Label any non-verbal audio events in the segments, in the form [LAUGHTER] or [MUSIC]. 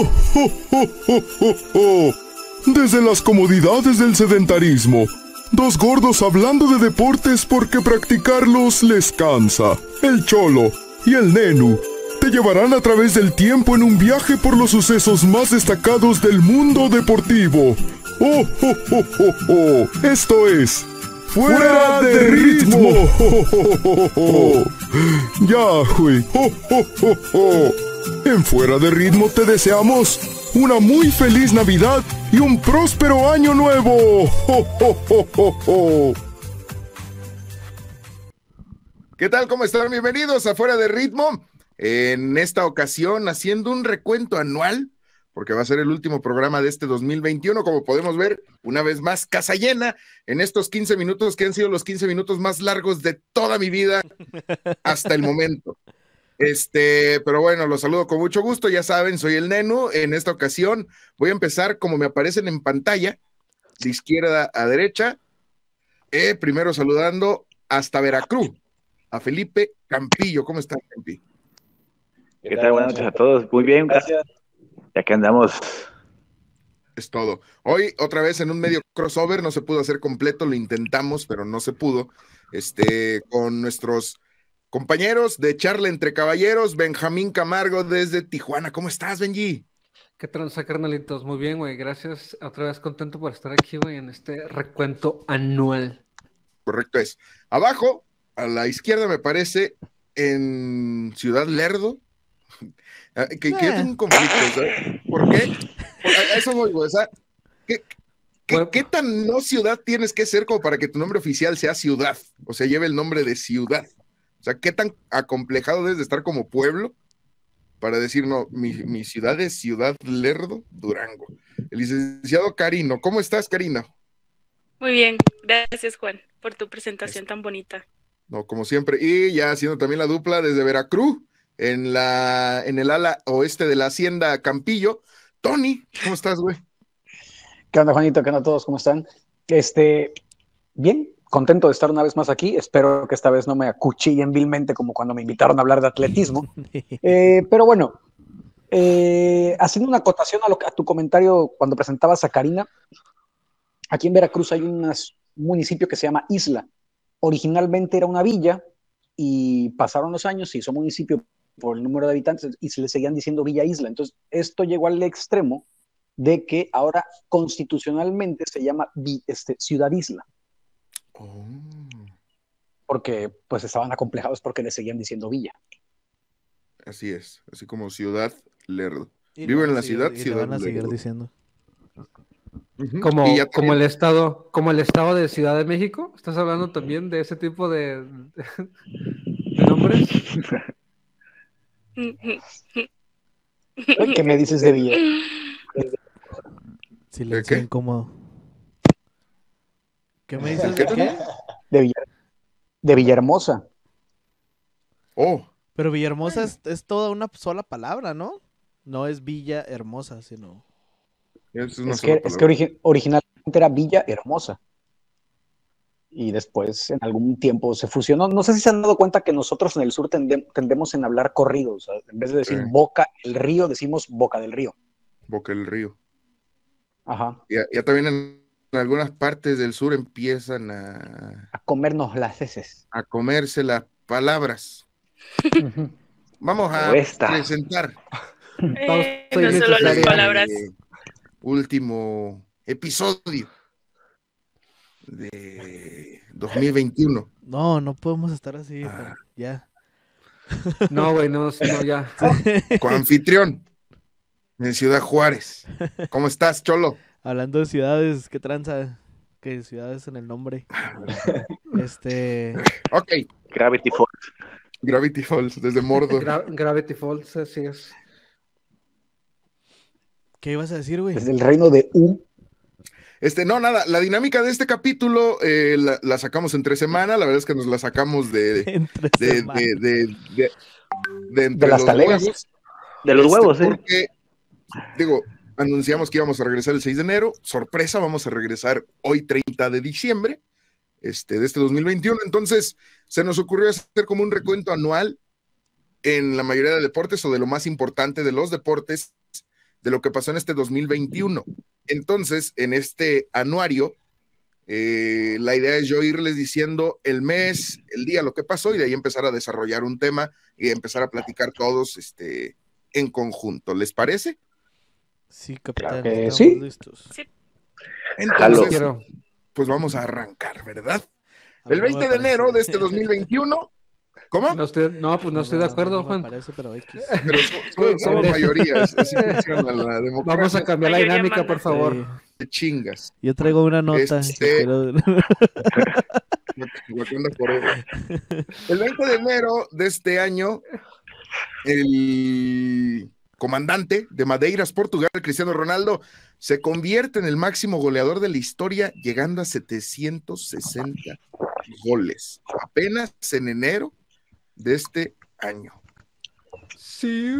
[LAUGHS] Desde las comodidades del sedentarismo, dos gordos hablando de deportes porque practicarlos les cansa. El cholo y el nenu te llevarán a través del tiempo en un viaje por los sucesos más destacados del mundo deportivo. ¡Oh, oh, oh, oh, oh! Esto es Fuera de ritmo. [LAUGHS] Ya, güey. En Fuera de ritmo te deseamos una muy feliz Navidad y un próspero año nuevo. ¿Qué tal? ¿Cómo están? Bienvenidos a Fuera de ritmo. En esta ocasión haciendo un recuento anual porque va a ser el último programa de este 2021. Como podemos ver, una vez más, casa llena en estos 15 minutos que han sido los 15 minutos más largos de toda mi vida hasta el momento. Este, pero bueno, los saludo con mucho gusto. Ya saben, soy el Nenu. En esta ocasión voy a empezar como me aparecen en pantalla, de izquierda a derecha. Eh, primero saludando hasta Veracruz, a Felipe Campillo. ¿Cómo estás, Campi? ¿Qué tal? Buenas noches a todos. Muy bien, gracias. Ya que andamos. Es todo. Hoy, otra vez en un medio crossover, no se pudo hacer completo, lo intentamos, pero no se pudo. Este, con nuestros compañeros de charla entre caballeros, Benjamín Camargo desde Tijuana. ¿Cómo estás, Benji? ¿Qué tranza, carnalitos? Muy bien, güey. Gracias. Otra vez contento por estar aquí, güey, en este recuento anual. Correcto es. Abajo, a la izquierda, me parece, en Ciudad Lerdo, [LAUGHS] Ah, que, que yo tengo un conflicto, ¿sabes? ¿Por qué? A eso voy, o sea, ¿qué, qué, tan no ciudad tienes que ser como para que tu nombre oficial sea ciudad? O sea, lleve el nombre de ciudad. O sea, ¿qué tan acomplejado debes de estar como pueblo para decir, no, mi, mi ciudad es Ciudad Lerdo, Durango? El licenciado Carino, ¿cómo estás, Karina? Muy bien, gracias, Juan, por tu presentación tan bonita. No, como siempre. Y ya haciendo también la dupla desde Veracruz, en, la, en el ala oeste de la hacienda Campillo. Tony, ¿cómo estás, güey? ¿Qué onda, Juanito? ¿Qué onda todos? ¿Cómo están? Este, bien, contento de estar una vez más aquí. Espero que esta vez no me acuchillen vilmente como cuando me invitaron a hablar de atletismo. [LAUGHS] Eh, pero bueno, eh, haciendo una acotación a, lo, a tu comentario cuando presentabas a Karina, aquí en Veracruz hay un municipio que se llama Isla. Originalmente era una villa y pasaron los años, se hizo municipio por el número de habitantes y se le seguían diciendo Villa Isla. Entonces, esto llegó al extremo de que ahora constitucionalmente se llama este, Ciudad Isla. Oh. Porque pues estaban acomplejados porque le seguían diciendo Villa. Así es, así como Ciudad Lerdo. Vivo en la ciudad, ciudad van a seguir diciendo. Como, como el estado, como el estado de Ciudad de México, ¿estás hablando también de ese tipo de, de nombres? ¿Qué me dices de Villa? Silencio ¿De incómodo. ¿Qué me dices de qué? De, Villa, de Villahermosa. Oh. Pero Villahermosa es, toda una sola palabra, ¿no? No es Villa Hermosa, sino. Es, que, es que originalmente era Villa Hermosa y después en algún tiempo se fusionó. No sé si se han dado cuenta que nosotros en el sur tendemos en hablar corridos. En vez de decir boca el río, decimos boca del río. Boca del río. Ajá. Ya, ya también en, algunas partes del sur empiezan a... A comernos las heces. A comerse las palabras. Vamos a presentar. Eh, no solo las palabras. último episodio de 2021. No, no podemos estar así, ah. ya. No, güey, no, ya. Con anfitrión en Ciudad Juárez. ¿Cómo estás, Cholo? Hablando de ciudades, ¿qué tranza? ¿Qué ciudades en el nombre? [LAUGHS] este. Ok. Gravity Falls. Gravity Falls, desde Mordor. Gravity Falls, así es. ¿Qué ibas a decir, güey? Desde el reino de U. Este, no, nada, la dinámica de este capítulo eh, la, sacamos entre semana, la verdad es que nos la sacamos de, [LAUGHS] de, de, de, de, las talegas. De los huevos, ¿eh? Porque, digo, anunciamos que íbamos a regresar el 6 de enero, sorpresa, vamos a regresar hoy 30 de diciembre este, de este 2021, entonces se nos ocurrió hacer como un recuento anual en la mayoría de deportes o de lo más importante de los deportes de lo que pasó en este 2021. Entonces, en este anuario, eh, la idea es yo irles diciendo el mes, el día, lo que pasó y de ahí empezar a desarrollar un tema y empezar a platicar todos este, en conjunto. ¿Les parece? Sí, capitán. sí. listos. Entonces, pues vamos a arrancar, ¿verdad? El 20 de enero de este 2021 ¿Cómo? No, estoy, no, pues no estoy de acuerdo, Juan. pero, [LAUGHS] somos, mayorías, así [LAUGHS] funciona la democracia. Vamos a cambiar la dinámica, por favor. De chingas. Yo traigo una nota. Este... [LAUGHS] el 20 de enero de este año, el comandante de Madeiras, Portugal, Cristiano Ronaldo, se convierte en el máximo goleador de la historia, llegando a 760 goles. Apenas en enero de este año. Sí.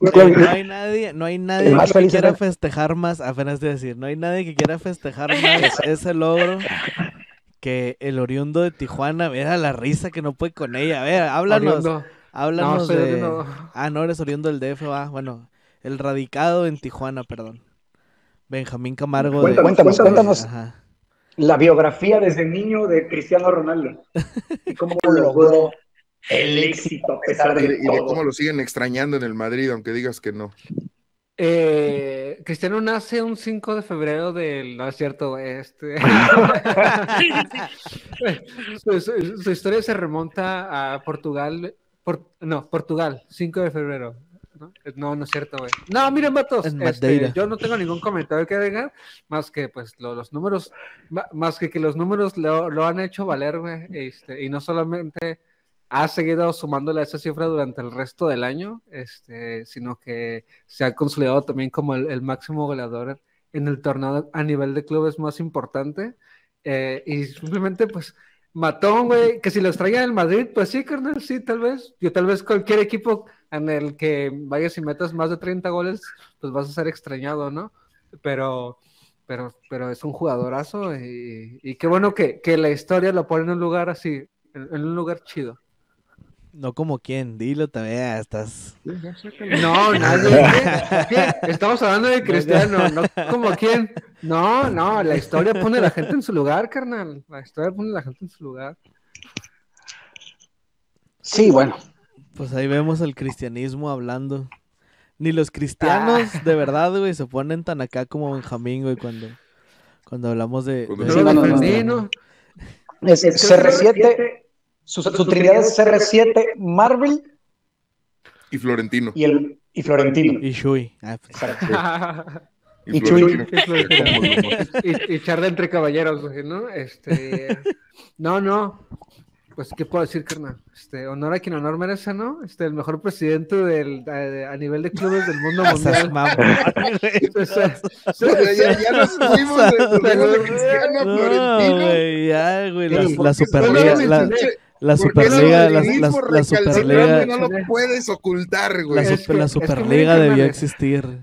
no hay nadie, no hay nadie que quiera festejar más, apenas de decir, no hay nadie que quiera festejar más ese logro que el oriundo de Tijuana. Mira la risa que no puede con ella. A ver, háblanos. Háblanos de. Ah, no eres oriundo del DF, va. Bueno, el radicado en Tijuana, perdón. Benjamín Camargo. de... Cuéntanos, cuéntanos. Ajá la biografía desde niño de Cristiano Ronaldo. [LAUGHS] Y cómo logró el éxito a pesar de, y, de cómo lo siguen extrañando en el Madrid, aunque digas que no. Eh, Cristiano nace un 5 de febrero del. No es cierto, este. [LAUGHS] [LAUGHS] su, historia se remonta a Portugal. No, Portugal, 5 de febrero. ¿no? No, es cierto, güey. No, miren, vatos, este, yo no tengo ningún comentario que agregar, más que pues los números, más que que los números lo, han hecho valer, güey, este, y no solamente ha seguido sumándole a esa cifra durante el resto del año, este, sino que se ha consolidado también como el, máximo goleador en el torneo a nivel de clubes más importante, eh, y simplemente pues Matón, güey, que si lo extraña el Madrid, pues sí, carnal, sí, tal vez. Yo tal vez cualquier equipo en el que vayas y metas más de 30 goles, pues vas a ser extrañado, ¿no? Pero, pero, pero es un jugadorazo y, qué bueno que, la historia lo pone en un lugar así, en, un lugar chido. No como quién, dilo también, estás. No, nadie. [LAUGHS] Estamos hablando de Cristiano, no como quién. No, no, la historia pone a la gente en su lugar, carnal. La historia pone a la gente en su lugar. Sí, bueno. Pues ahí vemos al cristianismo hablando. Ni los cristianos ah. de verdad, güey, se ponen tan acá como Benjamín, güey, cuando, cuando hablamos de... Es, CR7, su, su, trinidad es CR7, Marvel... Y Florentino. Y, el, y Florentino. Y Shui. Ah, pues. [LAUGHS] y, y Chuy. y, y charla entre caballeros, ¿no? Este... No, no pues, ¿qué puedo decir, carnal? Este, honor a quien honor merece, ¿no? Este, el mejor presidente del, a, nivel de clubes del mundo [LAUGHS] mundial. [LAUGHS] ya, nos fuimos de, Cristiano Florentino. ya, güey, la, Superliga, la, la Superliga, la, la, Superliga. No lo puedes ocultar, güey. La, Superliga debió existir.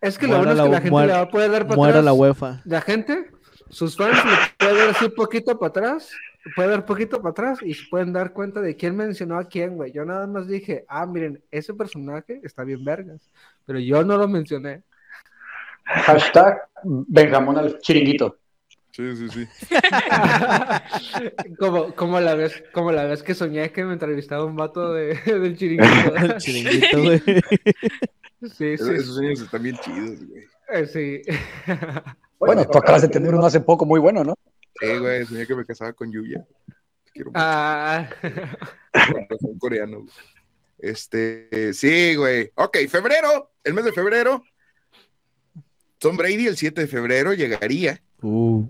Es que lo bueno es que la gente le va a poder dar para muera la UEFA. La gente, sus fans le pueden dar así poquito para atrás puede dar poquito para atrás y se pueden dar cuenta de quién mencionó a quién, güey. Yo nada más dije, ah, miren, ese personaje está bien vergas, pero yo no lo mencioné. Hashtag Benjamón al chiringuito. Sí, sí, sí. [LAUGHS] como, como, la vez, como la vez que soñé que me entrevistaba un vato de, [LAUGHS] del chiringuito. [LAUGHS] el chiringuito, güey. Sí, sí. Esos sueños están bien chidos, güey. Eh, sí. Bueno, tú acabas de tener uno hace poco muy bueno, ¿no? Sí, güey, soñé que me casaba con Yuya. Quiero ah. un coreano. Este, sí, güey. Ok, febrero, el mes de febrero. Tom Brady el 7 de febrero llegaría uh.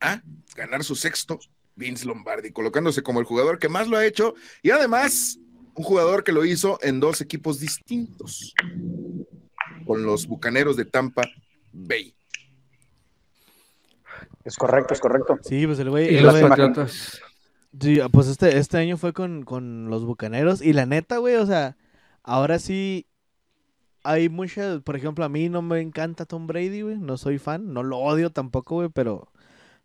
A ganar su sexto Vince Lombardi, colocándose como el jugador que más lo ha hecho y además un jugador que lo hizo en dos equipos distintos, con los Bucaneros de Tampa Bay. Es correcto, es correcto. Sí, pues el güey. Y los Patriotas. Sí, pues este, este año fue con, los bucaneros. Y la neta, güey, o sea, ahora sí hay muchas. Por ejemplo, a mí no me encanta Tom Brady, güey. No soy fan. No lo odio tampoco, güey, pero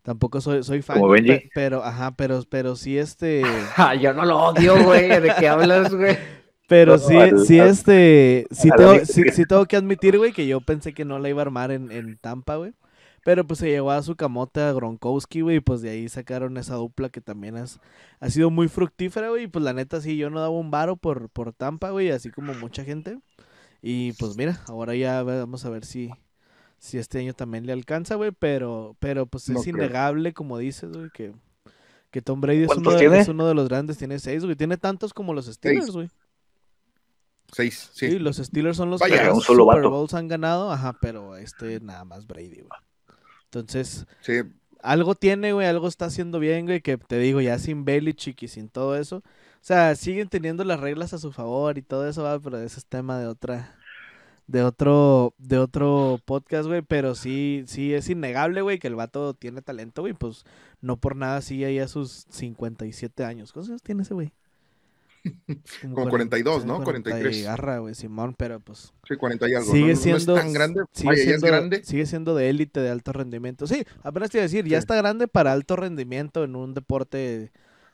tampoco soy, soy fan. Como Benji. Pero, ajá, pero, pero sí este. [LAUGHS] yo no lo odio, güey. ¿De qué hablas, güey? Pero sí, sí, este, sí tengo, sí, tengo, que admitir, güey, que yo pensé que no la iba a armar en, en Tampa, güey. Pero pues se llevó a su camote a Gronkowski, güey, y pues de ahí sacaron esa dupla que también has, ha sido muy fructífera, güey. Y pues la neta sí, yo no daba un varo por, por Tampa, güey, así como mucha gente. Y pues mira, ahora ya vamos a ver si, si este año también le alcanza, güey. Pero, pero pues es innegable, como dices, güey, que, que Tom Brady es uno, de, es uno, de, los grandes, tiene seis, güey. Tiene tantos como los Steelers, güey. Seis, sí. los Steelers son los que más Super Bowls han ganado, ajá, pero este nada más Brady, güey. Entonces, algo tiene, güey, algo está haciendo bien, güey, que te digo, ya sin Belichick y sin todo eso. O sea, siguen teniendo las reglas a su favor y todo eso, va, pero ese es tema de otra, de otro, de otro podcast, güey, pero sí, sí es innegable, güey, que el vato tiene talento, güey, pues no por nada sigue ahí a sus 57 años. ¿Cuántos años tiene ese güey? [LAUGHS] Como, 42, ¿no? 43. Garra, güey, Simón, pero pues. Sí, 40 y algo. Sigue siendo. tan grande. Sigue, siendo, es grande. sigue siendo de élite, de alto rendimiento. Sí, apenas te iba a decir, ya está grande para alto rendimiento en un deporte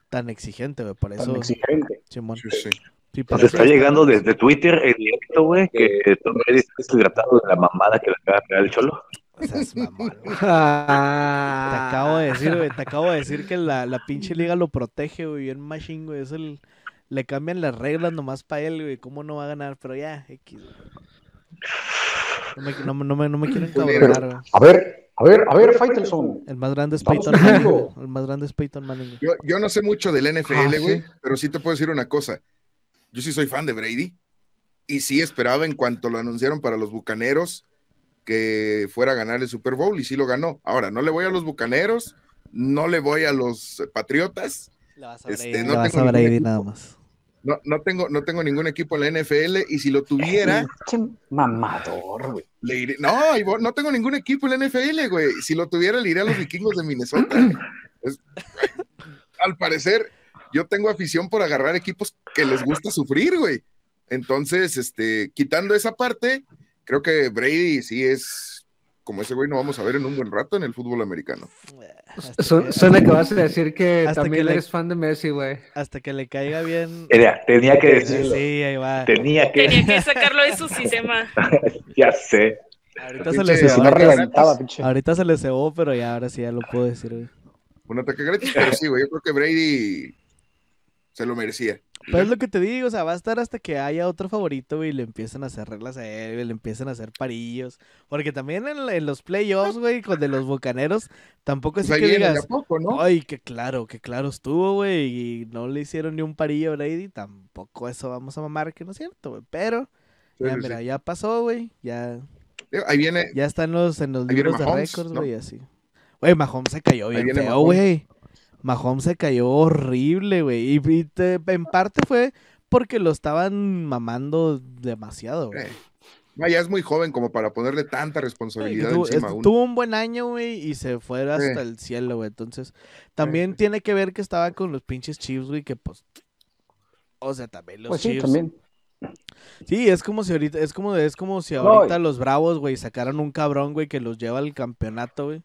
tan exigente, güey. Por eso. Tan exigente. Simón. Sí, sí. Sí, Nos está llegando desde Twitter el directo, güey, que Tom Brady está deshidratado de la mamada que le acaba de pegar el cholo. Mamón, [LAUGHS] ah. Te acabo de decir, güey, te acabo de decir que la, la pinche liga lo protege, güey, bien machine, güey, es el, le cambian las reglas nomás para él, güey. ¿Cómo no va a ganar? Pero ya, X. No me, no, no me, no me quieren cabrear, güey. A ver, a ver, a ver, Faitelson. El más grande es Peyton Manning. El más grande es Peyton Manning. Yo, yo no sé mucho del NFL, ah, güey, pero sí te puedo decir una cosa. Yo sí soy fan de Brady. Y sí esperaba en cuanto lo anunciaron para los Bucaneros que fuera a ganar el Super Bowl y sí lo ganó. Ahora, no le voy a los Bucaneros, no le voy a los Patriotas, este, no tengo nada más. No, no, tengo, no tengo ningún equipo en la NFL y si lo tuviera. [LAUGHS] Qué mamador, güey. no, no tengo ningún equipo en la NFL, güey. Si lo tuviera, le iría a los vikingos de Minnesota. [CLEARS THROAT] al parecer, yo tengo afición por agarrar equipos que les gusta sufrir, güey. Entonces, este, quitando esa parte, creo que Brady sí es como ese güey no vamos a ver en un buen rato en el fútbol americano. suena que vas a decir que también eres fan de Messi, güey. Hasta que le caiga bien. tenía que decirlo. Sí, ahí va. Tenía que, tenía que sacarlo de su sistema. [LAUGHS] ya sé. Ahorita se le cebó. ahorita se le cebó, pero ya ahora sí ya lo puedo decir, güey. Un ataque gratis, pero sí, güey. Yo creo que Brady se lo merecía. Pero es lo que te digo, o sea, va a estar hasta que haya otro favorito y le empiecen a hacer reglas a él, le empiecen a hacer parillos. Porque también en, los playoffs, güey, con de los bucaneros, tampoco es que digas. Ay, que claro, que claro estuvo, güey, y no le hicieron ni un parillo a Brady, tampoco eso vamos a mamar, que no es cierto, güey. Pero, ya, mira, ya pasó, güey, ya. Ahí viene. Ya está en los, en los libros de récords, güey, así. Güey, Mahomes se cayó bien feo, güey. Mahomes se cayó horrible, güey. Y, en parte fue porque lo estaban mamando demasiado, güey. Vaya, es muy joven como para ponerle tanta responsabilidad encima a uno. Tuvo un buen año, güey, y se fue hasta el cielo, güey. Entonces, también tiene que ver que estaba con los pinches Chiefs, güey, que pues. O sea, también los pues sí, También. Sí, es como si ahorita, es como, es como si ahorita los Bravos, güey, sacaran un cabrón, güey, que los lleva al campeonato, güey.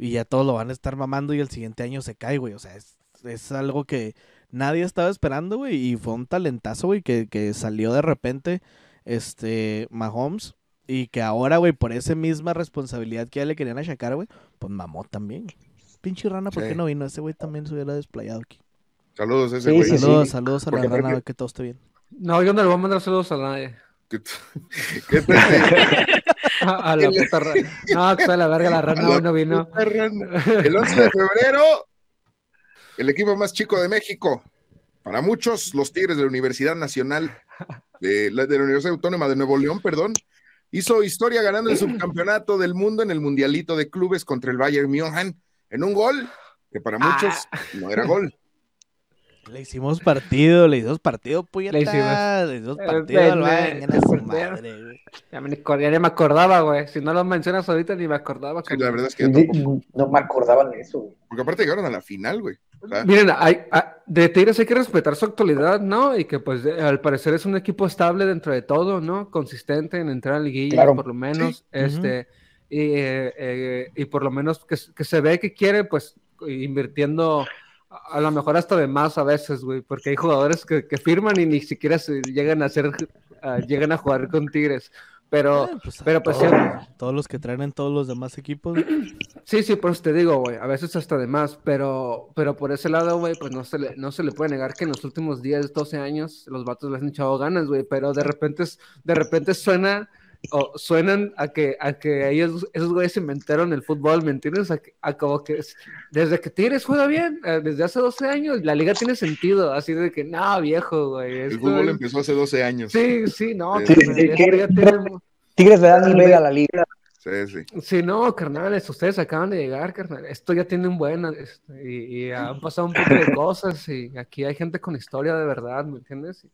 Y ya todos lo van a estar mamando y el siguiente año se cae, güey. O sea, es, algo que nadie estaba esperando, güey. Y fue un talentazo, güey, que, que salió de repente, este, Mahomes. Y que ahora, güey, por esa misma responsabilidad que ya le querían achacar, güey, pues mamó también. Pinche rana, ¿por qué no vino? Ese güey también se hubiera desplayado aquí. Saludos ese güey. saludos, saludos a la rana, que todo esté bien. No, yo no le voy a mandar saludos a nadie. ¿Qué, [LAUGHS] ¿Qué [LAUGHS] a la puta rana. No, que la verga, la [LAUGHS] rana no vino. El 11 de febrero, el equipo más chico de México. Para muchos, los Tigres de la Universidad Nacional, de la, de la Universidad Autónoma de Nuevo León, perdón, hizo historia ganando el subcampeonato del mundo en el Mundialito de Clubes contra el Bayern München en un gol que para muchos ah. no era gol. Le hicimos partido, le hicimos partido, puñeta. Le hicimos, le hicimos partido al madre, Ya me, ya me acordaba, güey. Si no lo mencionas ahorita, ni me acordaba. Sí, la verdad es que no me acordaban de eso, güey. Porque aparte llegaron a la final, güey. Miren, hay, de Tigres hay que respetar su actualidad, ¿no? Y que pues al parecer es un equipo estable dentro de todo, ¿no? Consistente en entrar a liguilla, por lo menos. Este, y, eh, eh, y por lo menos que, que se ve que quiere, pues, invirtiendo a lo mejor hasta de más a veces, güey, porque hay jugadores que, firman y ni siquiera se llegan a hacer, llegan a jugar con Tigres. Pero, eh, pues, pero pues todos, los que traen en todos los demás equipos. [CLEARS THROAT] Sí, sí, por eso te digo, güey, a veces hasta de más, pero, pero por ese lado, güey, pues no se, le, no se le puede negar que en los últimos 10, 12 años los vatos les han echado ganas, güey, pero de repente, de repente suena o suenan a que, a que ellos, esos güeyes inventaron el fútbol, ¿me entiendes? A, como que desde que Tigres juega bien, eh, desde hace 12 años, la liga tiene sentido, así de que, no, viejo, güey. El fútbol empezó hace 12 años. Sí, sí, no. Tigres le dan nivel a la liga. Sí, sí. Sí, no, carnales, ustedes acaban de llegar, carnal. Esto ya tiene un buen, este, y, y, han pasado un poco de cosas, y aquí hay gente con historia de verdad, ¿me entiendes?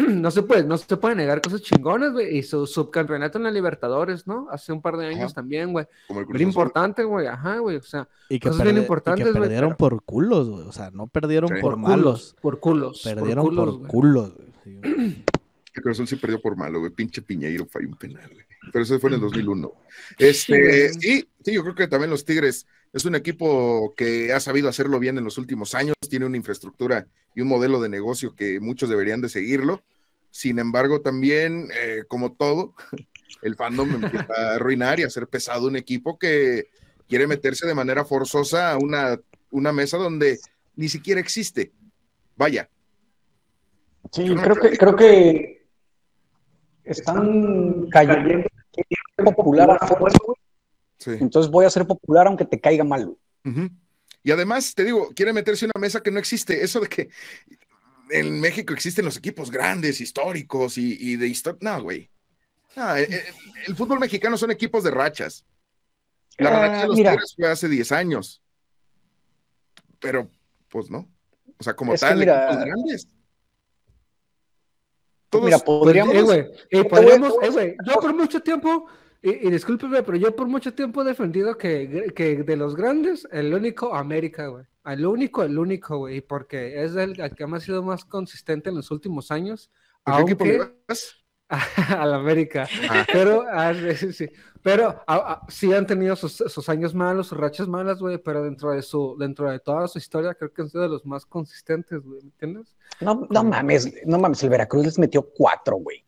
[CLEARS THROAT] no se puede, no se puede negar cosas chingones, güey. Y su subcampeonato en la Libertadores, ¿no? Hace un par de años también, güey. Muy importante, güey. Ajá, güey. O sea, y que cosas bien importantes, y que perdieron por culos, güey. O sea, no perdieron por, malos. por culos. Perdieron por culos, güey. [CLEARS THROAT] El corazón sí perdió por malo, güey. Pinche Piñeiro falló un penal, güey. Pero eso fue en el [CLEARS THROAT] 2001. Este, sí, sí, yo creo que también los Tigres es un equipo que ha sabido hacerlo bien en los últimos años, tiene una infraestructura y un modelo de negocio que muchos deberían de seguirlo. Sin embargo, también, eh, como todo, [LAUGHS] el fandom empieza a arruinar y a hacer pesado un equipo que quiere meterse de manera forzosa a una, una mesa donde ni siquiera existe. Vaya. Sí, creo que, creo que están cayendo popular a fuerza, entonces voy a ser popular aunque te caiga mal. Y además, te digo, quiere meterse en una mesa que no existe. Eso de que en México existen los equipos grandes, históricos y, de historia. No, güey. Eh, eh, el, fútbol mexicano son equipos de rachas. La ah, racha de los Tigres fue hace 10 años. Pero, pues no. O sea, como tal, equipos grandes. Todos, mira, podríamos. Eh, güey, eh, podríamos, eh, yo por mucho tiempo y, y, discúlpeme, pero yo por mucho tiempo he defendido que, que de los grandes, el único América, güey. El único, el único, güey, porque es el, que ha sido más consistente en los últimos años. ¿A qué equipo Al [LAUGHS] América. Ah. Pero, ah, sí, pero ah, sí han tenido sus, años malos, sus rachas malas, güey, pero dentro de su, dentro de toda su historia, creo que han sido de los más consistentes, güey, ¿me entiendes? No, no mames, no mames, el Veracruz les metió cuatro, güey.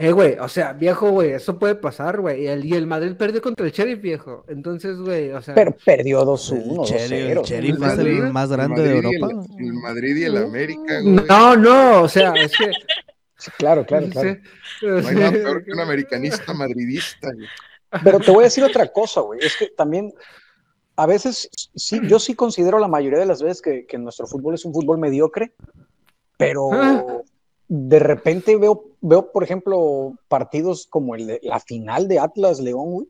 Eh, güey, o sea, viejo, güey, eso puede pasar, güey. Y el, y el Madrid perdió contra el Sheriff, viejo. Entonces, güey, o sea. Pero perdió 2-1. El Sheriff es el más grande de Europa. El, Madrid y el América, güey. No, no, o sea, es que. Sí, claro, claro, claro. No hay nada peor que un [LAUGHS] americanista madridista, güey. Pero te voy a decir otra cosa, güey. Es que también, a veces, sí, yo sí considero la mayoría de las veces que, que nuestro fútbol es un fútbol mediocre, pero. Ah de repente veo, veo, por ejemplo, partidos como el de, la final de Atlas León, güey,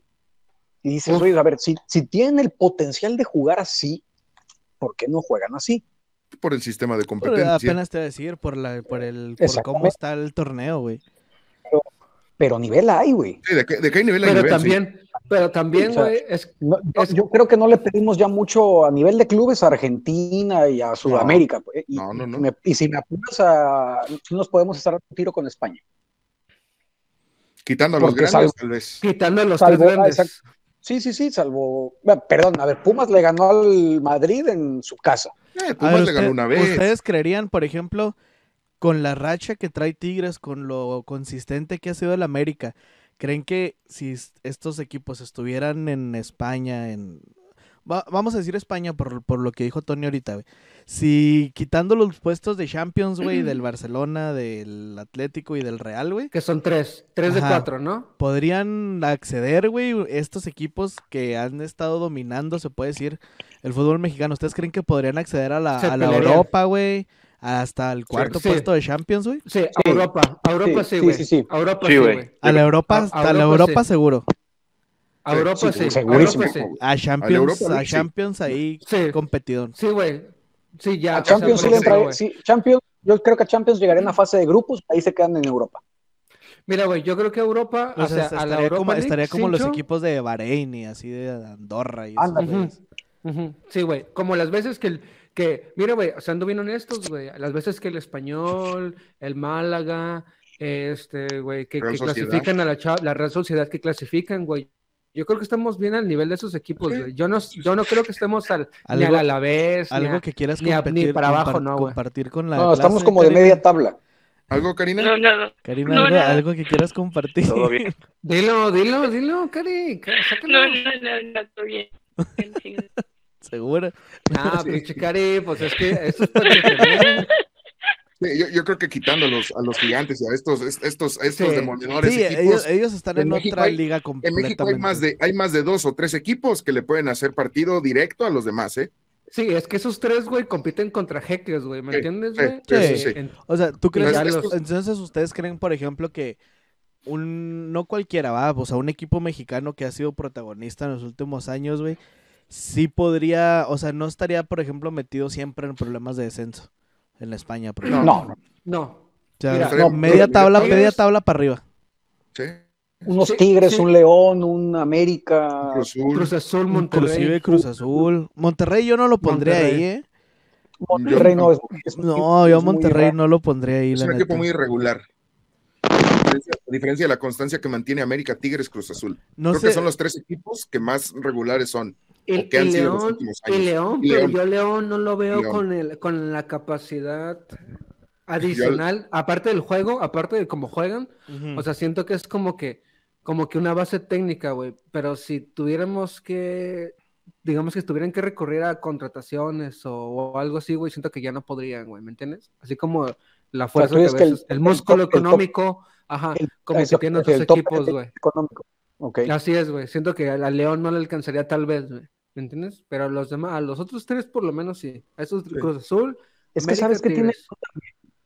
y dices, oye, a ver, si, si tienen el potencial de jugar así, ¿por qué no juegan así? Por el sistema de competencia. apenas te voy a decir, por, la, por, el, por cómo está el torneo, güey. Pero, nivel hay, güey. Sí, de, qué, nivel hay pero También, Pero también, güey, es, Yo creo que no le pedimos ya mucho a nivel de clubes a Argentina y a Sudamérica. Pues, y, no, no, no. Y, si me apuras a... nos podemos estar a un tiro con España. Quitando a los grandes, tal vez. Quitando a los tres grandes. Sí, sí, sí, salvo. perdón, a ver, Pumas le ganó al Madrid en su casa. Eh, Pumas le ganó una vez. ¿Ustedes creerían, por ejemplo, con la racha que trae Tigres, con lo consistente que ha sido el América, ¿creen que si estos equipos estuvieran en España, en... vamos a decir España por, por lo que dijo Tony ahorita, güey. Si quitando los puestos de Champions, güey, del Barcelona, del Atlético y del Real, güey. Que son tres, tres de cuatro, ¿no? Podrían acceder, güey, estos equipos que han estado dominando, se puede decir, el fútbol mexicano. ¿Ustedes creen que podrían acceder a la, a la Europa, güey? Hasta el cuarto puesto de Champions, güey. Sí, a Europa, a Europa sí, güey. Sí, sí, A Europa sí, güey. A la Europa, a, la Europa seguro. A Europa sí. Segurísimo. A Champions, a, Champions ahí competidor. Sí, güey. Sí, ya. A Champions sí, entra, sí, Champions, yo creo que a Champions llegaría en la fase de grupos, ahí se quedan en Europa. Mira, güey, yo creo que Europa, o, sea, estaría, a la Europa como, estaría como los equipos de Bahrein y así de Andorra y eso. Sí, güey, como las veces que el, que, mira, güey, o sea, ando bien honestos, güey, las veces que el español, el Málaga, este, güey, que, clasifican a la, la Real Sociedad, que clasifican, güey, Yo creo que estamos bien al nivel de esos equipos, güey. Yo no, yo no creo que estemos al, ni a la vez. Algo que quieras competir, para abajo, no, compartir con la. No, estamos como de media tabla. ¿Algo, Karina? No, no, Karina, algo, que quieras compartir. Todo bien. Dilo, dilo, dilo, Cari. No, no, no, no, todo bien. [LAUGHS] ¿Segura? Ah, [LAUGHS] pinche Cari, pues es que eso es para que yo, yo, creo que quitando a los, a los gigantes y a estos, estos, estos sí. Sí, ellos, ellos, están en, otra liga completamente. En México hay más, de, hay más de dos o tres equipos que le pueden hacer partido directo a los demás, ¿eh? Sí, es que esos tres, güey, compiten contra jeques, güey, ¿me entiendes, güey? Sí, sí, O sea, ¿tú crees? Entonces, ¿ustedes creen, por ejemplo, que un, no cualquiera, va, o sea, un equipo mexicano que ha sido protagonista en los últimos años, güey, sí podría, o sea, no estaría, por ejemplo, metido siempre en problemas de descenso en la España. Por no, no, no. O sea, media tabla, media tabla para arriba. Sí. Unos Tigres, un León, un América. Cruz Azul, Monterrey. Inclusive Cruz Azul. Monterrey yo no lo pondría ahí, ¿eh? Monterrey no es. no, yo Monterrey no lo pondría ahí. Es un equipo muy irregular. A diferencia de la constancia que mantiene América, Tigres, Cruz Azul. No Creo que son los tres equipos que más regulares son. El, que han sido León, los últimos años. El León, pero yo León no lo veo con, el, con la capacidad adicional, aparte del juego, aparte de cómo juegan. O sea, siento que es como que como que una base técnica, güey. Pero si tuviéramos que, digamos que tuvieran que recurrir a contrataciones o, algo así, güey, siento que ya no podrían, güey, ¿me entiendes? Así como la fuerza que, veces, el, músculo económico, ajá, como que tienen otros equipos, güey. Okay. Así es, güey. Siento que a León no le alcanzaría tal vez, güey. ¿Me entiendes? Pero a los demás, a los otros tres por lo menos sí. A esos Cruz Azul. Es que sabes que tiene.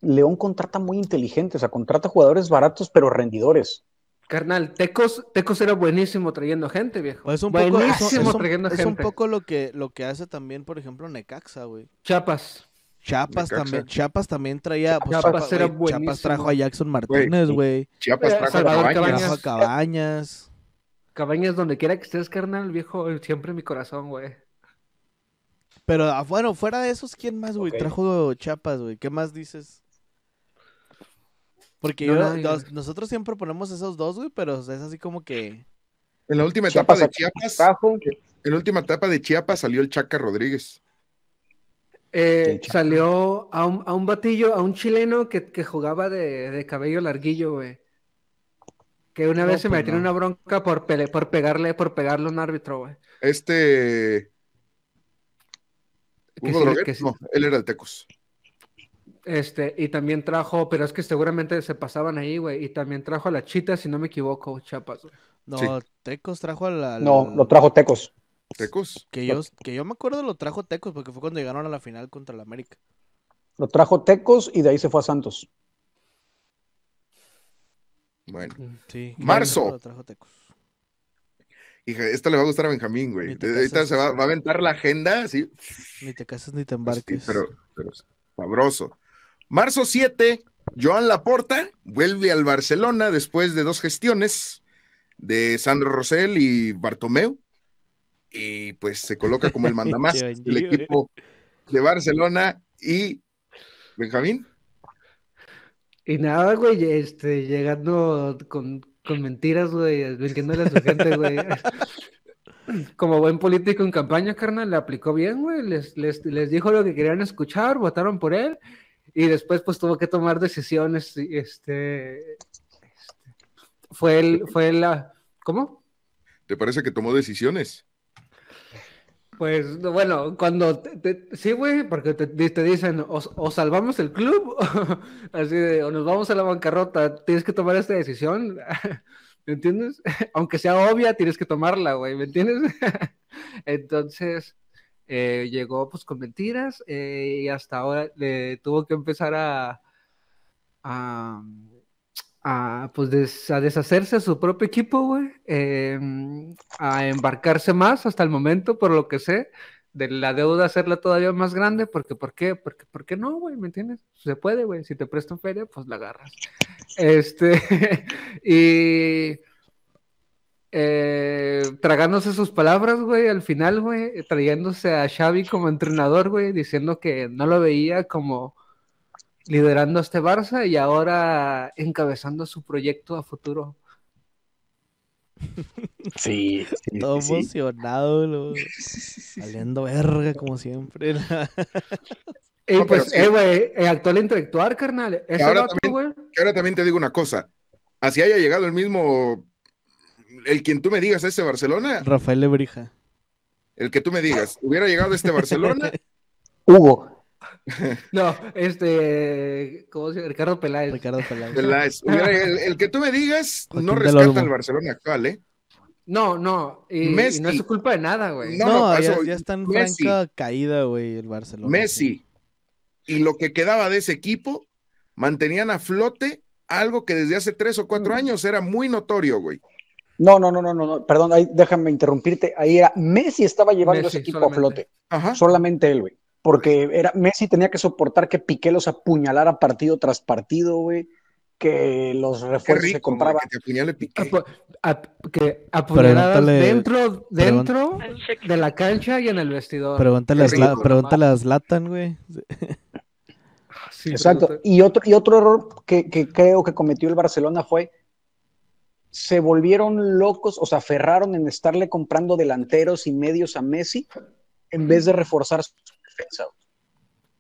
León contrata muy inteligente, o sea, contrata jugadores baratos pero rendidores. Carnal, Tecos, Tecos era buenísimo trayendo gente, viejo. Es un poco, buenísimo trayendo gente. Es un poco lo que, lo que hace también, por ejemplo, Necaxa, güey. Chapas. Chapas también, Chapas también traía, pues, Chapas, era Chapas trajo a Jackson Martínez, güey. Chiapas trajo, a Cabañas. trajo a Cabañas. Cabañas, donde quiera que estés, carnal, viejo, siempre en mi corazón, güey. Pero ah, bueno, fuera de esos, ¿quién más, güey? Trajo Chapas, güey. ¿Qué más dices? Porque nosotros siempre ponemos esos dos, güey, pero es así como que. En la última etapa de Chiapas. En la última etapa de Chiapas salió el Chaca Rodríguez. Eh, salió a un, a un, batillo, a un chileno que, que jugaba de, de, cabello larguillo, güey. Que una vez se pues metió en una bronca por, por pegarle, por pegarle a un árbitro, güey. Este. Hugo No, él era el Tecos. Este, y también trajo, pero es que seguramente se pasaban ahí, güey. Y también trajo a la Chita, si no me equivoco, Chapas. No, Tecos trajo a la, No, lo trajo Tecos. ¿Tecos? Que yo, que yo me acuerdo lo trajo Tecos porque fue cuando llegaron a la final contra el América. Lo trajo Tecos y de ahí se fue a Santos. Bueno. Mm, sí. Marzo. Lo trajo Tecos. Hija, esto le va a gustar a Benjamín, güey. Ahorita se va, va, a aventar la agenda, sí. Ni te casas ni te embarques. pero, pero sabroso. Marzo 7, Joan Laporta vuelve al Barcelona después de dos gestiones de Sandro Rosell y Bartomeu. Y pues se coloca como el [LAUGHS] mandamás del equipo de Barcelona y Benjamín. Y nada, güey, este, llegando con, con mentiras, güey, mintiéndole a su gente, güey. [LAUGHS] Como buen político en campaña, carnal, le aplicó bien, güey. Les, les, les dijo lo que querían escuchar, votaron por él y después pues tuvo que tomar decisiones, este, este fue el, fue la, ¿cómo? ¿Te parece que tomó decisiones? Pues bueno, cuando, sí, güey, porque te, dicen, o, salvamos el club, [LAUGHS] así de, o nos vamos a la bancarrota, tienes que tomar esta decisión, [LAUGHS] ¿me entiendes? [LAUGHS] Aunque sea obvia, tienes que tomarla, güey, ¿me entiendes? Entonces, eh, llegó pues con mentiras eh, y hasta ahora le tuvo que empezar a, a, pues a deshacerse de su propio equipo, güey, em, a embarcarse más hasta el momento, por lo que sé, de la deuda hacerla todavía más grande, porque ¿por qué? Porque ¿por qué no, güey? ¿Me entiendes? Se puede, güey, si te prestan feria, pues la agarras. Este, [LAUGHS] y eh, tragándose sus palabras, güey, al final, güey, trayéndose a Xavi como entrenador, güey, diciendo que no lo veía como liderando a este Barça y ahora encabezando su proyecto a futuro. Sí, [LAUGHS] todo emocionado, saliendo [LAUGHS] verga como siempre. [LAUGHS] Eh, pues, eh, güey, el actual intelectual, carnal. ahora, también, ahora también te digo una cosa. Así haya llegado el mismo, el quien tú me digas, ese Barcelona. Rafael Lebrija. El que tú me digas, hubiera llegado este Barcelona. Hugo. [LAUGHS] No, este, ¿cómo se llama? Ricardo Peláez. Ricardo Peláez. el, que tú me digas no rescata al Barcelona actual, ¿eh? No, no, y, no es su culpa de nada, güey. No, ya, está en franca caída, güey, el Barcelona. Messi y lo que quedaba de ese equipo mantenían a flote algo que desde hace tres o cuatro años era muy notorio, güey. No, no, no, no, no, perdón, ahí déjame interrumpirte. Ahí era Messi estaba llevando ese equipo a flote. Solamente él, güey. Porque era Messi tenía que soportar que Piqué los apuñalara partido tras partido, güey. Que los refuerzos se compraban. que apuñale Piqué. que apuñaladas dentro, dentro de la cancha y en el vestidor. Pregúntale, a, pregúntale a Zlatan, güey. Exacto. Y otro, y otro error que, que creo que cometió el Barcelona fue se volvieron locos, o sea, aferraron en estarle comprando delanteros y medios a Messi en vez de reforzar su defensa.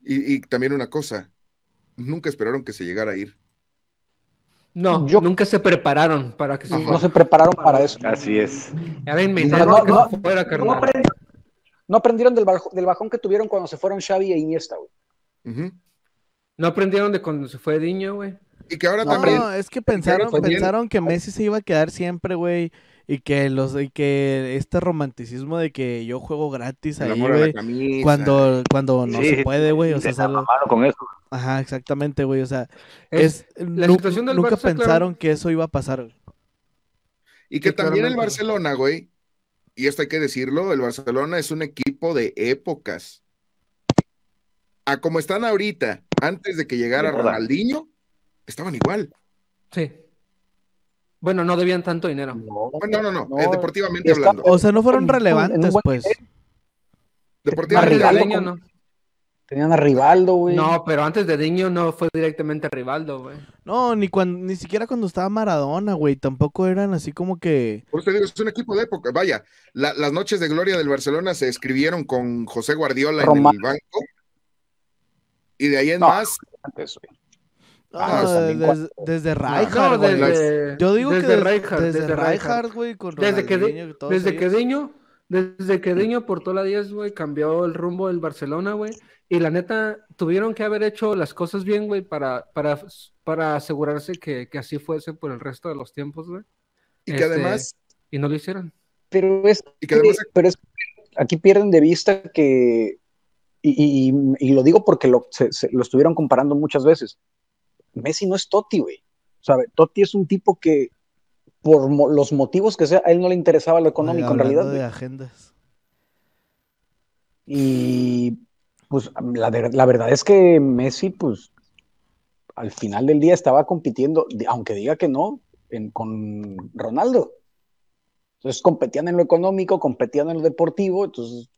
Y, también una cosa, nunca esperaron que se llegara a ir. No, nunca se prepararon para que se No se prepararon para eso. Así es. no, aprendieron del, del, bajón que tuvieron cuando se fueron Xavi e Iniesta, güey. No aprendieron de cuando se fue Diño, güey. Y que ahora también. No, es que pensaron, pensaron que Messi se iba a quedar siempre, güey. Y que los y que este romanticismo de que yo juego gratis ahí, güey. Cuando, cuando no se puede, güey. O sea, con eso. Ajá, exactamente, güey. O sea, es, la situación del nunca pensaron que eso iba a pasar. Y que también el Barcelona, güey, y esto hay que decirlo, el Barcelona es un equipo de épocas. A como están ahorita, antes de que llegara Ronaldinho, estaban igual. Sí. Bueno, no debían tanto dinero. No, no, no, eh, deportivamente hablando. O sea, no fueron relevantes, pues. Deportivamente no. Tenían a Rivaldo, güey. No, pero antes de Diño no fue directamente a Rivaldo, güey. No, ni cuando, ni siquiera cuando estaba Maradona, güey. Tampoco eran así como que. Por eso digo, es un equipo de época. Vaya, las noches de gloria del Barcelona se escribieron con José Guardiola en el banco. Y de ahí en más. Antes, Ah, desde, desde Rijkaard, desde, Yo digo desde que desde, desde Rijkaard, güey, con desde que, desde que Diño, desde que Diño portó la 10, güey, cambió el rumbo del Barcelona, güey, y la neta, tuvieron que haber hecho las cosas bien, güey, para, para, para asegurarse que, que, así fuese por el resto de los tiempos, güey. Y que además... Este, y no lo hicieron. Pero es, y que además... pero es aquí pierden de vista que, y, y, y lo digo porque lo, se, se, lo estuvieron comparando muchas veces Messi no es Totti, güey. ¿Sabe? Totti es un tipo que, por los motivos que sea, a él no le interesaba lo económico en realidad. de agendas. Y pues la, la, verdad es que Messi, pues al final del día estaba compitiendo, aunque diga que no, con Ronaldo. Entonces competían en lo económico, competían en lo deportivo, entonces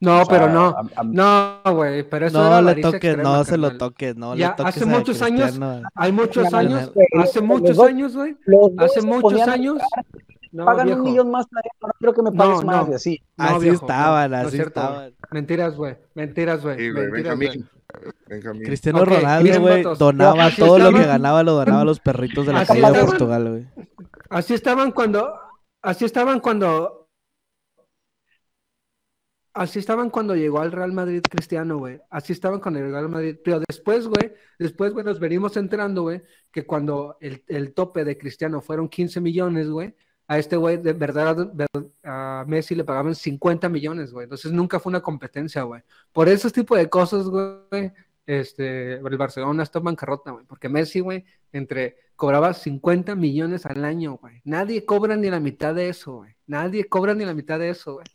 no, pero no. No, güey, pero eso no le toques, no se lo toques, no ya, Hace muchos años, hay muchos años, hace muchos años, güey. Hace muchos años. No, pagan un millón más, no creo que me pagues más y así. así estaban, así estaban. Mentiras, güey, mentiras, güey. Sí, Benjamín. Cristiano Ronaldo, güey, donaba todo lo que ganaba, lo donaba a los perritos de la calle de Portugal, güey. Así estaban cuando, así estaban cuando Así estaban cuando llegó al Real Madrid Cristiano, güey. Así estaban cuando llegó al Madrid. Pero después, güey, después, güey, nos venimos enterando, güey, que cuando el, el, tope de Cristiano fueron 15 millones, güey, a este güey, de verdad, a Messi le pagaban 50 millones, güey. Entonces nunca fue una competencia, güey. Por esos tipo de cosas, güey, este, el Barcelona está en bancarrota, güey. Porque Messi, güey, entre cobraba 50 millones al año, güey. Nadie cobra ni la mitad de eso, güey. Nadie cobra ni la mitad de eso, güey.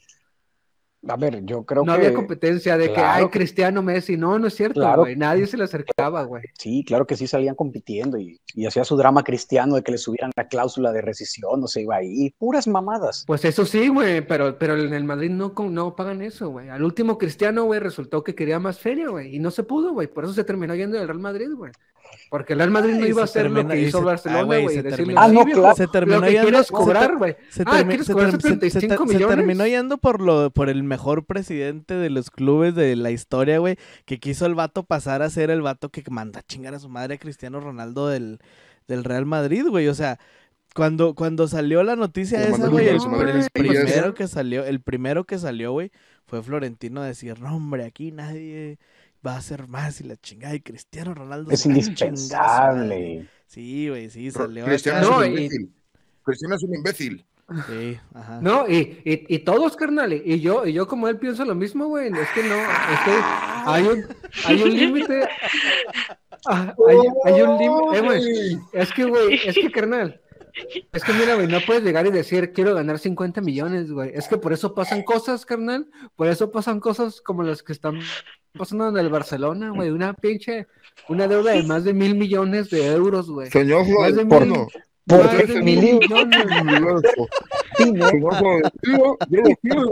A ver, yo creo que. No había competencia de que hay Cristiano Messi. No, no es cierto, güey. Nadie se le acercaba, güey. Sí, claro que sí salían compitiendo y, hacía su drama cristiano de que le subieran la cláusula de rescisión, no se iba ahí. Puras mamadas. Pues eso sí, güey, pero, pero en el Madrid no, no pagan eso, güey. Al último Cristiano, güey, resultó que quería más feria, güey. Y no se pudo, güey. Por eso se terminó yendo del Real Madrid, güey. Porque el Real Madrid no iba a hacer lo que hizo Barcelona, güey. Ah, no, claro. Se terminó yendo. cobrar, güey. Se, ah, terminó yendo por, lo, por el mejor presidente de los clubes de la historia, güey. Que quiso el vato pasar a ser el vato que manda a chingar a su madre a Cristiano Ronaldo del, del Real Madrid, güey. O sea, cuando, cuando salió la noticia esa, güey, el, primero que salió, el primero que salió, güey, fue Florentino a decir, no, hombre, aquí nadie va a ser más y la chingada y Cristiano Ronaldo es indispensable. Sí, güey, sí, salió. Cristiano, es un imbécil. Cristiano es un imbécil. Sí, ajá. No, y, y, y, todos, carnal, y yo, y yo como él pienso lo mismo, güey. Es que no, es que hay un, hay un límite. Ah, hay, hay, un límite, eh, güey. Es que, güey, es que, carnal, es que mira, güey, no puedes llegar y decir, quiero ganar 50 millones, güey. Es que por eso pasan cosas, carnal. Por eso pasan cosas como las que están pasando en el Barcelona, güey. Una pinche, una deuda de más de mil millones de euros, güey. Señor más de mil, ¿Por qué de mil millones? Señor Florentino, yo lo quiero,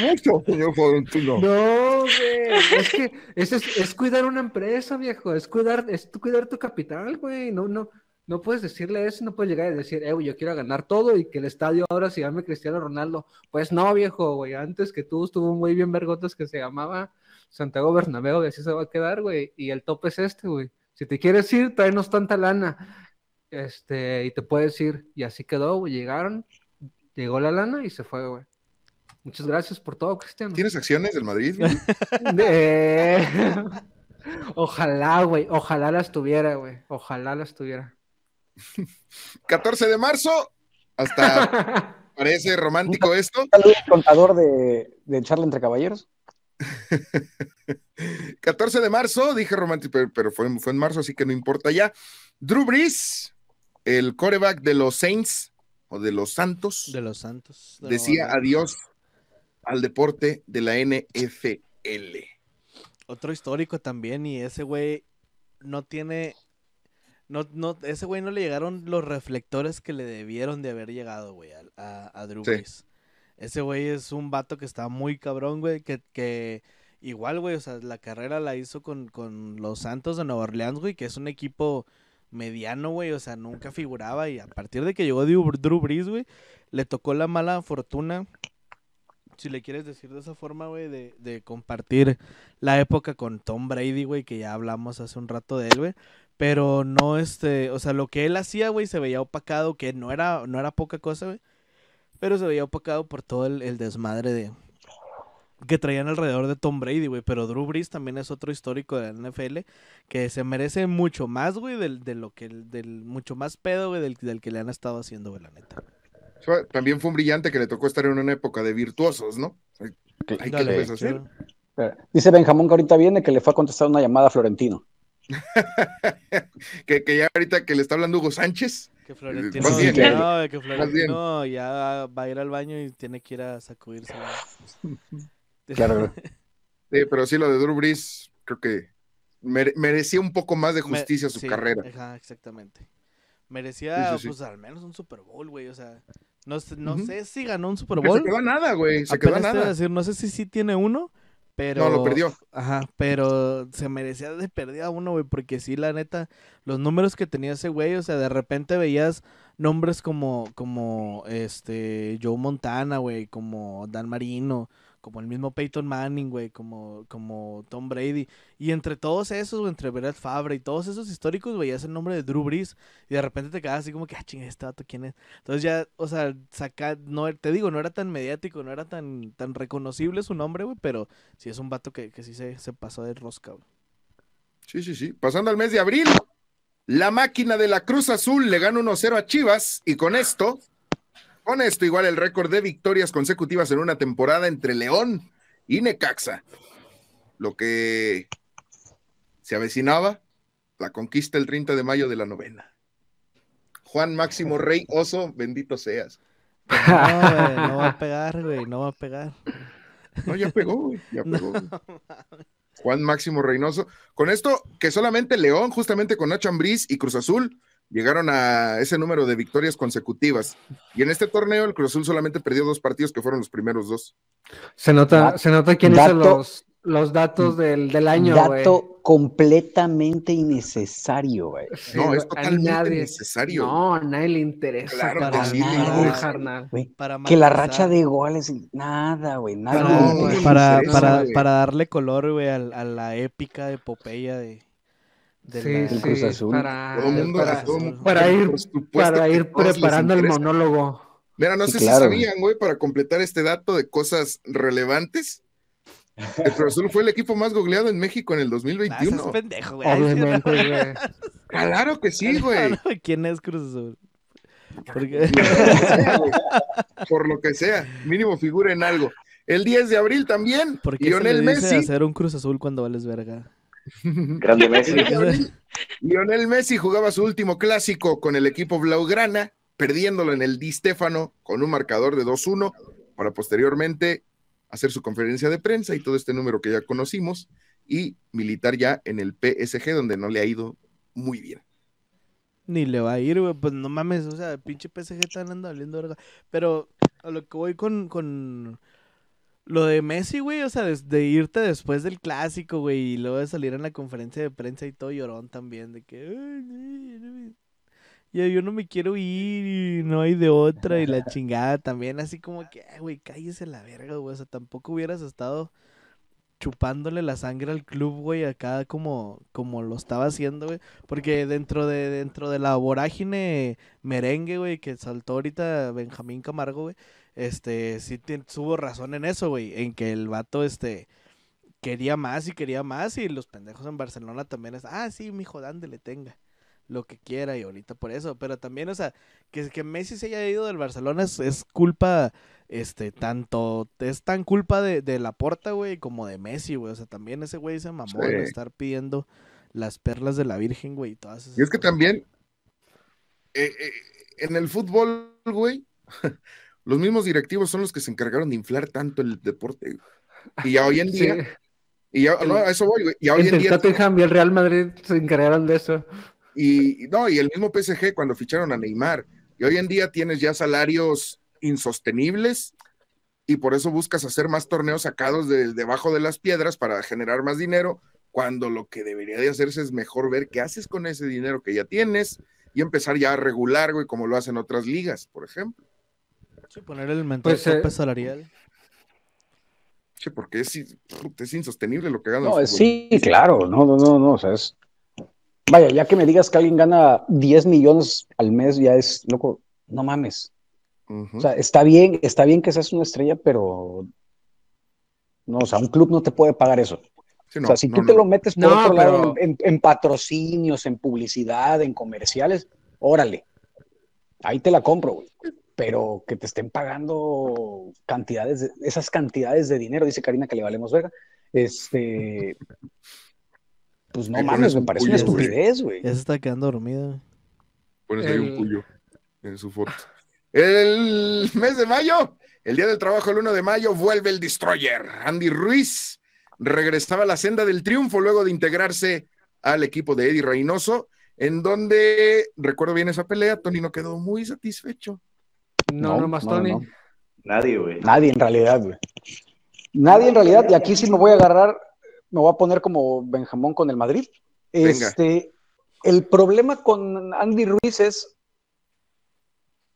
mucho, señor Florentino. No, güey, es que es, es, es, cuidar una empresa, viejo, es cuidar, es cuidar tu capital, güey, no, no, no puedes decirle eso, no puedes llegar y decir, eh, yo quiero ganar todo y que el estadio ahora se llame Cristiano Ronaldo. Pues no, viejo, güey, antes que tú estuvo muy bien vergotas que se llamaba Santiago Bernabéu y así se va a quedar, güey. Y el tope es este, güey. Si te quieres ir, tráenos tanta lana. Este, y te puedes ir. Y así quedó, güey. Llegaron, llegó la lana y se fue, güey. Muchas gracias por todo, Cristiano. ¿Tienes acciones del Madrid? [LAUGHS] [LAUGHS] Ojalá, güey. Ojalá las tuviera, güey. Ojalá las tuviera. [LAUGHS] 14 de marzo, hasta parece romántico esto. contador de, de charla entre caballeros. [LAUGHS] 14 de marzo, dije romántico, pero, fue, fue, en marzo, así que no importa ya. Drew Brees, el coreback de los Saints o de los Santos. De los Santos. decía adiós al deporte de la NFL. Otro histórico también, y ese güey no tiene no, no, ese güey no le llegaron los reflectores que le debieron de haber llegado, güey, a, a, Drew Brees. Ese güey es un vato que está muy cabrón, güey, que, que igual, güey, o sea, la carrera la hizo con, con los Santos de Nueva Orleans, güey, que es un equipo mediano, güey, o sea, nunca figuraba y a partir de que llegó Drew Brees, güey, le tocó la mala fortuna, si le quieres decir de esa forma, güey, de, de compartir la época con Tom Brady, güey, que ya hablamos hace un rato de él, güey, pero no, este, o sea, lo que él hacía, güey, se veía opacado, que no era, no era poca cosa, güey. Pero se veía opacado por todo el, desmadre de que traían alrededor de Tom Brady, güey. Pero Drew Brees también es otro histórico de la NFL que se merece mucho más, güey, del, de lo que, del, mucho más pedo, güey, del, del que le han estado haciendo, güey, la neta. También fue un brillante que le tocó estar en una época de virtuosos, ¿no? Hay que hacer. Dice Benjamín que ahorita viene que le fue a contestar una llamada a Florentino. [LAUGHS] que, ya ahorita que le está hablando Hugo Sánchez. Que Florentino, no, que Florentino ya va a ir al baño y tiene que ir a sacudirse. [LAUGHS] Claro. Sí, pero sí, lo de Drew Brees, creo que merecía un poco más de justicia su carrera. exactamente. Merecía, pues, al menos un Super Bowl, güey. O sea, no, no sé si ganó un Super Bowl. se quedó nada, güey. Se quedó nada. Decir, no sé si sí tiene uno, pero, no, lo perdió. Ajá, pero se merecía de pérdida uno, güey, porque sí, la neta, los números que tenía ese güey, o sea, de repente veías nombres como, como, este, Joe Montana, güey, como Dan Marino, como el mismo Peyton Manning, güey, como, como Tom Brady. Y entre todos esos, güey, entre Brett Favre y todos esos históricos, veías el nombre de Drew Brees y de repente te quedas así como que, ah, chinga, este vato, ¿quién es? Entonces ya, o sea, saca, no, te digo, no era tan mediático, no era tan, tan reconocible su nombre, güey, pero sí es un vato que, que sí se, se pasó de rosca, güey. Sí, sí, sí. Pasando al mes de abril, la máquina de la Cruz Azul le gana 1-0 a Chivas y con esto con esto, igual el récord de victorias consecutivas en una temporada entre León y Necaxa. Lo que se avecinaba, la conquista el 30 de mayo de la novena. Juan Máximo Rey Oso, bendito seas. No, no va a pegar, güey, no va a pegar. No, ya pegó, güey, ya [LAUGHS] pegó. Juan Máximo Reynoso. Con esto, que solamente León, justamente con Nacho Ambriz y Cruz Azul, llegaron a ese número de victorias consecutivas. Y en este torneo el Cruz Azul solamente perdió dos partidos que fueron los primeros dos. Se nota, se nota quién hizo los, los datos del, del año, Dato completamente innecesario, güey. no, es totalmente innecesario. No, a nadie le interesa. Claro para que sí, nada, que la racha de goles, nada, güey, nada. Para, para, para, darle color, güey, a, a, la épica epopeya de, de sí, Cruz Azul. Para, para, ir, para ir preparando el monólogo. Mira, no sé si sabían, güey, para completar este dato de cosas relevantes el Cruz Azul fue el equipo más googleado en México en el 2021. Ah, pendejo, güey. Obviamente, [LAUGHS] güey. Claro que sí, güey. ¿Quién es Cruz Azul? Por lo que sea, mínimo figura en algo. El 10 de abril también, ¿Por qué Lionel se le dice Messi. hacer un Cruz Azul cuando vales verga? Grande Messi. Lionel Messi jugaba su último clásico con el equipo Blaugrana, perdiéndolo en el Di Stefano con un marcador de 2-1, para posteriormente hacer su conferencia de prensa y todo este número que ya conocimos y militar ya en el PSG donde no le ha ido muy bien. Ni le va a ir, güey, pues no mames, o sea, pinche PSG está andando valiendo verga. Pero a lo que voy con, con lo de Messi, güey, o sea, de, irte después del clásico, güey, y luego de salir en la conferencia de prensa y todo llorón también, de que ya yo no me quiero ir y no hay de otra y la [LAUGHS] chingada también, así como que, güey, cállese la verga, güey, o sea, tampoco hubieras estado chupándole la sangre al club, güey, acá como, como lo estaba haciendo, güey, porque dentro de, dentro de la vorágine merengue, güey, que saltó ahorita Benjamín Camargo, güey, este, sí tuvo razón en eso, güey, en que el vato, este, quería más y quería más y los pendejos en Barcelona también es, ah, sí, mijo, le tenga lo que quiera y ahorita por eso, pero también, o sea, que, que Messi se haya ido del Barcelona es, culpa, este, tanto, es tan culpa de, de la porta, güey, como de Messi, güey, o sea, también ese güey se mamó de estar pidiendo las perlas de la Virgen, güey, y todas esas Y es que también, eh, eh, en el fútbol, güey, [LAUGHS] los mismos directivos son los que se encargaron de inflar tanto el deporte, y ya hoy en [LAUGHS] día... Y ya, no, a eso voy, güey. Y hoy en día. y el Real Madrid se encargaron de eso. Y no, y el mismo PSG cuando ficharon a Neymar. Y hoy en día tienes ya salarios insostenibles y por eso buscas hacer más torneos sacados de, debajo de las piedras para generar más dinero, cuando lo que debería de hacerse es mejor ver qué haces con ese dinero que ya tienes y empezar ya a regular, güey, como lo hacen otras ligas, por ejemplo. Sí, poner el mental pues, eh, salarial. Sí, porque es, es insostenible lo que gana. No, sí, claro, no, no, no, no, o sea, es Vaya, ya que me digas que alguien gana 10 millones al mes, ya es loco, no mames. O sea, está bien, está bien que seas una estrella, pero no, o sea, un club no te puede pagar eso. o sea, si tú te lo metes por otro lado en, patrocinios, en publicidad, en comerciales, órale, ahí te la compro, güey. Pero que te estén pagando cantidades, esas cantidades de dinero, dice Karina que le valemos verga, este, pues no mames, me parece una estupidez, güey. Ya se está quedando dormido. Pones ahí un puyo en su foto. El mes de mayo, el día del trabajo, el 1 de mayo, vuelve el Destroyer. Andy Ruiz regresaba a la senda del triunfo luego de integrarse al equipo de Eddie Reynoso, en donde, recuerdo bien esa pelea, Tony no quedó muy satisfecho. No, no, más Tony. Nadie, güey. Nadie en realidad, güey. Nadie en realidad, y aquí sí me voy a agarrar me voy a poner como Benjamón con el Madrid. Este, el problema con Andy Ruiz es,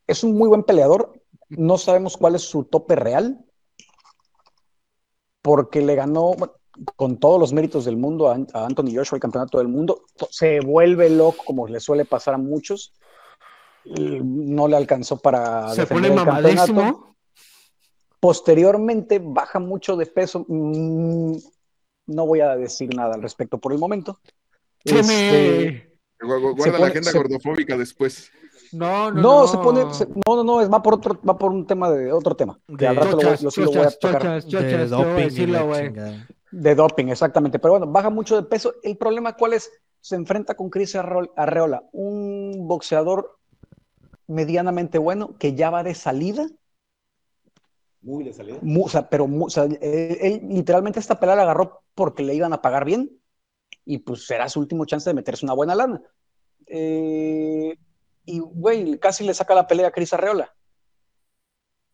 es un muy buen peleador, no sabemos cuál es su tope real, porque le ganó con todos los méritos del mundo a, Anthony Joshua el campeonato del mundo, se vuelve loco como le suele pasar a muchos, no le alcanzó para se pone mamadísimo. Posteriormente baja mucho de peso. Mm, no voy a decir nada al respecto por el momento. Este, guarda la agenda gordofóbica después. No, no, no. se pone, no, no, no, es va por otro, va por un tema de otro tema. De, al rato lo, lo, voy a tocar. de doping. de doping, exactamente. Pero bueno, baja mucho de peso. El problema, ¿cuál es? Se enfrenta con Chris Arreola, un boxeador medianamente bueno que ya va de salida muy de salida. o sea, pero él, literalmente esta pelea la agarró porque le iban a pagar bien y pues será su último chance de meterse una buena lana. Eh, y, güey, casi le saca la pelea a Cris Arreola.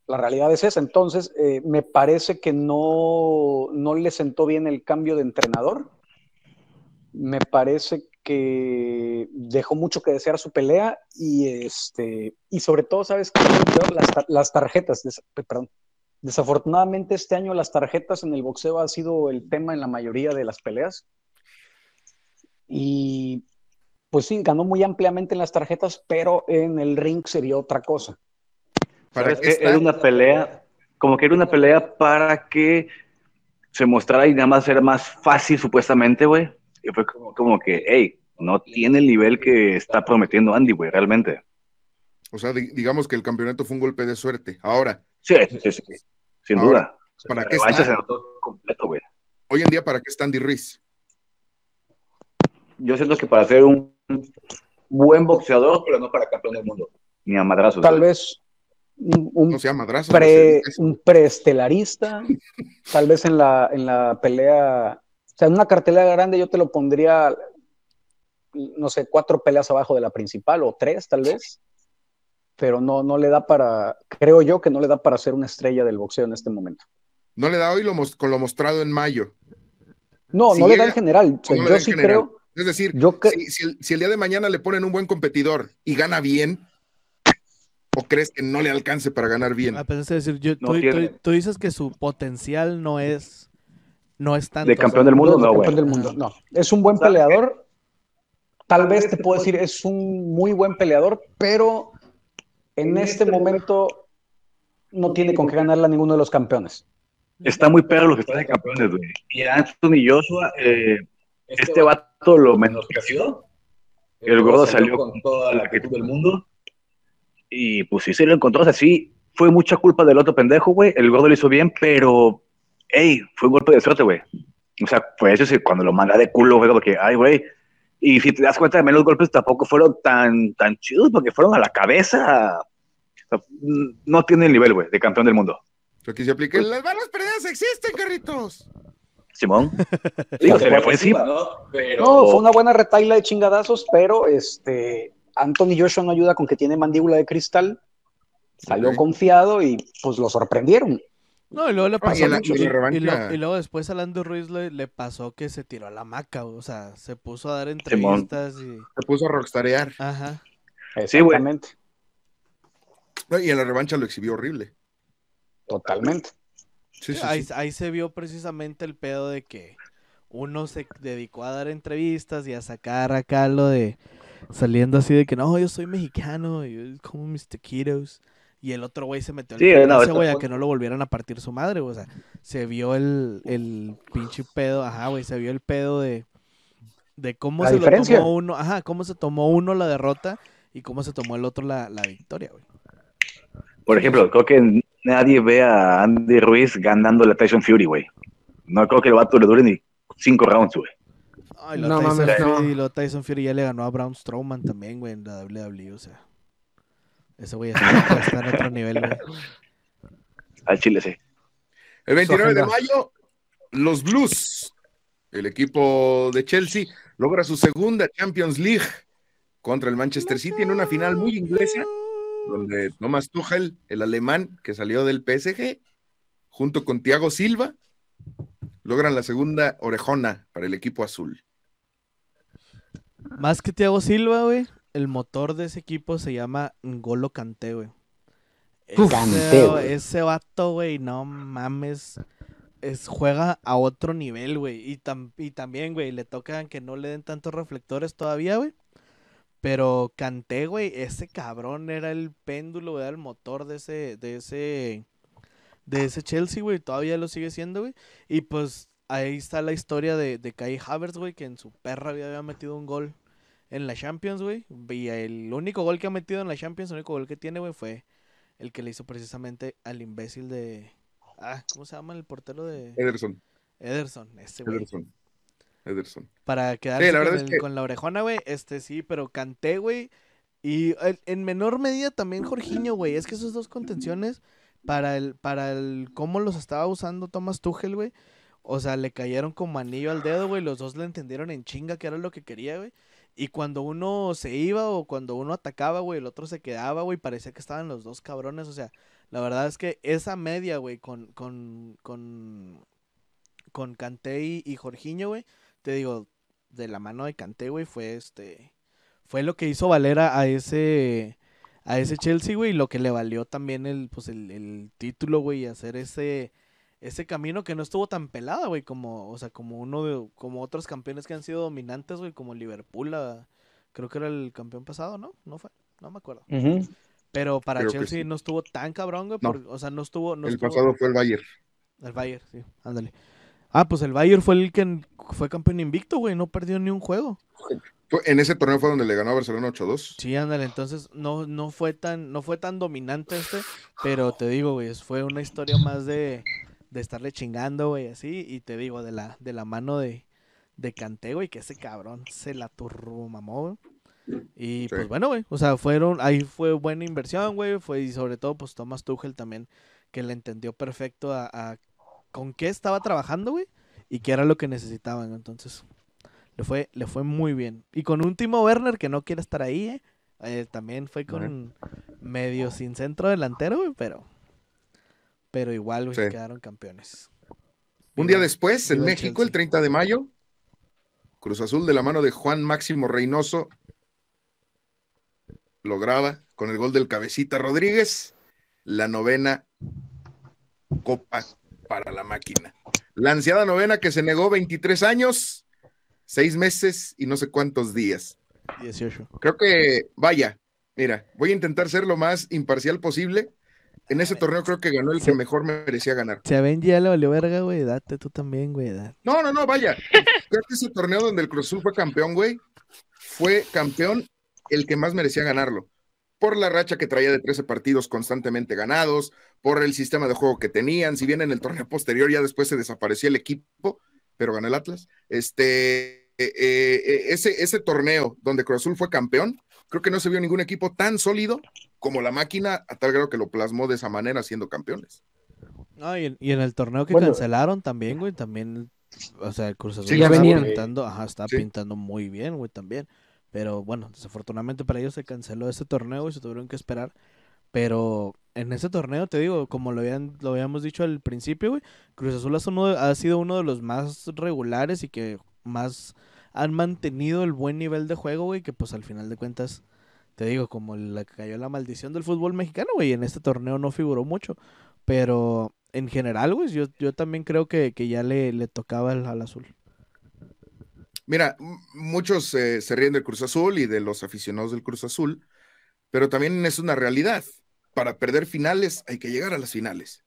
La realidad es esa. Entonces, eh, me parece que no, no le sentó bien el cambio de entrenador. Me parece que dejó mucho que desear su pelea y este y sobre todo, ¿sabes qué? Las, las tarjetas, perdón. Desafortunadamente este año las tarjetas en el boxeo ha sido el tema en la mayoría de las peleas. Y pues sí, ganó muy ampliamente en las tarjetas, pero en el ring sería otra cosa. Para que era una pelea, como que era una pelea para que se mostrara y nada más era más fácil supuestamente, güey. Y fue como, que, hey, no tiene el nivel que está prometiendo Andy, güey, realmente. O sea, digamos que el campeonato fue un golpe de suerte. Ahora. Sí, sí, sí, sin duda. ¿Para qué está? completo, güey. Hoy en día, ¿para qué está Andy Ruiz? Yo siento que para ser un buen boxeador, pero no para campeón del mundo. Ni a madrazos. Tal vez un, un preestelarista, tal vez en la, en la pelea, o sea, en una cartelera grande yo te lo pondría, no sé, cuatro peleas abajo de la principal o tres tal vez, pero no, no le da para, creo yo que no le da para ser una estrella del boxeo en este momento. No le da hoy lo, con lo mostrado en mayo. No, no le da en general. yo sí creo. Es decir, si, si, el, día de mañana le ponen un buen competidor y gana bien, ¿O crees que no le alcance para ganar bien? Ah, pues decir, tú, dices que su potencial no es, no es tanto. De campeón del mundo, no, campeón del mundo, no. Es un buen peleador. Tal vez te puedo decir, es un muy buen peleador, pero en este momento no tiene con qué ganarle a ninguno de los campeones. Está muy perro lo que está de campeones, güey. Y Anthony Joshua, eh, este vato lo menospreció. El gordo salió con toda la actitud del mundo y pues sí se lo encontró. así fue mucha culpa del otro pendejo, güey. El gordo lo hizo bien, pero, hey, fue un golpe de suerte, güey. O sea, fue eso, sí, cuando lo manda de culo, fue porque, ay, güey. Y si te das cuenta, también los golpes tampoco fueron tan, tan chidos, porque fueron a la cabeza. no tiene el nivel, güey, de campeón del mundo. Aquí se aplique. Pues Las balas perdidas existen, carritos. Simón. [LAUGHS] se fue encima, ¿no? Pero... No, fue una buena retaila de chingadazos, pero este Anthony Joshua no ayuda con que tiene mandíbula de cristal. Salió confiado y pues lo sorprendieron. No, y luego le pasó y, luego después a Lando Ruiz le, pasó que se tiró a la maca, o sea, se puso a dar entrevistas y... Se puso a rockstarear. Ajá. Exactamente. y en la revancha lo exhibió horrible. Totalmente. ahí, ahí se vio precisamente el pedo de que uno se dedicó a dar entrevistas y a sacar acá lo de saliendo así de que no, yo soy mexicano, y yo como mis taquitos. Y el otro güey se metió sí, al no, güey a que no lo volvieran a partir su madre, o sea, se vio el, el pinche pedo, ajá, güey, se vio el pedo de, de cómo se lo tomó uno, ajá, cómo se tomó uno la derrota y cómo se tomó el otro la, la victoria, güey. Por ejemplo, creo que nadie ve a Andy Ruiz ganando la Tyson Fury, güey. No creo que el vato le dure ni cinco rounds, güey. Ay, lo no, Tyson mames, Fury, lo Tyson Fury ya le ganó a Braun Strowman también, güey, en la WWE, o sea. Ese güey está, está en otro nivel, güey. Al Chile, sí. El 29 de mayo, los Blues, el equipo de Chelsea, logra su segunda Champions League contra el Manchester City en una final muy inglesa, donde Thomas Tuchel, el alemán que salió del PSG, junto con Thiago Silva, logran la segunda orejona para el equipo azul. Más que Thiago Silva, güey, el motor de ese equipo se llama Ngolo Kanté, güey. Ese, ese vato, güey, no mames. Es, juega a otro nivel, güey. Y, y también, güey, le tocan que no le den tantos reflectores todavía, güey. Pero Kanté, güey, ese cabrón era el péndulo, era el motor de ese, de ese, de ese Chelsea, güey. Todavía lo sigue siendo, güey. Y pues ahí está la historia de, de Kai Havertz, güey, que en su perra había metido un gol en la Champions, güey. Y el único gol que ha metido en la Champions, el único gol que tiene, güey, fue el que le hizo precisamente al imbécil de. Ah, ¿cómo se llama el portero de. Ederson. Ederson, ese güey. Ederson. Ederson. Para quedarse con, la orejona, güey. Este sí, pero canté, güey. Y en menor medida también Jorginho, güey. Es que esos dos contenciones para el, para el cómo los estaba usando Thomas Tuchel, güey. O sea, le cayeron como anillo al dedo, güey. Los dos le entendieron en chinga que era lo que quería, güey. Y cuando uno se iba o cuando uno atacaba, güey, el otro se quedaba, güey. Parecía que estaban los dos cabrones. O sea, La verdad es que esa media, güey, con, con, con, con Kanté y, Jorginho, güey, te digo, de la mano de Kanté, güey, fue este, fue lo que hizo valer a, ese, a ese Chelsea, güey, y lo que le valió también el, pues el, el título, güey, y hacer ese, ese camino que no estuvo tan pelada, güey, como, o sea, como uno de, como otros campeones que han sido dominantes, güey, como Liverpool, creo que era el campeón pasado, ¿no? No fue, no me acuerdo. Pero para Chelsea no estuvo tan cabrón, güey. o sea, no estuvo. el pasado fue el Bayern. El Bayern, sí, ándale. Ah, pues el Bayern fue el que fue campeón invicto, güey. No perdió ni un juego. En ese torneo fue donde le ganó a Barcelona 8-2. Sí, ándale. Entonces no, no, fue tan, no fue tan dominante este. Pero te digo, güey, fue una historia más de, de estarle chingando, güey, así. Y te digo, de la, de la mano de, de Canté, güey, que ese cabrón se la turbo mamó, güey. Y pues bueno, güey, o sea, fueron, ahí fue buena inversión, güey, fue y sobre todo pues Thomas Tuchel también, que le entendió perfecto a, con qué estaba trabajando, güey, y qué era lo que necesitaban, entonces le fue, le fue muy bien. Y con un Timo Werner que no quiere estar ahí, eh, eh también fue con medio sin centro delantero, güey, pero, pero igual, güey, quedaron campeones. Un día después, en México, el 30 de mayo, Cruz Azul de la mano de Juan Máximo Reynoso lograba con el gol del cabecita Rodríguez la novena copa para la máquina. La ansiada novena que se negó 23 años, 6 meses y no sé cuántos días. 18. Creo que, vaya, mira, voy a intentar ser lo más imparcial posible. En ese torneo creo que ganó el que mejor merecía ganar. Se ven ya le valió verga, güey. Date tú también, güey. No, no, no, vaya. Creo que ese torneo donde el Cruz Azul fue campeón, güey, fue campeón el que más merecía ganarlo. Por la racha que traía de 13 partidos constantemente ganados, por el sistema de juego que tenían. Si bien en el torneo posterior ya después se desaparecía el equipo, pero ganó el Atlas. Este, eh, eh, ese, ese torneo donde Cruz Azul fue campeón, creo que no se vio ningún equipo tan sólido como la máquina, a tal grado que lo plasmó de esa manera siendo campeones. y, en, el torneo que cancelaron también, güey, también, o sea, el Cruz Azul ya pintando, ajá, estaba pintando muy bien, güey, también. Pero bueno, desafortunadamente para ellos se canceló ese torneo y se tuvieron que esperar. Pero en ese torneo, te digo, como lo, habían, lo habíamos dicho al principio, güey, Cruz Azul ha sido uno de los más regulares y que más han mantenido el buen nivel de juego, güey, que pues al final de cuentas, te digo, como le cayó la maldición del fútbol mexicano, güey, en este torneo no figuró mucho. Pero en general, güey, yo, yo también creo que, ya le, le tocaba al azul. Mira, muchos eh, se ríen del Cruz Azul y de los aficionados del Cruz Azul, pero también es una realidad. Para perder finales hay que llegar a las finales.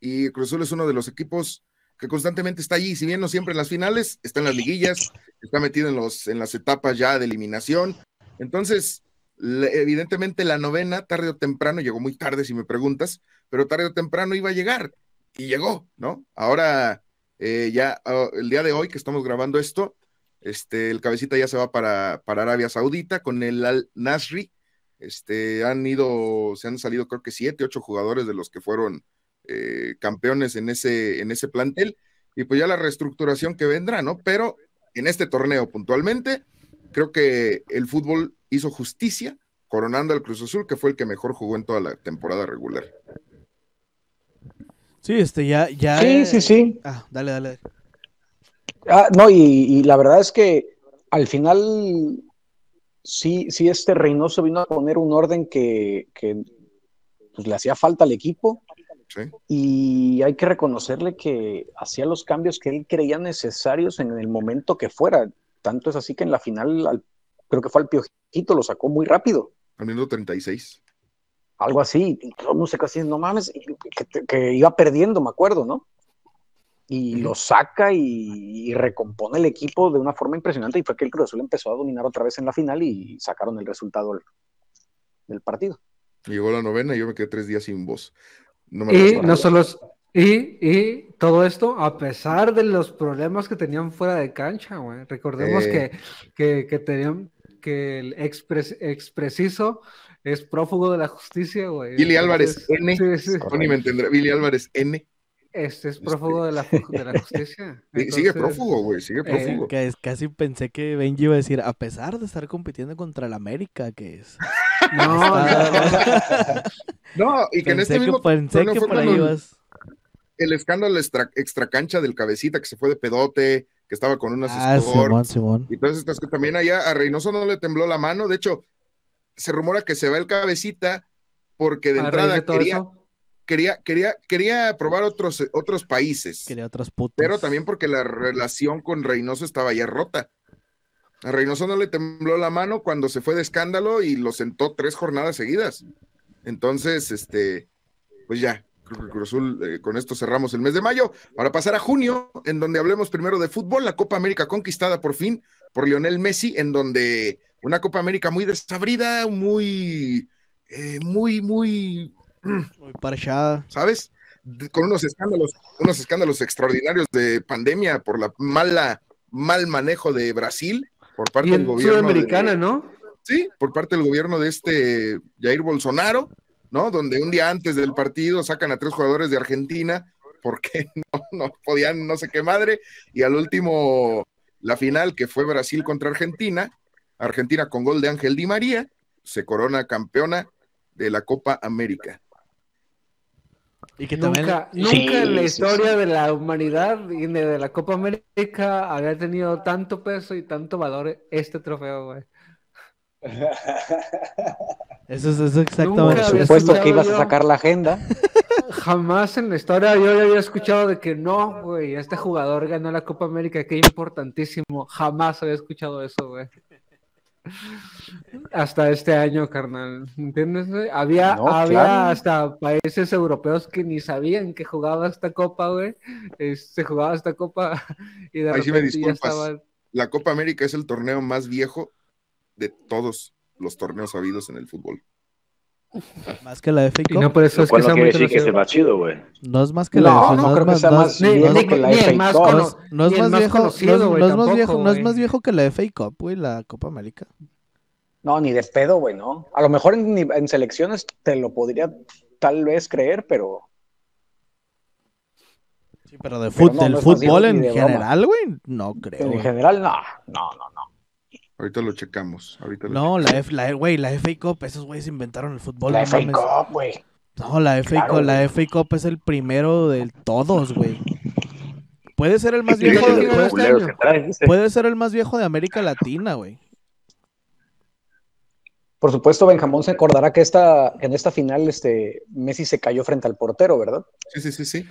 Y Cruz Azul es uno de los equipos que constantemente está allí, si bien no siempre en las finales, está en las liguillas, está metido en, los, en las etapas ya de eliminación. Entonces, evidentemente la novena, tarde o temprano, llegó muy tarde si me preguntas, pero tarde o temprano iba a llegar y llegó, ¿no? Ahora, eh, ya ah, el día de hoy que estamos grabando esto, este, el cabecita ya se va para, para Arabia Saudita con el Al Nasri. Este, han ido, se han salido creo que siete, ocho jugadores de los que fueron eh, campeones en ese, en ese plantel. Y pues ya la reestructuración que vendrá, ¿no? Pero en este torneo puntualmente, creo que el fútbol hizo justicia coronando al Cruz Azul, que fue el que mejor jugó en toda la temporada regular. Sí, este, ya, ya. Sí, sí, sí. Ah, dale, dale. Ah, no, y, la verdad es que al final sí, sí este Reynoso vino a poner un orden que, pues, le hacía falta al equipo. Y hay que reconocerle que hacía los cambios que él creía necesarios en el momento que fuera. Tanto es así que en la final, creo que fue al Piojito, lo sacó muy rápido. Al minuto 36. Algo así. No sé casi, no mames, que, que, iba perdiendo, me acuerdo, ¿no? y lo saca y, recompone el equipo de una forma impresionante y fue que el Cruz Azul empezó a dominar otra vez en la final y sacaron el resultado del partido. Llegó la novena y yo me quedé tres días sin voz. y no solo y, todo esto a pesar de los problemas que tenían fuera de cancha, güey. Recordemos eh. que, que, tenían que el expres, expreciso es prófugo de la justicia, güey. Billy Álvarez N. me entenderá. Billy Álvarez N. Este es prófugo de la, de la [LAUGHS] justicia. sigue prófugo, güey, sigue eh, prófugo. casi pensé que Benji iba a decir, a pesar de estar compitiendo contra el América, que es. [LAUGHS] No, [LAUGHS] no, y que en este mismo pensé que por ahí ibas el escándalo extra, cancha del cabecita que se fue de pedote, que estaba con unas ah, Y todas estas que también allá a Reynoso no le tembló la mano. De hecho, se rumora que se va el cabecita porque de entrada quería, quería, quería, quería probar otros, otros países. Quería otros putos. Pero también porque la relación con Reynoso estaba ya rota. A Reynoso no le tembló la mano cuando se fue de escándalo y lo sentó tres jornadas seguidas. Entonces, este, pues ya, Cruz eh, con esto cerramos el mes de mayo, para pasar a junio, en donde hablemos primero de fútbol, la Copa América conquistada por fin por Lionel Messi, en donde una Copa América muy desabrida, muy, eh, muy, muy... Muy parchada. ¿Sabes? con unos escándalos, unos escándalos extraordinarios de pandemia por la mala, mal manejo de Brasil por parte del gobierno. Sudamericana, ¿no? Sí, por parte del gobierno de este Jair Bolsonaro ¿no? Donde un día antes del partido sacan a tres jugadores de Argentina porque [LAUGHS] no, podían no sé qué madre, y al último, la final que fue Brasil contra Argentina, Argentina con gol de Ángel Di María, se corona campeona de la Copa América. Y que nunca, nunca en la historia de la humanidad y de la Copa América había tenido tanto peso y tanto valor este trofeo, güey. Eso es, exactamente. Por supuesto que ibas a sacar la agenda. Jamás en la historia yo había escuchado de que no, güey, este jugador ganó la Copa América, que importantísimo. Jamás había escuchado eso, güey. Hasta este año, carnal. ¿Entiendes? Había, había hasta países europeos que ni sabían que jugaba esta copa, güey. Se jugaba esta copa y de repente ya estaba... La Copa América es el torneo más viejo de todos los torneos habidos en el fútbol. Más que la FA Cup. no, por eso es que, no quiere decir que es más chido, güey. No es más que la No, no, creo que sea más viejo que la FA Cup. No es más viejo, no es más viejo, no es más viejo que la FA Cup, güey, la Copa América. No, ni de pedo, güey, ¿no? A lo mejor en, en selecciones te lo podría tal vez creer, pero Sí, pero de del fútbol en general, güey, no creo. En general, no, no, no, no. Ahorita lo checamos. Ahorita no, la, F, la, wey, la FA Cup, esos güeyes inventaron el fútbol. La FA Cup, güey. No, la FA, Cup, la FA Cup es el primero de todos, güey. Puede ser el más viejo de, puede, puede ser el más viejo de América Latina, güey. Por supuesto, Benjamón se acordará que esta, en esta final este, Messi se cayó frente al portero, ¿verdad? Sí, sí, sí, sí.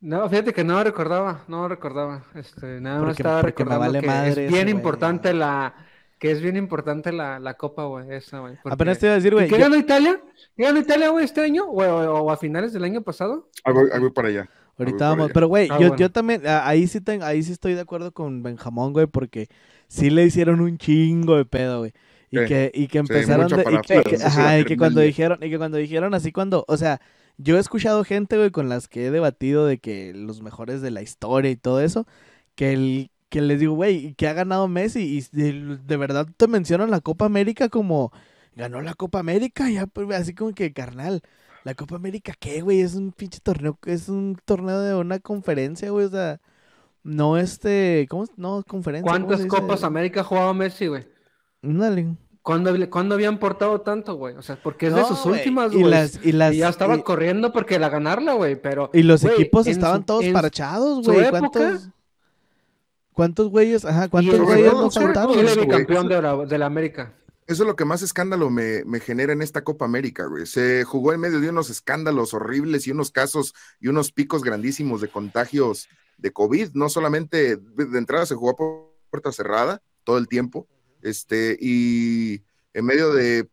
No, fíjate que no recordaba, no recordaba. Este, nada más estaba recordando que es bien importante la, que es bien importante la, la copa, güey, esa, güey. Apenas te iba a decir, güey. ¿Qué ganó Italia? ¿Qué ganó Italia, güey, este año? ¿O, o, a finales del año pasado? Ahí voy, para allá. Ahorita vamos, pero güey, ah, yo, yo también, ahí sí, ahí sí estoy de acuerdo con Benjamón, güey, porque sí le hicieron un chingo de pedo, güey. Y, que, y que empezaron de, y que, ajá, y que cuando dijeron, y que cuando dijeron así cuando, o sea, yo he escuchado gente, güey, con las que he debatido de que los mejores de la historia y todo eso, que el que les digo, güey, que ha ganado Messi y de, verdad te mencionan la Copa América como ganó la Copa América, ya pues, así como que carnal. La Copa América, ¿qué, güey? Es un pinche torneo, es un torneo de una conferencia, güey, o sea, no este, ¿cómo? No, conferencia. ¿Cuántas Copas América ha jugado Messi, güey? Dale. ¿Cuándo, habían portado tanto, güey? O sea, porque es de sus últimas, güey. Y, las, y, ya estaba corriendo porque la ganarla, güey, pero... Y los equipos estaban todos parachados, güey. ¿Cuántos, ¿Cuántos güeyes? Ajá, ¿cuántos güeyes no faltaron? ¿Quién es campeón de la, de la América? Eso es lo que más escándalo me, me, genera en esta Copa América, güey. Se jugó en medio de unos escándalos horribles y unos casos y unos picos grandísimos de contagios de COVID. No solamente de entrada se jugó por puerta cerrada todo el tiempo, este, y en medio de,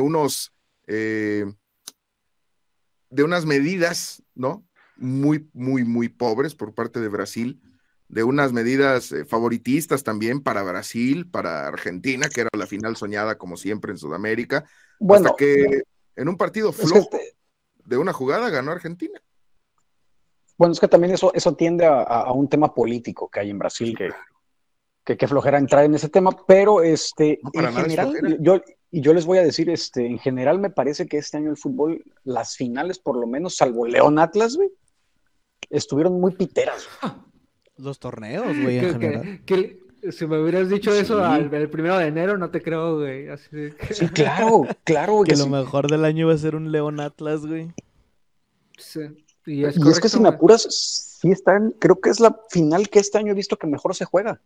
unos, eh, de unas medidas, ¿no? Muy, muy, muy pobres por parte de Brasil, de unas medidas eh, favoritistas también para Brasil, para Argentina, que era la final soñada como siempre en Sudamérica, bueno, hasta que en un partido flojo de una jugada ganó Argentina. Bueno, es que también eso, eso tiende a, un tema político que hay en Brasil, que, que, flojera entrar en ese tema, pero este, en general, yo, y yo les voy a decir, este, en general me parece que este año el fútbol, las finales, por lo menos, salvo León Atlas, güey, estuvieron muy piteras. Los torneos, güey, en general. Si me hubieras dicho eso al, el primero de enero, no te creo, güey. Sí, claro, claro. Que, lo mejor del año va a ser un León Atlas, güey. Sí. Y es, que si me apuras, sí están, creo que es la final que este año he visto que mejor se juega.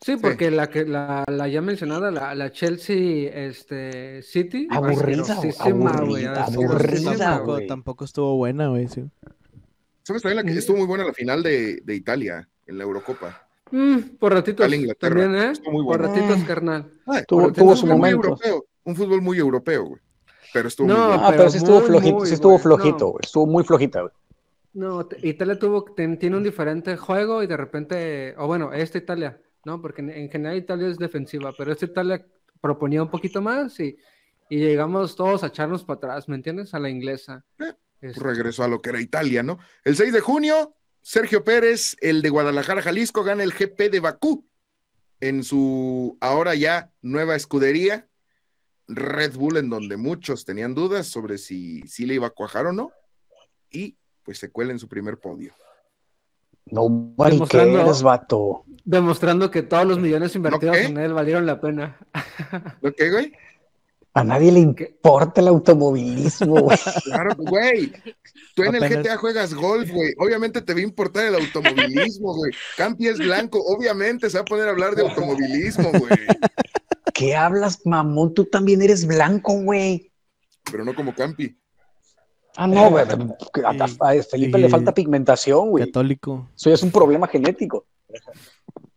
Sí, porque la que la, la, ya mencionada, la, la Chelsea este, City, aburrida, aburrida, aburrida, tampoco, tampoco, estuvo buena, güey. Sí. ¿Sabes también la que estuvo muy buena la final de, de Italia en la Eurocopa? Mm, por ratitos también, ¿eh? Muy por ratitos, carnal. Ah, tuvo, tuvo su momento. un fútbol muy europeo, güey. Pero estuvo no, muy bueno. Ah, pero, sí estuvo flojito, sí estuvo flojito, güey. Estuvo muy flojita, güey. No, Italia tuvo, tiene un diferente juego y de repente, o bueno, esta Italia, ¿no? Porque en, general Italia es defensiva, pero esta Italia proponía un poquito más y, y llegamos todos a echarnos para atrás, ¿me entiendes? A la inglesa. Eh, este. Regresó a lo que era Italia, ¿no? El 6 de junio, Sergio Pérez, el de Guadalajara, Jalisco, gana el GP de Bakú en su ahora ya nueva escudería, Red Bull, en donde muchos tenían dudas sobre si, si le iba a cuajar o no, y pues se cuela en su primer podio. No, demostrando, eres, vato. Demostrando que todos los millones invertidos en él valieron la pena. [LAUGHS] ¿Lo qué, güey? A nadie le importa el automovilismo, güey. Claro, güey. Tú en el GTA juegas golf, güey. Obviamente te va a importar el automovilismo, güey. Campi es blanco, obviamente se va a poner a hablar de automovilismo, güey. ¿Qué hablas, mamón? Tú también eres blanco, güey. Pero no como Campi. Ah, no, güey. A, Felipe le falta pigmentación, güey. Católico. Eso ya es un problema genético.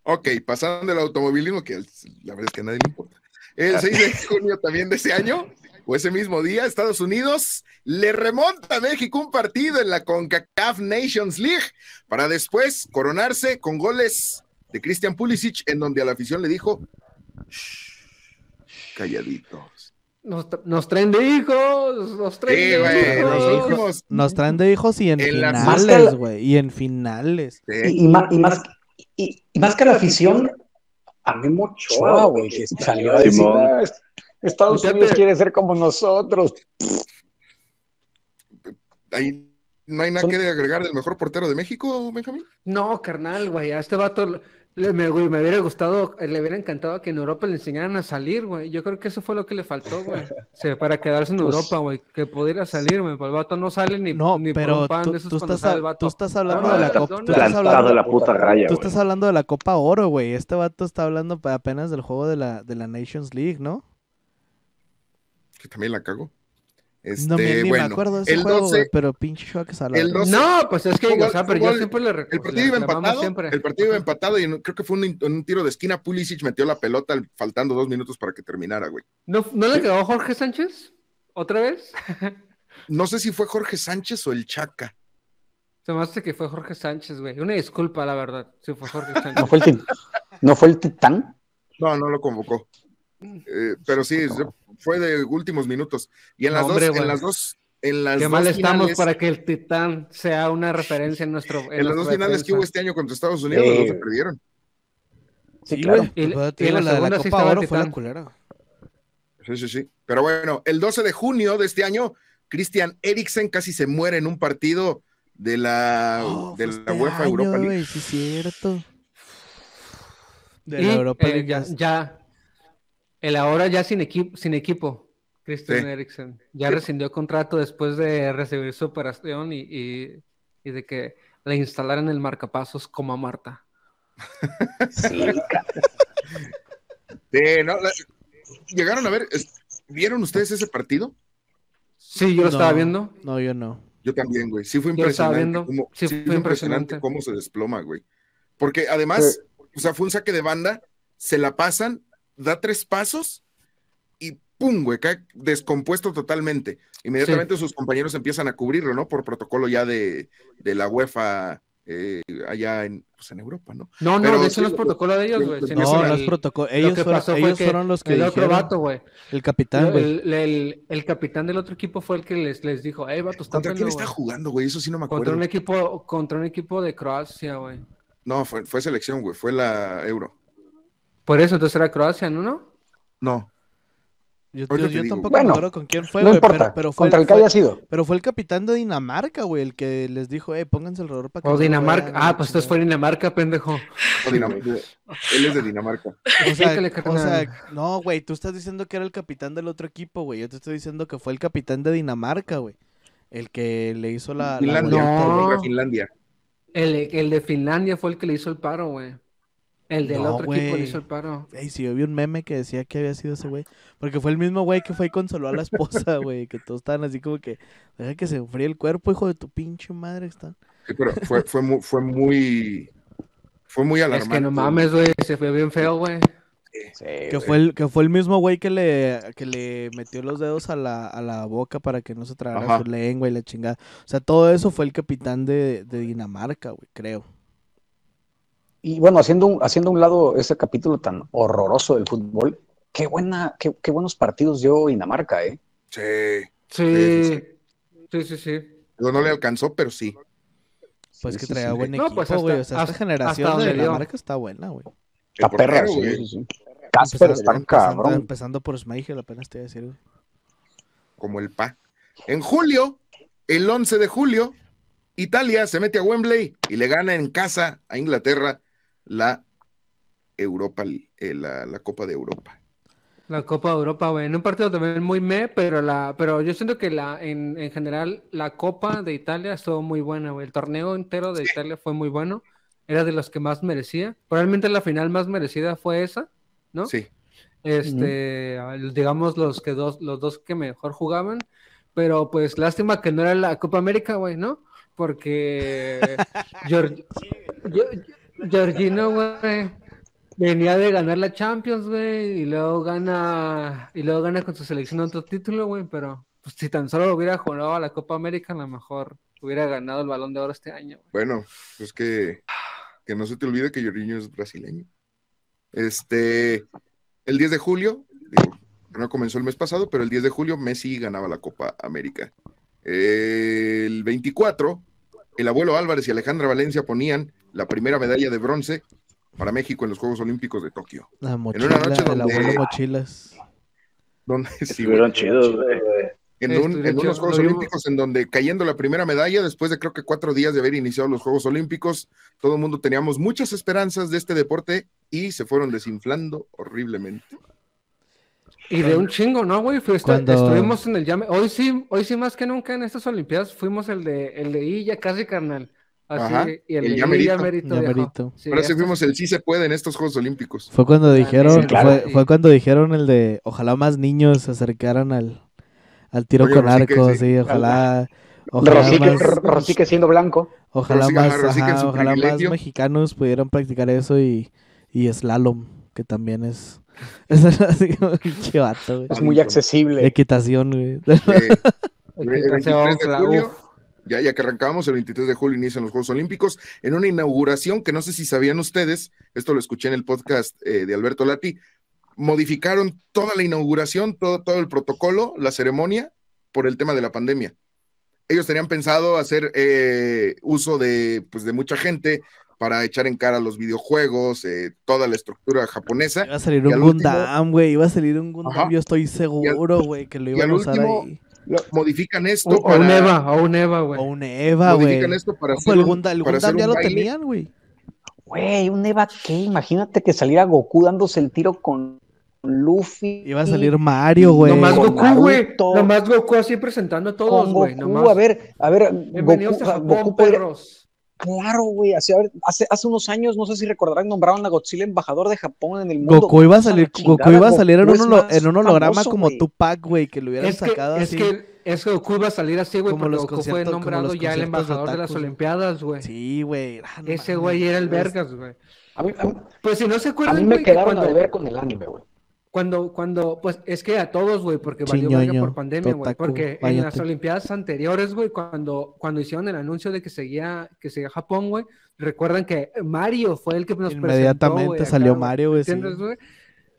Ok, pasando del automovilismo, que la verdad es que a nadie le importa. El 6 de [LAUGHS] junio también de ese año, o ese mismo día, Estados Unidos le remonta a México un partido en la CONCACAF Nations League para después coronarse con goles de Christian Pulisic, en donde a la afición le dijo, calladitos. Nos, traen de hijos, nos traen de hijos. Nos, traen de hijos y en, finales, güey, y en finales. Y, más, y, más, y, más que la afición, a Memo Ochoa, güey, que salió a decir, ah, Estados Unidos quiere ser como nosotros. Ahí no hay nada que agregar del mejor portero de México, Benjamín. No, carnal, güey, a este vato me, me, hubiera gustado, le hubiera encantado que en Europa le enseñaran a salir, güey. Yo creo que eso fue lo que le faltó, güey. [LAUGHS] para quedarse en pues Europa, güey. Que pudiera salir, güey. El vato no sale ni, no, ni pero pan tú, de tú, estás, tú estás hablando de la Copa. Tú estás hablando de la puta raya, Tú estás hablando de la Copa Oro, güey. Este vato está hablando apenas del juego de la, de la Nations League, ¿no? Que también la cago. Este, no me, bueno, me acuerdo de ese el juego, 12, pero pinche shock el 12, No, pues es que, fútbol, o sea, pero fútbol, yo siempre le El partido iba empatado, siempre. el partido iba empatado y creo que fue un, un, tiro de esquina. Pulisic metió la pelota faltando dos minutos para que terminara, güey. ¿No, ¿no le quedó Jorge Sánchez? ¿Otra vez? [LAUGHS] no sé si fue Jorge Sánchez o el Chaca. Se me hace que fue Jorge Sánchez, güey. Una disculpa, la verdad, si fue Jorge Sánchez. [LAUGHS] ¿No fue el, ¿no fue el titán? No, no lo convocó. Eh, pero sí, no. fue de últimos minutos. Y en las, hombre, dos, en las dos en las Qué mal estamos para que el Titán sea una referencia en nuestro. En, en las dos finales que hubo este año contra Estados Unidos, los dos se perdieron. Sí, sí claro. Y, y, la, la, la Copa Oro fue la culera. Sí, sí, sí. Pero bueno, el 12 de junio de este año, Christian Eriksen casi se muere en un partido de la, oh, de la este UEFA año, Europa League. sí, cierto. De y, la Europa League. Eh, ya, ya, el ahora ya sin, equipo sin equipo. Christian sí. Eriksen. Ya sí. rescindió contrato después de recibir su operación y, y, y, de que le instalaran el marcapasos como a Marta. Sí, [LAUGHS] sí no, la, llegaron a ver, ¿vieron ustedes ese partido? Sí, yo lo no, estaba viendo. No, yo no. Yo también, güey. Sí fue impresionante. Cómo, sí, sí, fue impresionante cómo se desploma, güey. Porque además, sí. o sea, fue un saque de banda, se la pasan, da tres pasos ¡pum! güey, cae descompuesto totalmente. Inmediatamente sí. sus compañeros empiezan a cubrirlo, ¿no? Por protocolo ya de, de la UEFA eh, allá en, pues en Europa, ¿no? No, no, Pero, de eso no es protocolo de ellos, güey. No, no es protocolo. Ellos, fueron, ellos fueron los que el otro vato, güey. El capitán, güey. El, el, el, capitán del otro equipo fue el que les, les dijo, hey, vatos, ¿Contra quién está jugando, güey? Eso sí no me acuerdo. Contra un equipo, contra un equipo de Croacia, güey. No, fue, fue selección, güey. Fue la Euro. Por eso, entonces era Croacia, ¿no? No. Yo, tampoco me acuerdo con quién fue, no importa, pero, fue contra el, que haya sido. Pero fue el capitán de Dinamarca, güey, el que les dijo, eh, pónganse alrededor para que. O Dinamarca. ah, pues entonces fue Dinamarca, pendejo. Él es de Dinamarca. O sea, no, güey, tú estás diciendo que era el capitán del otro equipo, güey. Yo te estoy diciendo que fue el capitán de Dinamarca, güey. El que le hizo la. Finlandia. No. Finlandia. El, el de Finlandia fue el que le hizo el paro, güey. El del otro equipo le hizo el paro. Ey, sí, yo vi un meme que decía que había sido ese güey. Porque fue el mismo güey que fue y consoló a la esposa, [LAUGHS] güey. Que todos estaban así como que, deja que se enfríe el cuerpo, hijo de tu pinche madre. Está. Sí, pero fue, fue, muy, fue muy. Fue muy alarmante. Es que no mames, güey. Se fue bien feo, güey. Sí, que, fue el, que fue el mismo güey que le, que le metió los dedos a la, a la boca para que no se tragara su lengua y la chingada. O sea, todo eso fue el capitán de, de Dinamarca, güey, creo. Y bueno, haciendo un, haciendo un lado ese capítulo tan horroroso del fútbol, qué buena, qué, qué buenos partidos dio Dinamarca, ¿eh? Sí. Sí. Sí, sí, sí. No le alcanzó, pero sí. Pues que traía buen equipo, pues güey. o sea, esta generación de Dinamarca está buena, güey. La perra, sí, sí, sí. Casper está cabrón. Empezando por Schmeichel, apenas te voy a decir, güey. Como el PA. En julio, el 11 de julio, Italia se mete a Wembley y le gana en casa a Inglaterra la Europa, eh, la, Copa de Europa. La Copa de Europa, güey. En un partido también muy me, pero la, pero yo siento que la, en, general, la Copa de Italia estuvo muy buena, güey. El torneo entero de Italia fue muy bueno. Era de los que más merecía. Probablemente la final más merecida fue esa, ¿no? Sí. Este, digamos los que dos, los dos que mejor jugaban. Pero pues lástima que no era la Copa América, güey, ¿no? Porque [LAUGHS] Georgino, güey, venía de ganar la Champions, güey, y luego gana, y luego gana con su selección otro título, güey, pero pues, si tan solo hubiera jugado a la Copa América, a lo mejor hubiera ganado el balón de oro este año. Bueno, pues que, que no se te olvide que Jorginho es brasileño. Este, el 10 de julio, digo, no comenzó el mes pasado, pero el 10 de julio Messi ganaba la Copa América. El 24, el abuelo Álvarez y Alejandra Valencia ponían la primera medalla de bronce para México en los Juegos Olímpicos de Tokio. La mochila, en una noche donde, abuelo mochilas. Donde, [LAUGHS] sí, chidos, En, en, unos Juegos Olímpicos en donde cayendo la primera medalla, después de creo que cuatro días de haber iniciado los Juegos Olímpicos, todo el mundo teníamos muchas esperanzas de este deporte y se fueron desinflando horriblemente. Y de un chingo, ¿no, güey? Estuvimos en el llame. Hoy sí, hoy sí más que nunca en estas Olimpiadas fuimos el de el de I ya casi carnal. Así, y el, el ya merito. Ahora sí fuimos el sí se puede en estos Juegos Olímpicos. Fue cuando dijeron, fue, cuando dijeron el de ojalá más niños se acercaran al, al tiro con arco, sí, ojalá. Ojalá Rosique, siendo blanco. Ojalá más, ojalá más mexicanos pudieran practicar eso y, y slalom, que también es, es así como chivato, Es muy accesible. Equitación, güey. [LAUGHS] Ya, ya que arrancamos, el 23 de julio inician los Juegos Olímpicos, en una inauguración que no sé si sabían ustedes, esto lo escuché en el podcast eh, de Alberto Lati, modificaron toda la inauguración, todo, todo el protocolo, la ceremonia, por el tema de la pandemia. Ellos tenían pensado hacer eh, uso de, pues, de mucha gente para echar en cara los videojuegos, eh, toda la estructura japonesa. Iba a salir un Gundam, güey, iba a salir un Gundam, yo estoy seguro, güey, que lo iban a usar ahí modifican esto o, para... un Eva, o un Eva, güey. O un Eva, güey. Modifican esto para hacer el Gundam, ya lo tenían, güey. Güey, un Eva, ¿qué? Imagínate que saliera Goku dándose el tiro con Luffy. Iba a salir Mario, güey. Nomás Goku, güey. Nomás Goku así presentando a todos, güey. A ver, a ver, Bienvenidos Goku, a Goku perros. Claro, güey. Hace, hace, unos años, no sé si recordarán, nombraron a Godzilla embajador de Japón en el mundo. Goku iba a salir, Goku iba a salir en, un, holograma como Tupac, güey, que lo hubieran sacado así. Es que, es que Goku iba a salir así, güey, porque Goku fue nombrado ya el embajador de, las Olimpiadas, güey. Sí, güey. Ah, Ese güey era el vergas, güey. Pues si no se acuerdan, a mí me quedaron a ver con el anime, güey. Cuando, cuando, pues es que a todos, güey, porque valió verga por pandemia, güey. Porque en las Olimpiadas anteriores, güey, cuando, cuando hicieron el anuncio de que seguía, que seguía Japón, güey, recuerdan que Mario fue el que nos Inmediatamente salió Mario, güey.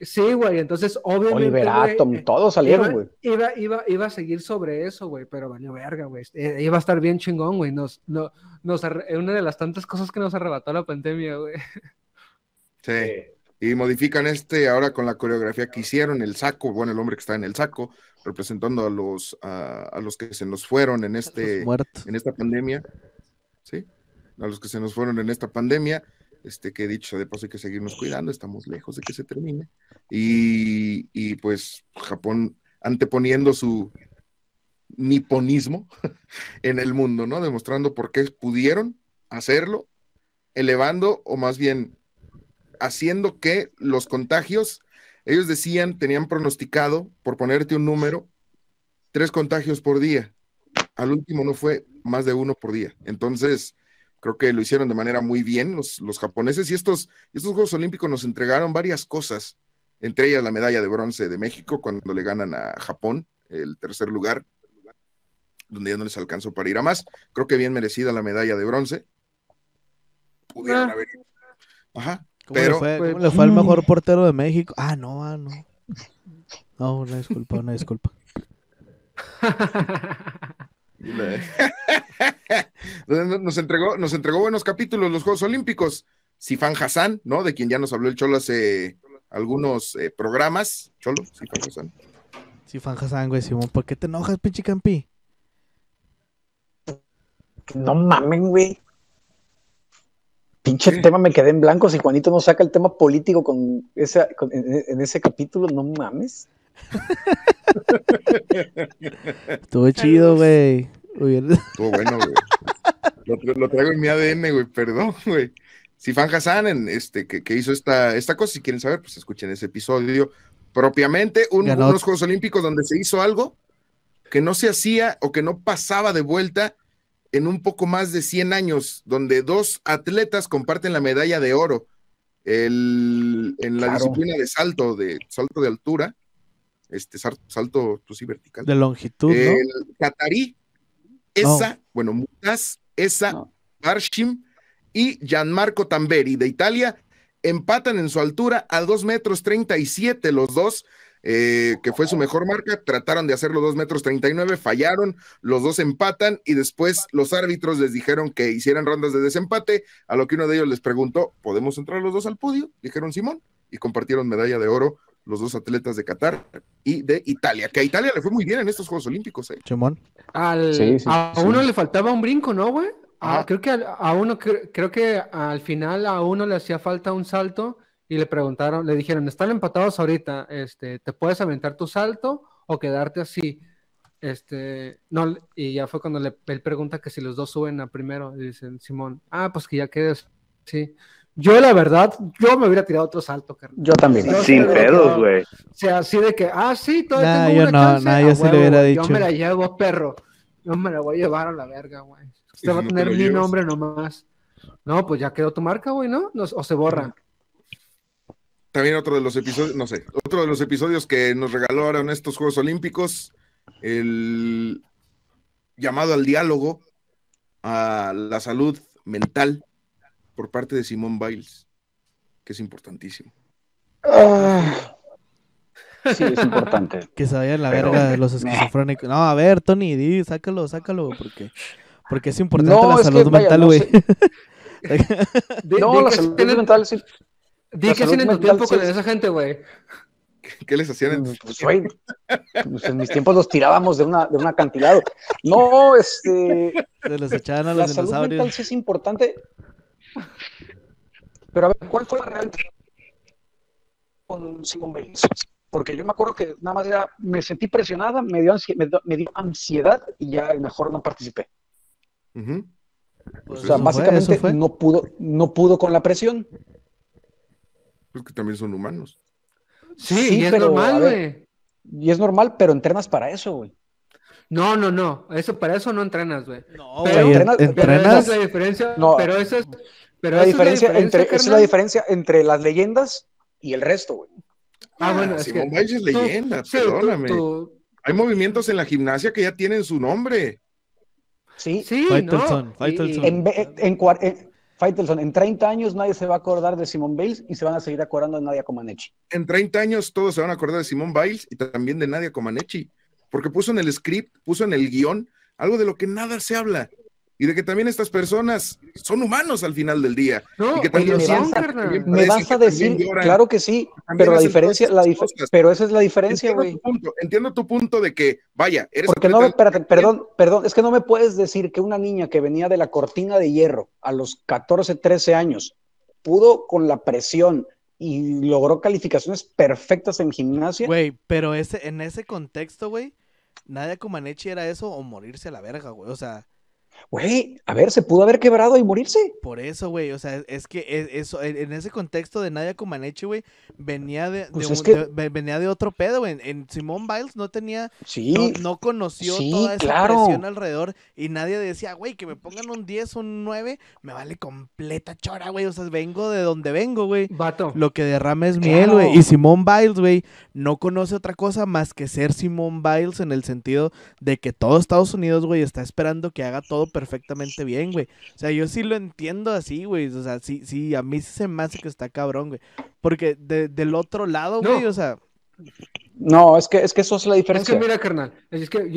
Sí. güey, entonces obviamente. Oliver Atom, todos salieron, güey. Iba, iba, iba, a seguir sobre eso, güey, pero valió verga, güey. Eh, iba a estar bien chingón, güey. Nos, no, nos, una de las tantas cosas que nos arrebató la pandemia, güey. Sí. Y modifican este ahora con la coreografía que hicieron, el saco, bueno, el hombre que está en el saco, representando a los, a, los que se nos fueron en, este, en esta pandemia, ¿sí? A los que se nos fueron en esta pandemia, este, que dicho de paso hay que seguirnos cuidando, estamos lejos de que se termine. Y, y pues Japón anteponiendo su niponismo [LAUGHS] en el mundo, ¿no? Demostrando por qué pudieron hacerlo, elevando o más bien haciendo que los contagios, ellos decían, tenían pronosticado, por ponerte un número, tres contagios por día. Al último no fue más de uno por día. Entonces, creo que lo hicieron de manera muy bien los, los japoneses y estos, estos Juegos Olímpicos nos entregaron varias cosas, entre ellas la medalla de bronce de México cuando le ganan a Japón, el tercer lugar, donde ya no les alcanzó para ir a más. Creo que bien merecida la medalla de bronce. Pudieron ah. haber Ajá. ¿Cómo pero, le fue, ¿cómo le fue al mejor portero de México? Ah, no, ah, no. [LAUGHS] No, una disculpa, una disculpa. [LAUGHS] [LAUGHS] nos entregó, nos entregó buenos capítulos los Juegos Olímpicos. Sifan Hassan, ¿no? De quien ya nos habló el Cholo hace algunos eh, programas. Cholo, Sifan Hassan. Sifan Hassan, güey, Simón, ¿por qué te enojas, pinche campi? No mamen, güey. Pinche tema me quedé en blanco. Si Juanito no saca el tema político con ese, en, ese capítulo, no mames. [LAUGHS] Estuvo chido, güey. Estuvo bueno, güey. Lo, traigo en mi ADN, güey. Perdón, güey. Sifan Hassan, en este, que, que, hizo esta, esta cosa, si quieren saber, pues escuchen ese episodio propiamente. unos Juegos Olímpicos donde se hizo algo que no se hacía o que no pasaba de vuelta en un poco más de 100 años, donde dos atletas comparten la medalla de oro en la disciplina de salto, de salto de altura, este salto, pues sí, vertical. De longitud, El catarí, esa, bueno, Mutas, esa, Barshim y Gianmarco Tamberi de Italia empatan en su altura a 2 metros 37 los dos, eh, que fue su mejor marca, trataron de hacerlo 2 metros 39, fallaron, los dos empatan y después los árbitros les dijeron que hicieran rondas de desempate, a lo que uno de ellos les preguntó, ¿podemos entrar los dos al podio? Dijeron Simón y compartieron medalla de oro los dos atletas de Qatar y de Italia, que a Italia le fue muy bien en estos Juegos Olímpicos. ¿eh? Simón. a uno le faltaba un brinco, ¿no, güey? Ah, creo que a, uno, creo que al final a uno le hacía falta un salto y le preguntaron, le dijeron, están empatados ahorita, este, ¿te puedes aventar tu salto o quedarte así? Este, no, y ya fue cuando le, él pregunta que si los dos suben a primero, y dicen, Simón, ah, pues que ya quedes, sí. Yo, la verdad, yo me hubiera tirado otro salto, carnal. Yo también. Sin pedos, güey. O sea, así de que, ah, sí, todavía tengo yo una no, yo sí le hubiera dicho. Yo me la llevo, perro. Yo me la voy a llevar a la verga, güey. Usted va a tener mi nombre nomás. No, pues ya quedó tu marca, güey, ¿no? O se borra. También otro de los episodios, no sé, otro de los episodios que nos regalaron estos Juegos Olímpicos, el llamado al diálogo a la salud mental por parte de Simón Biles, que es importantísimo. Ah. sí, es importante. [LAUGHS] que se vaya la verga de los [LAUGHS] esquizofrénicos. No, a ver, Tony, di, sácalo, sácalo, porque, porque es importante la salud mental, güey. No, la salud mental sí Di que hacían en tu tiempo con esa gente, güey. [LAUGHS] ¿Qué les hacían en pues, pues, en mis tiempos los tirábamos de, una, de un acantilado. No, este. Se los echaban a los La salud mental sí es importante. Pero a ver, ¿cuál fue la real con Simon Bates? Porque yo me acuerdo que nada más era, me sentí presionada, me dio, me dio, ansiedad y ya mejor no participé. o sea, básicamente no pudo, no pudo con la presión. Pues que también son humanos. Sí, y es normal, güey. Y es normal, pero entrenas para eso, güey. No, no, no. Eso, para eso no entrenas, güey. No, pero, entrenas, esa es la diferencia. No, pero eso es. Pero la diferencia, es la diferencia entre, es la diferencia entre las leyendas y el resto, güey. Ah, bueno, es Simón que, es leyenda, perdóname. Hay movimientos en la gimnasia que ya tienen su nombre. Sí, sí, Faitelson, no. Faitelson. En, en, en, Faitelson, en 30 años nadie se va a acordar de Simón Bales y se van a seguir acordando de Nadia Comaneci. En 30 años todos se van a acordar de Simón Bales y también de Nadia Comaneci, porque puso en el script, puso en el guion algo de lo que nada se habla. Y de que también estas personas son humanos al final del día. No, y que también me vas a decir, claro que sí, pero la diferencia, la pero esa es la diferencia, güey. Entiendo, tu punto de que, vaya, eres Porque no, espérate, perdón, perdón, es que no me puedes decir que una niña que venía de la cortina de hierro a los 14, 13 años pudo con la presión y logró calificaciones perfectas en gimnasia. Güey, pero ese, en ese contexto, güey, Nadia Comaneci era eso o morirse a la verga, güey. O sea, Güey, a ver, se pudo haber quebrado y morirse. Por eso, güey, o sea, es que e, eso, en ese contexto de Nadia Comaneci, güey, venía de, pues venía de otro pedo, güey. En Simón Biles no tenía, sí, no, conoció toda esa presión alrededor y nadie decía, güey, que me pongan un 10, un 9, me vale completa chora, güey, o sea, vengo de donde vengo, güey. Vato. Lo que derrama es miel, güey. Y Simón Biles, güey, no conoce otra cosa más que ser Simón Biles en el sentido de que todo Estados Unidos, güey, está esperando que haga todo perfectamente bien, güey. O sea, yo sí lo entiendo así, güey. O sea, sí, sí, a mí sí se me hace que está cabrón, güey. Porque del otro lado, güey, o sea... No, es que, es que eso es la diferencia. Es que mira, carnal, es que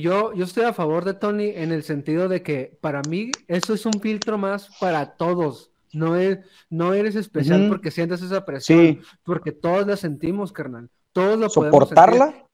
yo, yo, estoy a favor de Tony en el sentido de que para mí eso es un filtro más para todos. No, es, no eres especial porque sientas esa presión, porque todos la sentimos, carnal. Todos lo ¿Soportarla?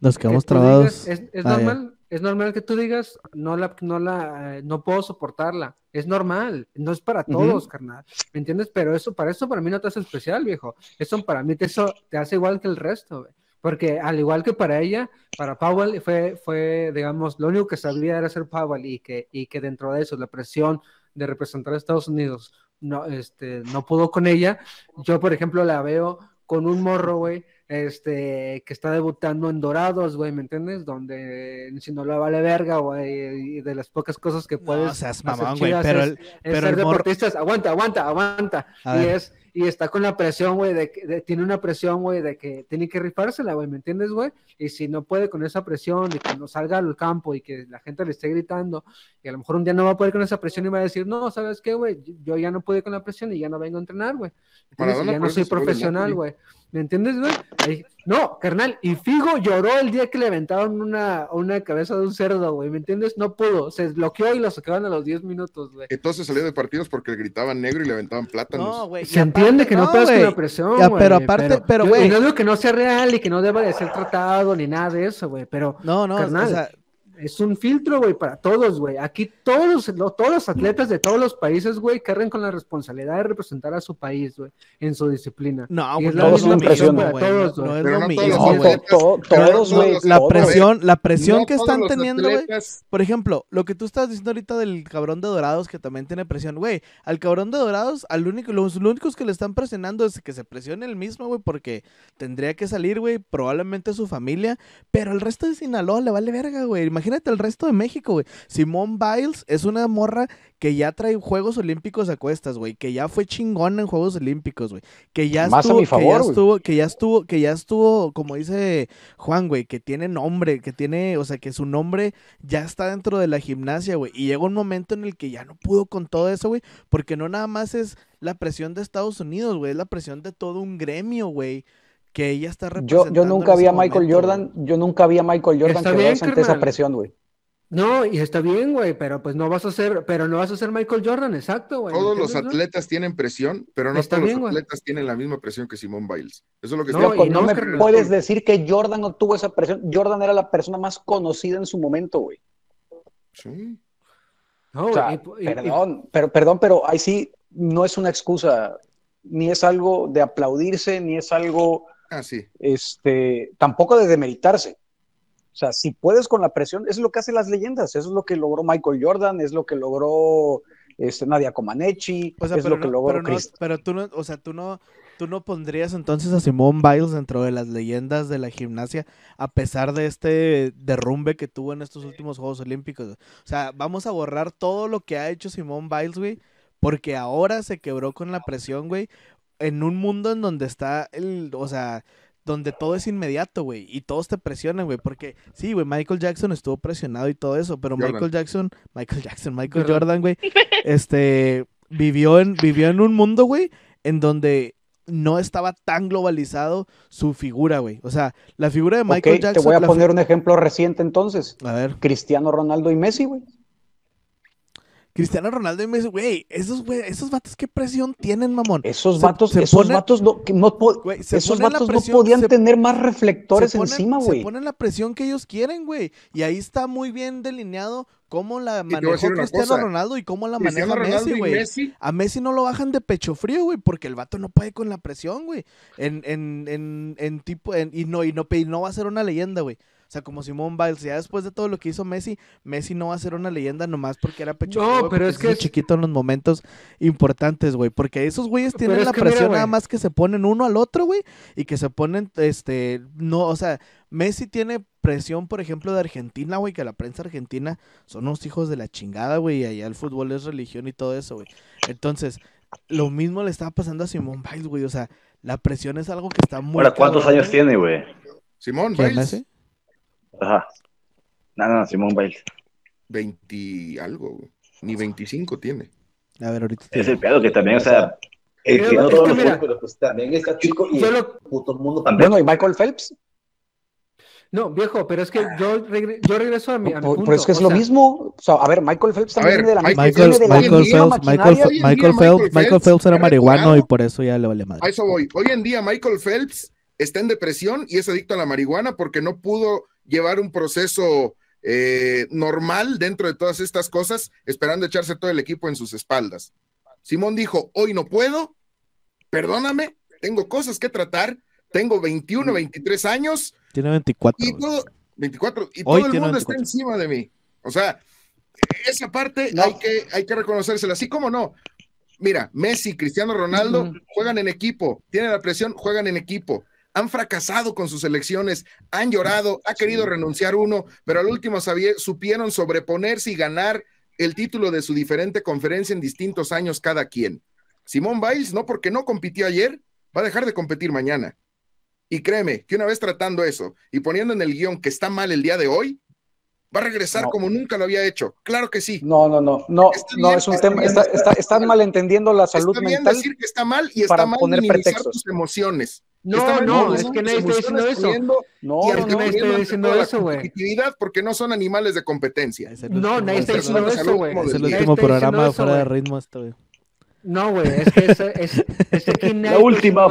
Nos quedamos trabados. es, es ah, normal, es normal que tú digas, no la, no la, no puedo soportarla. Es normal, no es para todos, carnal. ¿Me entiendes? Pero eso, para eso para mí no te hace especial, viejo. Eso para mí te, eso te hace igual que el resto, Porque al igual que para ella, para Powell fue, fue, digamos, lo único que sabía era ser Powell y que, y que dentro de eso, la presión de representar a Estados Unidos no, este, no pudo con ella. Yo, por ejemplo, la veo con un morro, güey, este, que está debutando en Dorados, güey, ¿me entiendes? Donde si no la vale verga, güey, y de las pocas cosas que puedes no seas mamón, güey, pero el, pero el deportistas, aguanta, aguanta, aguanta, y es y está con la presión, güey, de, que tiene una presión, güey, de que tiene que rifársela, güey, ¿me entiendes, güey? Y si no puede con esa presión y que no salga al campo y que la gente le esté gritando, y a lo mejor un día no va a poder con esa presión y va a decir, no, ¿sabes qué, güey? Yo ya no pude con la presión y ya no vengo a entrenar, güey. Ya no soy profesional, güey. ¿Me entiendes, güey? No, carnal, y Figo lloró el día que le aventaron una, una cabeza de un cerdo, güey, ¿me entiendes? No pudo, se bloqueó y lo sacaban a los 10 minutos, güey. Entonces salió de partidos porque le gritaban negro y le aventaban plátanos. No, güey. Se entiende que no, puedes con la presión, güey. Pero aparte, pero, güey. no digo que no sea real y que no deba de ser tratado ni nada de eso, güey, pero. No, no, carnal, o sea, es un filtro, güey, para todos, güey. Aquí todos, todos los atletas de todos los países, güey, cargan con la responsabilidad de representar a su país, güey, en su disciplina. No, güey, no es lo mismo, güey. No, es lo mismo, güey. Todos, güey. La presión, la presión que están teniendo, güey. Por ejemplo, lo que tú estás diciendo ahorita del cabrón de Dorados, que también tiene presión, güey. Al cabrón de Dorados, al único, los únicos que le están presionando es que se presione el mismo, güey, porque tendría que salir, güey, probablemente su familia, pero el resto de Sinaloa le vale verga, güey. Imagínate imagínate el resto de México, güey. Simón Biles es una morra que ya trae Juegos Olímpicos a cuestas, güey. Que ya fue chingona en Juegos Olímpicos, güey. Que ya estuvo, que ya estuvo, que ya estuvo, que ya estuvo, como dice Juan, güey, que tiene nombre, que tiene, o sea, que su nombre ya está dentro de la gimnasia, güey. Y llega un momento en el que ya no pudo con todo eso, güey. Porque no nada más es la presión de Estados Unidos, güey. Es la presión de todo un gremio, güey que ella está representando. Yo, yo nunca vi a Michael Jordan, yo nunca vi a Michael Jordan que ante esa presión, güey. No, y está bien, güey, pero pues no vas a ser, pero no vas a ser Michael Jordan, exacto, güey. Todos los atletas tienen presión, pero no todos los atletas tienen la misma presión que Simón Biles. Eso es lo que no, y no, me puedes decir que Jordan no tuvo esa presión. Jordan era la persona más conocida en su momento, güey. Sí. No, perdón, pero perdón, pero ahí sí no es una excusa, ni es algo de aplaudirse, ni es algo Ah, sí. Este, tampoco de demeritarse. O sea, si puedes con la presión, eso es lo que hacen las leyendas, eso es lo que logró Michael Jordan, es lo que logró este, Nadia Comaneci, es lo que logró pero, pero tú no, o sea, tú no, tú no pondrías entonces a Simone Biles dentro de las leyendas de la gimnasia, a pesar de este derrumbe que tuvo en estos últimos Juegos Olímpicos. O sea, vamos a borrar todo lo que ha hecho Simone Biles, güey, porque ahora se quebró con la presión, güey, en un mundo en donde está el, o sea, donde todo es inmediato, güey, y todos te presionan, güey, porque sí, güey, Michael Jackson estuvo presionado y todo eso, pero Michael Jackson, Michael Jackson, Michael Jordan, güey, [LAUGHS] este, vivió en, vivió en un mundo, güey, en donde no estaba tan globalizado su figura, güey. O sea, la figura de Michael Jackson. Te voy a poner un ejemplo reciente entonces. A ver. Cristiano Ronaldo y Messi, güey. Cristiano Ronaldo y Messi, güey, esos, güey, esos vatos qué presión tienen, mamón. Esos vatos, esos vatos no, esos vatos no podían tener más reflectores encima, güey. Se ponen la presión que ellos quieren, güey. Y ahí está muy bien delineado cómo la manejó Cristiano Ronaldo y cómo la maneja Messi, güey. A Messi no lo bajan de pecho frío, güey, porque el vato no puede con la presión, güey. En, en, en, en tipo, y no, y no, y no va a ser una leyenda, güey. O sea, como Simón Biles, ya después de todo lo que hizo Messi, Messi no va a ser una leyenda nomás porque era pecho. No, pero es que es chiquito en los momentos importantes, güey. Porque esos güeyes tienen la presión nada más que se ponen uno al otro, güey. Y que se ponen, este, no, o sea, Messi tiene presión, por ejemplo, de Argentina, güey, que la prensa argentina son unos hijos de la chingada, güey. Y allá el fútbol es religión y todo eso, güey. Entonces, lo mismo le estaba pasando a Simón Biles, güey. O sea, la presión es algo que está muy. Ahora, ¿cuántos años tiene, güey? Simón Biles. Ajá. No, no, Simón Biles. 20 algo, Ni 25 tiene. A ver, ahorita. Es el pedo que también, o sea. El que no todo pero pues también está chico y el puto mundo también. Bueno, ¿y Michael Phelps? No, viejo, pero es que yo, yo regreso a mi, a mi punto. Pero es que es lo mismo. O sea, a ver, Michael Phelps también viene de la Michael, Michael, Michael, Phelps, Michael, Michael, Phelps, Michael Phelps era marihuano y por eso ya le vale madre. A eso voy. Hoy en día Michael Phelps está en depresión y es adicto a la marihuana porque no pudo llevar un proceso eh, normal dentro de todas estas cosas, esperando echarse todo el equipo en sus espaldas. Simón dijo, hoy no puedo, perdóname, tengo cosas que tratar, tengo 21, 23 años. Tiene 24. Y todo, 24, y todo el mundo está encima de mí. O sea, esa parte hay, que, hay que reconocérsela, así como no. Mira, Messi, Cristiano Ronaldo juegan en equipo, tienen la presión, juegan en equipo han fracasado con sus elecciones, han llorado, ha querido renunciar uno, pero al último supieron sobreponerse y ganar el título de su diferente conferencia en distintos años cada quien. Simón Biles, no porque no compitió ayer, va a dejar de competir mañana. Y créeme que una vez tratando eso y poniendo en el guion que está mal el día de hoy, va a regresar como nunca lo había hecho. Claro que sí. No, no, no, no, no es un tema, está, están malentendiendo la salud está bien mental. decir que está mal y está mal poner minimizar tus emociones. No, no, es que nadie está diciendo eso. No, no, nadie está diciendo eso, güey. Porque no son animales de competencia. No, nadie está diciendo eso, güey. Es el último programa fuera de ritmo esto, güey. No, güey, es que es, es, es que [LAUGHS] La última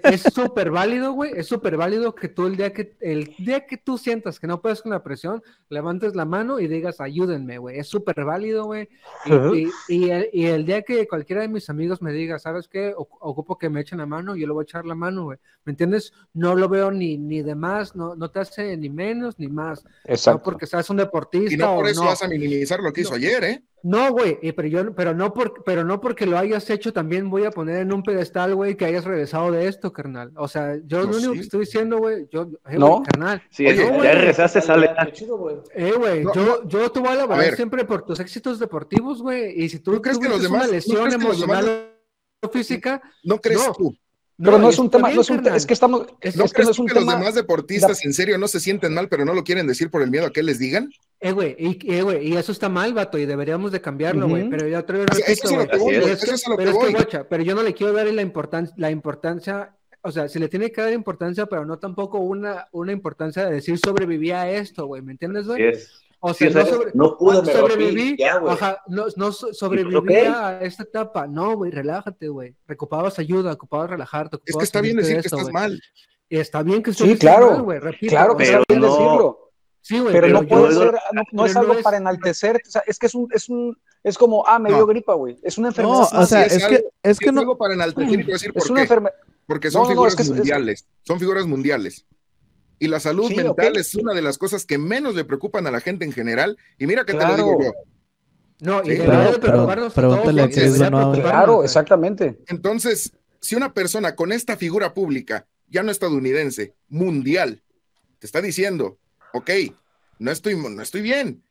Es súper válido, güey, es súper válido que tú el día que, el día que tú sientas que no puedes con la presión, levantes la mano y digas, ayúdenme, güey, es súper válido, güey. Y, y, el, y, el, día que cualquiera de mis amigos me diga, ¿sabes qué? ocupo que me echen la mano, yo le voy a echar la mano, güey. ¿Me entiendes? No lo veo ni, ni de más, no, no te hace ni menos ni más. Exacto. No porque seas un deportista. Y no por eso vas a minimizar lo que hizo ayer, ¿eh? No, güey, pero yo, pero no por, pero no porque lo hayas hecho, también voy a poner en un pedestal, güey, que hayas regresado de esto, carnal. O sea, yo lo único que estoy diciendo, güey, yo, eh, no, carnal. Sí, ya regresaste, sale. Eh, güey, yo, yo te voy a alabar siempre por tus éxitos deportivos, güey, y si tú, crees que los demás, una lesión emocional o física, no crees tú. Pero no, es un tema, no es, un, es que estamos. Es, ¿No que no es un que los demás deportistas en serio no se sienten mal, pero no lo quieren decir por el miedo a que les digan? Eh, güey, y, eh, güey, y eso está mal, vato, y deberíamos de cambiarlo, güey. Pero yo otra vez repito, güey. Pero, es que, pero yo no le quiero dar la importancia, la importancia, o sea, se le tiene que dar importancia, pero no tampoco una, una importancia de decir sobrevivía a esto, güey, ¿me entiendes, güey? O sea, no, sobre, no pude sobreviví, no, no sobreviví a esta etapa. No, güey, relájate, güey. Recupabas ayuda, ocupabas relajarte. Es que está bien decir que estás mal. Está bien que sí, claro, mal, repito, claro que está bien decirlo. Sí, güey, pero, no puede ser, no, es algo para enaltecer, o sea, es que es un, es un, es como, ah, me dio gripa, güey, es una enfermedad. No, o sea, es, que, es que no. algo para enaltecer y decir por qué. Porque son figuras mundiales, son figuras mundiales. Y la salud mental es una de las cosas que menos le preocupan a la gente en general. Y mira que te lo digo yo. No, y claro, pregúntale a Claro, exactamente. Entonces, si una persona con esta figura pública, ya no estadounidense, mundial, te está diciendo, ok, no estoy, no estoy bien,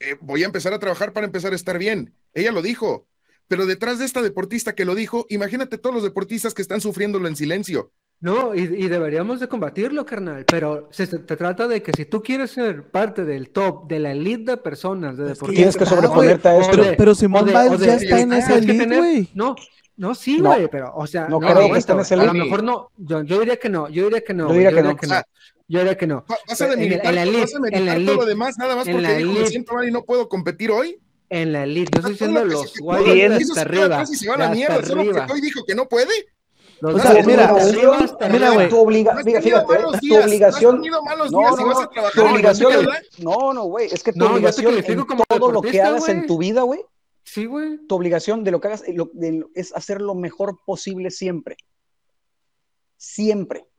eh, voy a empezar a trabajar para empezar a estar bien. Ella lo dijo, pero detrás de esta deportista que lo dijo, imagínate todos los deportistas que están sufriéndolo en silencio. No, y, deberíamos de combatirlo, carnal, pero se, te trata de que si tú quieres ser parte del top, de la elite de personas, de deportistas... Tienes que sobreponerte a esto. Pero, Simón Biles ya está en esa elite, güey. No, No, sí, güey, pero, o sea, no, creo que esté en ese A lo mejor no, yo, yo, diría que no, yo diría que no. Yo diría, que, no. Yo diría que no. ¿Vas a demilitar, en la, elite, en la elite, todo lo demás nada más porque dijo, me siento mal y no puedo competir hoy? En la elite, yo estoy diciendo los guayos hasta arriba. Si se va a la mierda, solo porque hoy dijo que no puede. O sea, mira, mira, güey. Tu, obliga, fíjate, tu obligación. No, no, tu obligación. No, no, güey. Es que tu obligación en todo lo que hagas en tu vida, güey. Sí, güey. Tu obligación de lo que hagas es hacer lo mejor posible siempre. Siempre.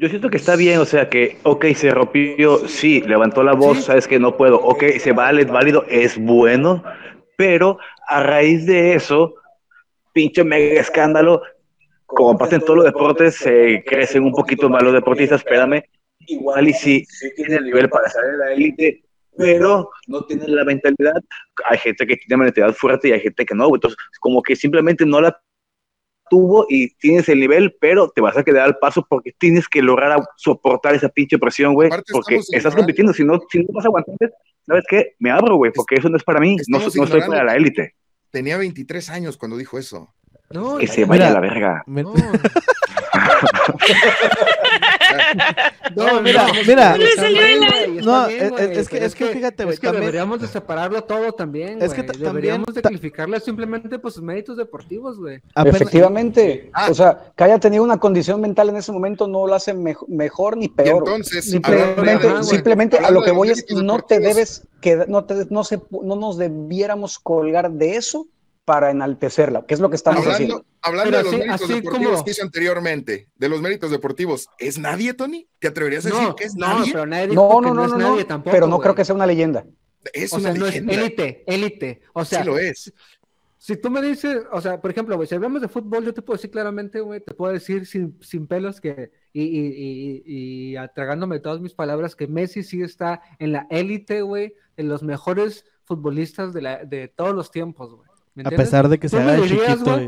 Yo siento que está bien, o sea, que, ok, se rompió, sí, levantó la voz, sabes que no puedo, ok, se vale, es válido, es bueno, pero a raíz de eso, pinche mega escándalo, como pasa en todos los deportes, se crecen un poquito más los deportistas, espérame, igual y sí, sí tiene el nivel para salir de la élite, pero no tiene la mentalidad, hay gente que tiene mentalidad fuerte y hay gente que no, entonces como que simplemente no la tuvo y tienes el nivel, pero te vas a quedar al paso porque tienes que lograr soportar esa pinche presión, güey, porque estás compitiendo, si no, si no vas a aguantar, ¿sabes qué? Me abro, güey, porque eso no es para mí, no, no, estoy para la élite. Tenía 23 años cuando dijo eso. No, que se vaya a la verga. No. [LAUGHS] no, mira, mira. No, es, que, es que fíjate, güey. Es que deberíamos de separarlo todo también. Es que deberíamos de calificarle simplemente por sus méritos deportivos, güey. Efectivamente. Ah. O sea, que haya tenido una condición mental en ese momento no lo hace mejor ni peor. entonces, simplemente, simplemente a lo que voy es no te debes que no, te, no, se, no nos debiéramos colgar de eso para enaltecerla, que es lo que estamos haciendo. Hablando de los méritos deportivos que hice anteriormente, de los méritos deportivos, ¿es nadie, Tony? ¿Te atreverías a decir que es nadie? No, nadie no, no, no, no, no, tampoco, pero no creo que sea una leyenda. Es una sea, leyenda. No es élite, élite. O sea, sí lo es. Si tú me dices, o sea, por ejemplo, güey, si hablamos de fútbol, yo te puedo decir claramente, güey, te puedo decir sin, sin pelos que, y, y, y, y atragándome todas mis palabras, que Messi sí está en la élite, güey, en los mejores futbolistas de, la, de todos los tiempos, güey. A pesar de que se haga chiquito.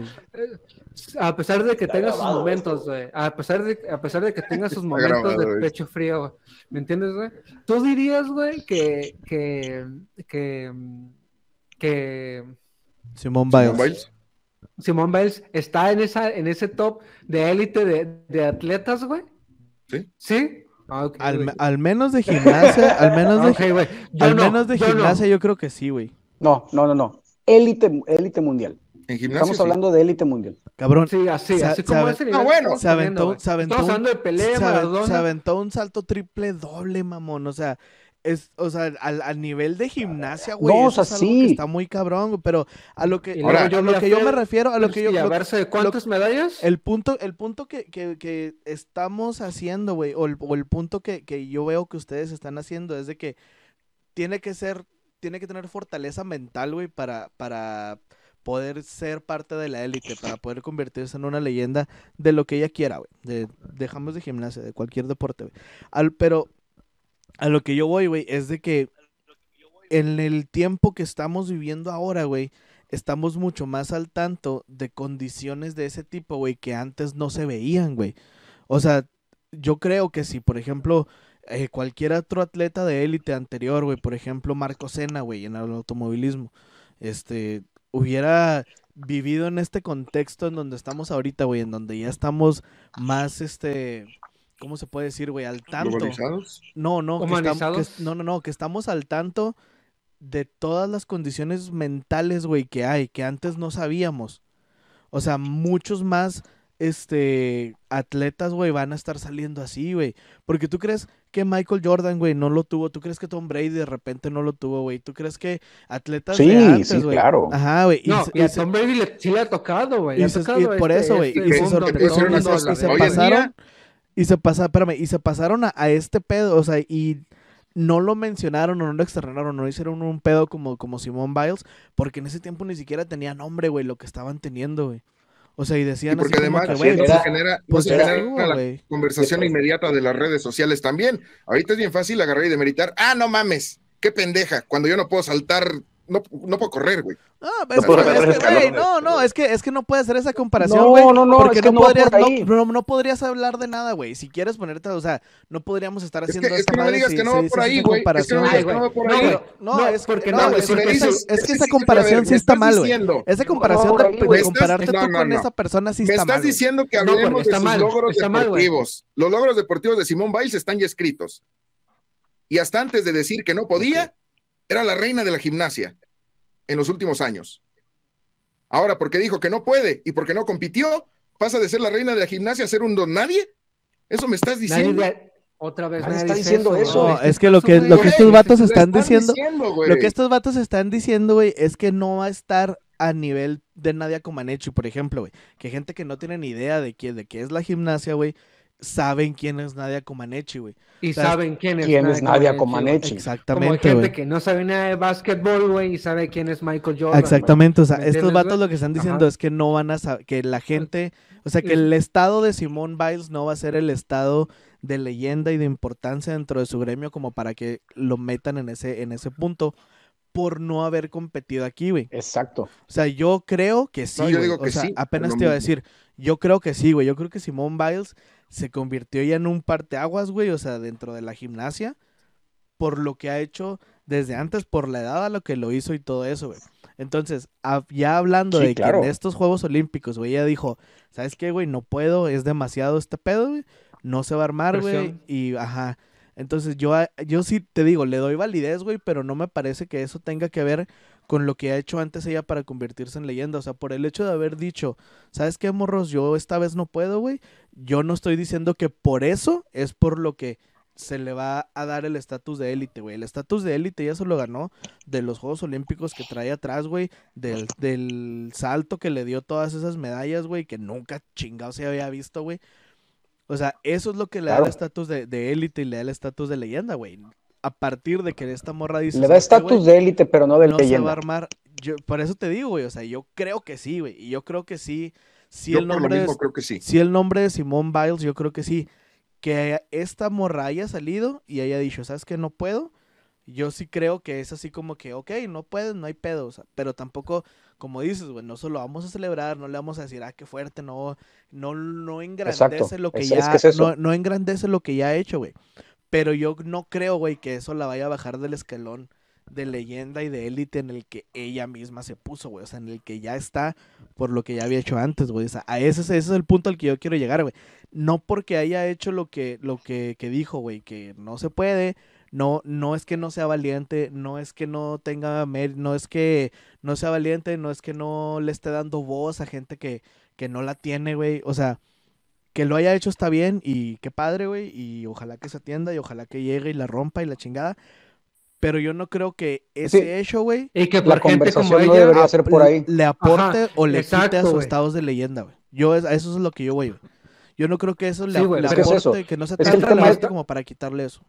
A pesar de que tenga sus momentos, güey. A pesar de, a pesar de que tenga sus momentos de pecho frío, ¿Me entiendes, güey? Tú dirías, güey, que, que, que, que... Simón Biles. Simón Biles está en esa, en ese top de élite de, de, atletas, güey. Sí. ¿Sí? Ah, al, al, menos de gimnasia, al menos [LAUGHS] de, al menos de gimnasia, yo creo que sí, güey. No, no, no, no élite, élite mundial. En Estamos hablando de élite mundial. Cabrón. Sí, así, así como ese No, bueno. Se aventó, se aventó, un, de pelea, se, se aventó un salto triple doble, mamón. O sea, es, o sea, al, al, nivel de gimnasia, güey. No, o sea, sí. está muy cabrón, pero a lo que, Ahora, yo, lo que yo me refiero, a lo que yo. ¿Y a verse cuántas medallas? El punto, el punto que, que, que estamos haciendo, güey, o el, o el punto que, que yo veo que ustedes están haciendo es de que tiene que ser tiene que tener fortaleza mental, güey, para, para poder ser parte de la élite, para poder convertirse en una leyenda de lo que ella quiera, güey. dejamos de gimnasia, de cualquier deporte, güey. pero a lo que yo voy, güey, es de que en el tiempo que estamos viviendo ahora, güey, estamos mucho más al tanto de condiciones de ese tipo, güey, que antes no se veían, güey. O sea, yo creo que si, por ejemplo, eh, cualquier otro atleta de élite anterior, güey, por ejemplo, Marco Sena, güey, en el automovilismo, este, hubiera vivido en este contexto en donde estamos ahorita, güey, en donde ya estamos más, este, ¿cómo se puede decir, güey? Al tanto. No, no, que estamos, no, no, no, que estamos al tanto de todas las condiciones mentales, güey, que hay, que antes no sabíamos. O sea, muchos más este, atletas, güey, van a estar saliendo así, güey. Porque tú crees que Michael Jordan, güey, no lo tuvo. Tú crees que Tom Brady de repente no lo tuvo, güey. Tú crees que atletas sí, de antes, sí, claro. Ajá, güey. No, y, a Tom Brady le, sí le ha tocado, güey. Y, por este, eso, güey. Este y, se, pasaron. Y se pasaron, espérame, y se pasaron a, a, este pedo, o sea, y no lo mencionaron o no lo externaron, no hicieron un pedo como, como Simone Biles, porque en ese tiempo ni siquiera tenía nombre, güey, lo que estaban teniendo, güey. O sea, y decían porque además no se genera, pues la conversación inmediata de las redes sociales también. Ahorita es bien fácil agarrar y demeritar, ah, no mames, qué pendeja, cuando yo no puedo saltar no, no puedo correr, güey. No, no, no, es que, es que no puedes hacer esa comparación, güey. No, no, no, porque no, podrías, no, no, podrías hablar de nada, güey. Si quieres ponerte, o sea, no podríamos estar haciendo es que, esta es que no me digas que no va por ahí, güey. Es que no me digas que no va por ahí. No, es porque no, es que esa comparación sí está mal, güey. Esa comparación de compararte tú con esa persona sí está mal. Me estás diciendo que hablemos de sus logros deportivos. Los logros deportivos de Simón Biles están ya escritos. Y hasta antes de decir que no podía, era la reina de la gimnasia en los últimos años. Ahora, porque dijo que no puede y porque no compitió, pasa de ser la reina de la gimnasia a ser un don nadie. ¿Eso me estás diciendo? Otra vez me está diciendo eso. es que lo que, lo que estos vatos están diciendo, lo que estos vatos están diciendo, güey, es que no va a estar a nivel de Nadia Comaneci, por ejemplo, güey. Que gente que no tiene ni idea de qué, de qué es la gimnasia, güey, saben quién es Nadia Comaneci, güey. Y saben quién es, ¿Quién Nadia, es Nadia Comaneci. Exactamente. Como gente que no sabe nada de básquetbol, güey, y sabe quién es Michael Jordan. Exactamente, o sea, estos vatos lo que están diciendo es que no van a saber, que la gente, o sea, que el estado de Simone Biles no va a ser el estado de leyenda y de importancia dentro de su gremio como para que lo metan en ese, en ese punto por no haber competido aquí, güey. Exacto. O sea, yo creo que sí, yo digo que o sea, apenas te iba a decir, yo creo que sí, güey. Yo creo que Simone Biles se convirtió ya en un parteaguas, güey, o sea, dentro de la gimnasia, por lo que ha hecho desde antes, por la edad a lo que lo hizo y todo eso, güey. Entonces, ya hablando de que en estos Juegos Olímpicos, güey, ella dijo, ¿sabes qué, güey? No puedo, es demasiado este pedo, güey. No se va a armar, güey. Y, ajá. Entonces, yo, yo sí te digo, le doy validez, güey, pero no me parece que eso tenga que ver con lo que ha hecho antes ella para convertirse en leyenda. O sea, por el hecho de haber dicho, ¿sabes qué, morros? Yo esta vez no puedo, güey. Yo no estoy diciendo que por eso es por lo que se le va a dar el estatus de élite, güey. El estatus de élite ya se lo ganó de los Juegos Olímpicos que trae atrás, güey. Del, del salto que le dio todas esas medallas, güey, que nunca chingado se había visto, güey. O sea, eso es lo que le da el estatus de élite y le da el estatus de leyenda, güey a partir de que esta morra dice. Le da estatus de élite, pero no de no se va a armar. Yo, por eso te digo, güey. O sea, yo creo que sí, güey. Y yo creo que sí. Si el nombre de, creo que sí. Si el nombre de Simón Biles, yo creo que sí. Que esta morra haya salido y haya dicho, ¿sabes qué? No puedo. Yo sí creo que es así como que, ok, no puedes, no hay pedo. pero tampoco, como dices, güey, no solo vamos a celebrar, no le vamos a decir, ah, qué fuerte, no, no, no engrandece lo que ya, no, no engrandece lo que ya ha hecho, güey. Pero yo no creo, güey, que eso la vaya a bajar del escalón de leyenda y de élite en el que ella misma se puso, güey. O sea, en el que ya está por lo que ya había hecho antes, güey. O sea, a ese, ese es el punto al que yo quiero llegar, güey. No porque haya hecho lo que, lo que, que dijo, güey, que no se puede. No, no es que no sea valiente, no es que no tenga no es que no sea valiente, no es que no le esté dando voz a gente que, que no la tiene, güey. O sea, que lo haya hecho está bien y qué padre, güey, y ojalá que se atienda y ojalá que llegue y la rompa y la chingada. Pero yo no creo que ese hecho, güey, y que la conversación no debería ser por ahí. le aporte o le quite a sus estados de leyenda, güey. Yo eso es lo que yo voy, güey. Yo no creo que eso le, aporte, que no se tan relevante como para quitarle eso.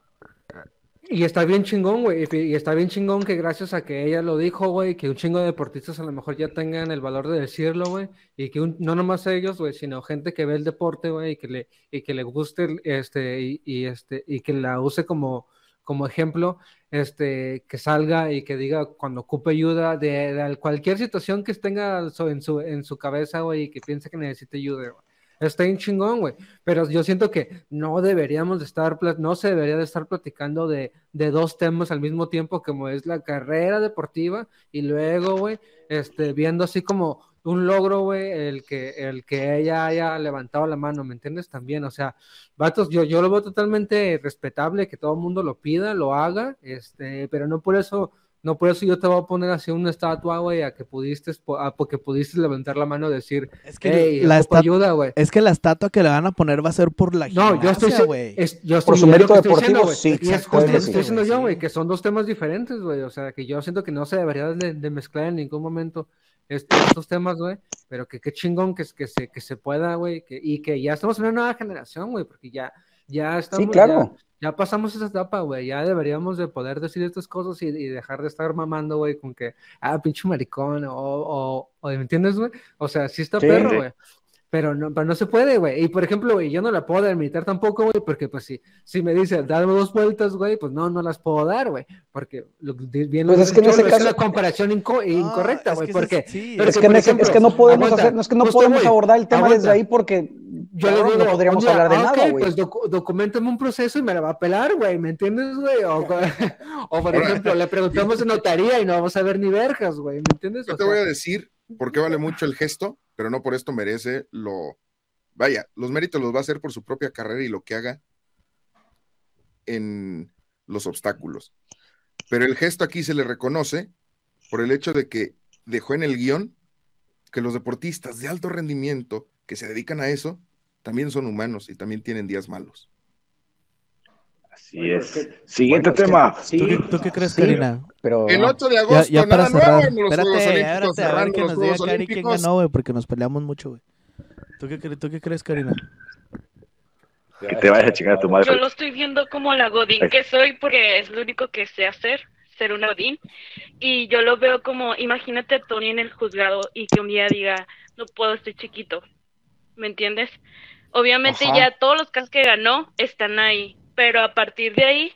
Y está bien chingón, güey. Y está bien chingón que gracias a que ella lo dijo, güey, que un chingo de deportistas a lo mejor ya tengan el valor de decirlo, güey. Y que no nomás ellos, güey, sino gente que ve el deporte, güey, y que le, y que le guste, este, y, este, y que la use como, como ejemplo, este, que salga y que diga cuando ocupe ayuda de, cualquier situación que tenga en su, en su cabeza, güey, y que piense que necesite ayuda, güey está en chingón, güey. Pero yo siento que no deberíamos de estar, no se debería de estar platicando de, de, dos temas al mismo tiempo, como es la carrera deportiva y luego, güey, este, viendo así como un logro, güey, el que, el que ella haya levantado la mano, ¿me entiendes? También, o sea, vatos, yo, yo lo veo totalmente respetable, que todo el mundo lo pida, lo haga, este, pero no por eso no por eso yo te voy a poner así una estatua, güey, a que pudiste, a, porque pudiste levantar la mano y decir, es que la ayuda, güey. Es que la estatua que le van a poner va a ser por la No, yo estoy, güey. yo por su mérito deportivo, sí. Y es justo estoy diciendo yo, güey, que son dos temas diferentes, güey. O sea, que yo siento que no se debería de, mezclar en ningún momento estos temas, güey. Pero que qué chingón que, que, se, que se pueda, güey. y que ya estamos en una nueva generación, güey, porque ya, ya estamos. Sí, claro ya pasamos esa etapa, güey. Ya deberíamos de poder decir estas cosas y, dejar de estar mamando, güey, con que, ah, pinche maricón, o, o, ¿me entiendes, güey? O sea, sí está perro, güey. Pero no, pero no se puede, güey. Y por ejemplo, güey, yo no la puedo imitar tampoco, güey, porque pues si, si me dice dame dos vueltas, güey, pues no, no las puedo dar, güey. Porque lo, bien pues es que en ese caso... es una comparación incorrecta, güey. porque, es, que es que no podemos hacer, no es que no podemos abordar el tema desde ahí porque yo le digo, no podríamos hablar de ah, nada, güey. Pues documentame un proceso y me la va a pelar, güey, ¿me entiendes, güey? O, [LAUGHS] o, por ejemplo, le preguntamos en notaría y no vamos a ver ni verjas, güey, ¿me entiendes? Yo te voy a decir por qué vale mucho el gesto pero no por esto merece lo... Vaya, los méritos los va a hacer por su propia carrera y lo que haga en los obstáculos. Pero el gesto aquí se le reconoce por el hecho de que dejó en el guion que los deportistas de alto rendimiento que se dedican a eso también son humanos y también tienen días malos. Así es. Siguiente tema. ¿Tú, qué, crees, Karina? Pero, el 8 de agosto, ya, para cerrar. Espérate, a ver que nos diga Cari quién ganó, güey, porque nos peleamos mucho, güey. ¿Tú qué, ¿Tú qué crees, Karina? Que te vayas a chingar a tu madre. Yo lo estoy viendo como la godín que soy, porque es lo único que sé hacer, ser una godín. Y yo lo veo como, imagínate a Tony en el juzgado y que un día diga, no puedo, estoy chiquito. ¿Me entiendes? Obviamente ya todos los casos que ganó están ahí pero a partir de ahí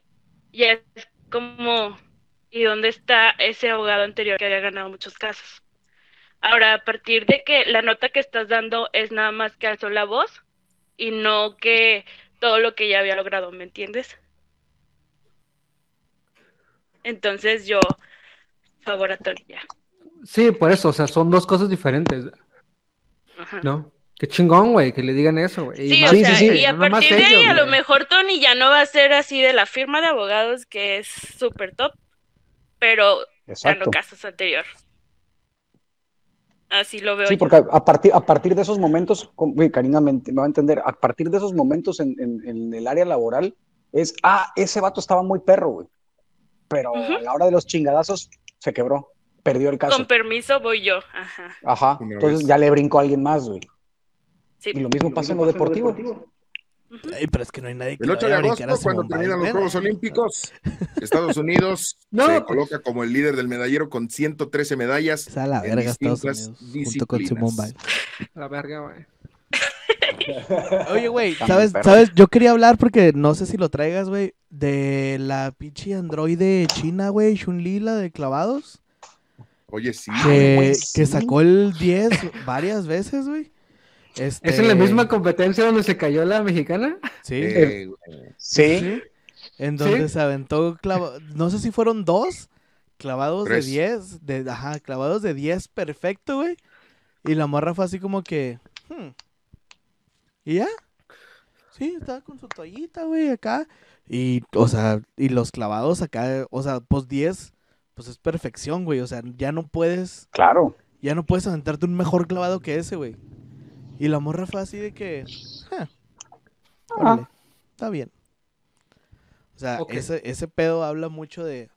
ya es como, ¿y dónde está ese abogado anterior que había ganado muchos casos? Ahora, a partir de que la nota que estás dando es nada más que alzó la voz y no que todo lo que ya había logrado, ¿me entiendes? Entonces yo, favor a ya. Sí, por eso, o sea, son dos cosas diferentes. ¿No? Qué chingón, güey, que le digan eso, güey. Sí, o sea, y a partir de ahí, a lo mejor Tony ya no va a ser así de la firma de abogados que es súper top, pero ganó casos anterior. Así lo veo. Sí, porque a partir, a partir de esos momentos, güey, Karina me, va a entender, a partir de esos momentos en, en, el área laboral, es, ah, ese vato estaba muy perro, güey. Pero a la hora de los chingadazos, se quebró, perdió el caso. Con permiso voy yo, ajá. Ajá, entonces ya le brincó a alguien más, güey. Y lo mismo pasa en lo deportivo. pero es que no hay nadie que El 8 de agosto, cuando terminan los Juegos Olímpicos, [LAUGHS] Estados Unidos [LAUGHS] se pues. coloca como el líder del medallero con 113 medallas. O la verga, Estados Unidos, junto con Simón La verga, güey. [LAUGHS] Oye, güey, ¿sabes, ¿sabes? Yo quería hablar porque no sé si lo traigas, güey, de la pinche androide china, güey, Shun-Li, la de clavados. Oye, sí. Que, que sacó el 10 varias veces, güey. ¿Es en la misma este, competencia donde se cayó la mexicana? Sí. Eh, sí. En donde se aventó clavados, no sé si fueron dos clavados de 10, de, ajá, clavados de 10 perfecto, güey. Y la morra fue así como que, hmm". ¿y ya? Sí, estaba con su toallita, güey, acá. Y, o sea, y los clavados acá, o sea, pues 10, pues es perfección, güey. O sea, ya no puedes. Claro. Ya no puedes aventarte un mejor clavado que ese, güey. Y la morra fue así de que, ah, está bien. O sea, ese, ese pedo habla mucho de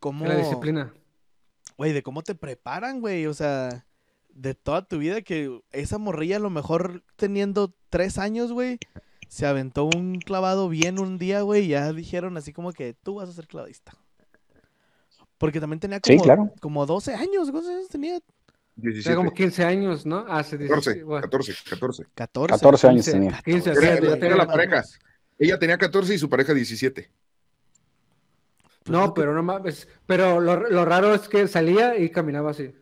cómo... La disciplina. Güey, de cómo te preparan, güey. O sea, de toda tu vida que esa morrilla a lo mejor teniendo tres años, güey, se aventó un clavado bien un día, güey, y ya dijeron así como que tú vas a ser clavadista. Porque también tenía como, claro. como 12 años, ¿cuántos años tenía? 17. como 15 años, ¿no? Hace 14, 14, 14. 14, años tenía. 15, era, la pareja. Ella tenía 14 y su pareja 17. No, pero no mames. Pero lo, lo raro es que salía y caminaba así.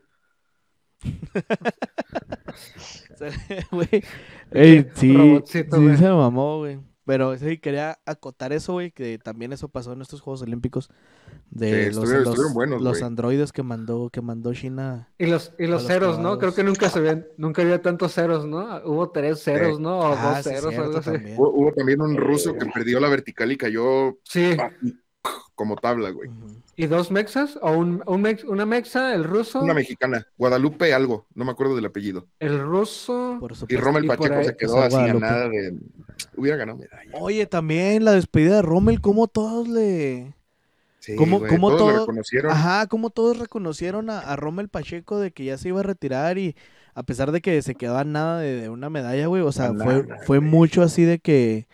[LAUGHS] Ey, sí, sí se mamó, güey. Pero sí, quería acotar eso, güey, que también eso pasó en estos Juegos Olímpicos de los, los, androides que mandó que mandó China. Y los y los, ceros, ¿no? Creo que nunca se ven, nunca había tantos ceros, ¿no? Hubo tres ceros, ¿no? O ah, dos ceros, algo así. Hubo, también un ruso que perdió la vertical y cayó sí. como tabla, güey. ¿Y dos mexas? ¿O un, un una mexa, el ruso? Una mexicana, Guadalupe algo, no me acuerdo del apellido. El ruso. y Rommel Pacheco se quedó así ganada de. Hubiera ganado medalla. Oye, también la despedida de Rommel, ¿cómo todos le. Sí, ¿Cómo, todos, reconocieron? Ajá, como todos reconocieron a, Rommel Pacheco de que ya se iba a retirar y a pesar de que se quedaba nada de, una medalla, güey, o sea, fue, fue mucho así de que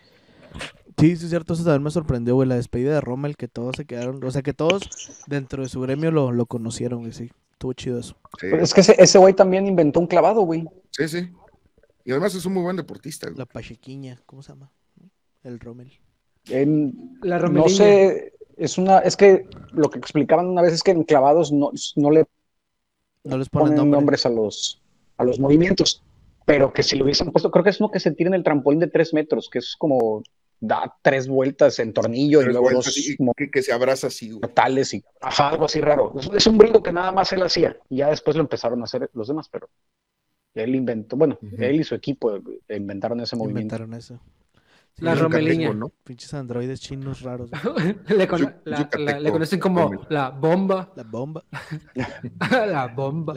Sí, sí, es cierto, eso también me sorprendió, güey, la despedida de Rommel, que todos se quedaron, o sea, que todos dentro de su gremio lo, lo conocieron, güey, sí, estuvo chido eso. es que ese güey también inventó un clavado, güey. Sí, sí. Y además es un muy buen deportista. La Pachequiña, ¿cómo se llama? El Rommel. la no sé, es una, es que lo que explicaban una vez es que en clavados no, no le no les ponen, nombres a los, a los movimientos, pero que si lo hubiesen puesto, creo que es uno que se tira en el trampolín de tres metros, que es como da tres vueltas en tornillo y luego dos como que, se abraza así. Totales y algo así raro. Es, un brinco que nada más él hacía y ya después lo empezaron a hacer los demás, pero él inventó, bueno, él y su equipo inventaron ese movimiento. Inventaron eso. la romeliña. ¿no? Pinches androides chinos raros. [LAUGHS] le, conocen como la bomba. La bomba. [LAUGHS] la bomba.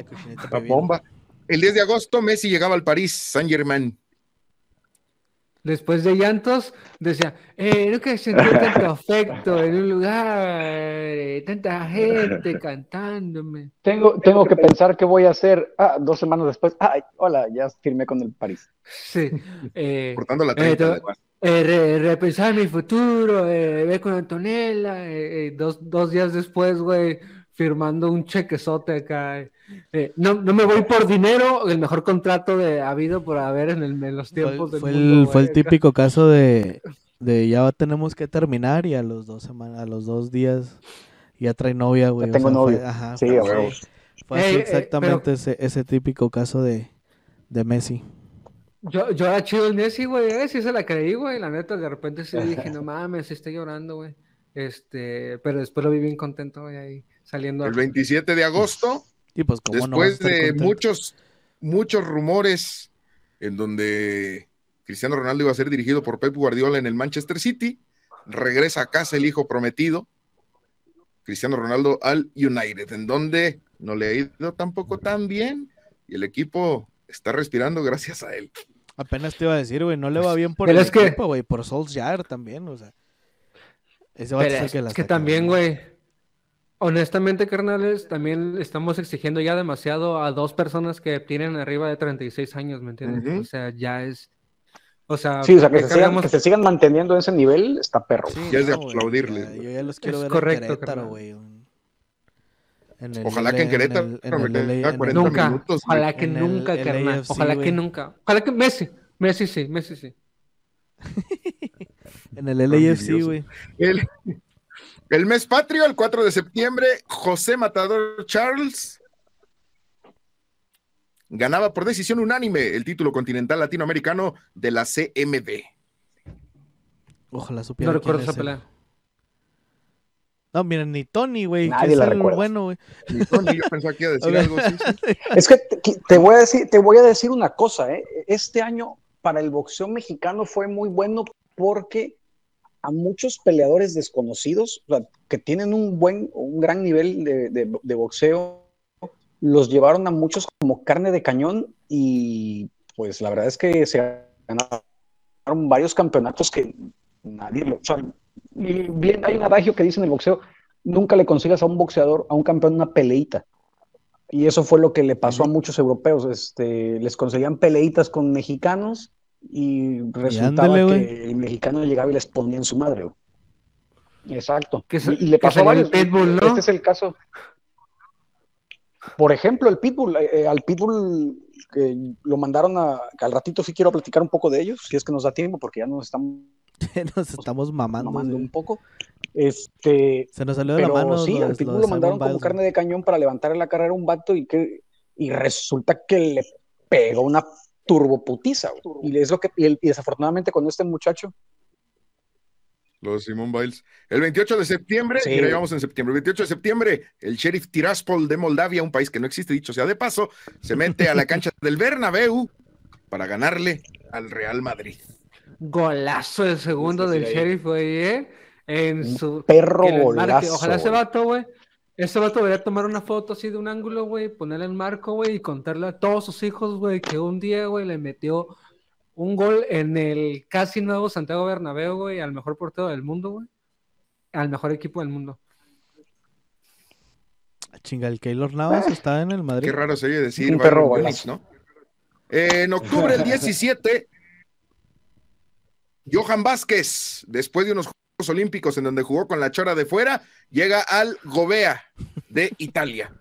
La, bomba. El 10 de agosto Messi llegaba al París, Saint Germain. Después de llantos, decía, eh, nunca sentí tanto afecto en un lugar, eh, tanta gente [LAUGHS] cantándome. Tengo, tengo que pensar qué voy a hacer. Ah, dos semanas después, ay, hola, ya firmé con el París. Sí. Eh, [LAUGHS] Cortando la 30, eh, repensar mi futuro, ver con Antonella, dos, dos días después, güey, firmando un chequezote acá. Eh, no, no, me voy por dinero, el mejor contrato de habido por haber en, el, en los tiempos fue, del mundo, el, Fue el típico caso de, de ya tenemos que terminar y a los dos semanas, a los dos días ya trae novia, güey. tengo novia. Fue, ajá, sí, fue, fue exactamente ese, ese típico caso de, de Messi. Yo, yo era chido el Messi, güey, eh, sí se la creí, güey, la neta, de repente sí dije, no [LAUGHS] mames, estoy llorando, güey. Este, pero después lo vi bien contento, güey, ahí saliendo. El 27 de agosto, y pues, después de muchos, muchos rumores en donde Cristiano Ronaldo iba a ser dirigido por Pep Guardiola en el Manchester City, regresa a casa el hijo prometido, Cristiano Ronaldo al United, en donde no le ha ido tampoco tan bien y el equipo está respirando gracias a él. Apenas te iba a decir, güey, no le va bien por el equipo, güey, por Solskjaer también, o sea. Ese va a ser que, es que también, güey, Honestamente, carnales, también estamos exigiendo ya demasiado a dos personas que tienen arriba de 36 años, ¿me entiendes? O sea, ya es. O sea, sí, o sea que, se sigan, manteniendo en ese nivel, está perro. ya es de aplaudirles. yo ya los quiero ver correcto, en Querétaro, güey. Ojalá que en Querétaro nunca, Ojalá que nunca, carnal. Ojalá que nunca. Ojalá que Messi. Messi sí, Messi sí. [LAUGHS] en el LAFC, güey. El mes patrio, el 4 de septiembre, José Matador Charles ganaba por decisión unánime el título continental latinoamericano de la CMB. Ojalá supiera. No recuerdo esa pelea. No, miren, ni Tony, güey. Nadie la recuerda. Bueno, güey. Ni Tony, yo pensaba que iba a decir [LAUGHS] algo. [LAUGHS] Es que te, voy a decir, te voy a decir una cosa, ¿eh? Este año para el boxeo mexicano fue muy bueno porque a muchos peleadores desconocidos que tienen un buen, un gran nivel de, boxeo, los llevaron a muchos como carne de cañón y pues la verdad es que se ganaron varios campeonatos que nadie lo... O y bien, hay un adagio que dice en el boxeo, nunca le consigas a un boxeador, a un campeón una peleita. Y eso fue lo que le pasó a muchos europeos. Este, les conseguían peleitas con mexicanos y resultaba que el mexicano llegaba y les ponía en su madre. Exacto. y, le pasó a Pitbull, ¿no? Este es el caso. Por ejemplo, el Pitbull, eh, eh, al Pitbull que lo mandaron a, al ratito sí quiero platicar un poco de ellos, si es que nos da tiempo, porque ya nos estamos [LAUGHS] nos estamos mamando, un poco. Este, se nos salió de la mano. Sí, al Pitbull lo, mandaron como carne de cañón para levantar en la carrera un vato y que y resulta que le pegó una turboputiza. Y es lo que, y, desafortunadamente con este muchacho. Los Simón Biles. El 28 de septiembre, sí. mira, en septiembre. El 28 de septiembre, el sheriff Tiraspol de Moldavia, un país que no existe, dicho sea de paso, se mete a la cancha [LAUGHS] del Bernabéu para ganarle al Real Madrid. Golazo el segundo del sheriff, güey, ¿eh? En su. Perro golazo. Ojalá se vato, güey este vato debería tomar una foto así de un ángulo, güey, ponerle en marco, güey, y contarle a todos sus hijos, güey, que un día, güey, le metió un gol en el casi nuevo Santiago Bernabéu, güey, al mejor portero del mundo, güey. Al mejor equipo del mundo. Ah, chinga, el Keylor Navas eh. está en el Madrid. Qué raro sería decir, un perro ¿no? en octubre del [LAUGHS] 17, Johan Vázquez, después de unos Olímpicos en donde jugó con la chora de fuera, llega al Gobea de Italia.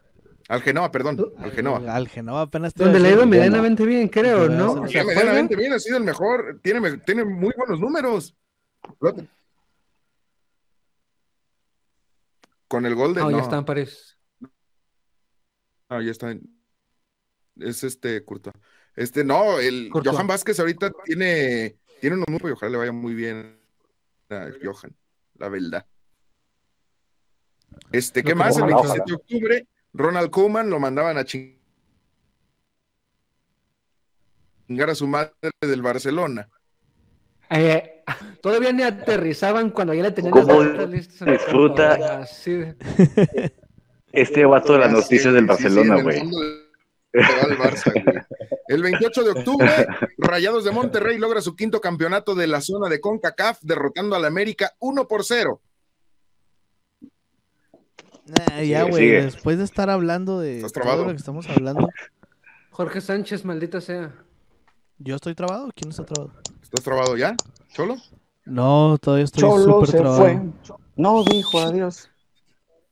Al Genoa, perdón, al Genoa. Al Genoa apenas. Donde le ha ido medianamente bien, creo, ¿no? Medianamente bien, ha sido el mejor. Tiene, tiene muy buenos números. Con el gol de. No, ya está en París. No, ya está en. Es este, Curto. Este, no, el Johan Vázquez ahorita tiene, tiene un número y ojalá le vaya muy bien Johan, la verdad. Este, ¿qué más? El 27 de octubre, Ronald Koeman lo mandaban a chingar a su madre del Barcelona. Eh, todavía ni aterrizaban cuando ya le tenían las listas. Disfruta este vato de las noticias del Barcelona, güey. El 28 de octubre, Rayados de Monterrey logra su quinto campeonato de la zona de CONCACAF, derrotando al América 1 por 0. ya, güey, después de estar hablando de todo lo que estamos hablando. Jorge Sánchez, maldita sea. ¿Yo estoy trabado? ¿Quién está trabado? ¿Estás trabado ya? ¿Cholo? No, todavía estoy súper trabado. No dijo adiós.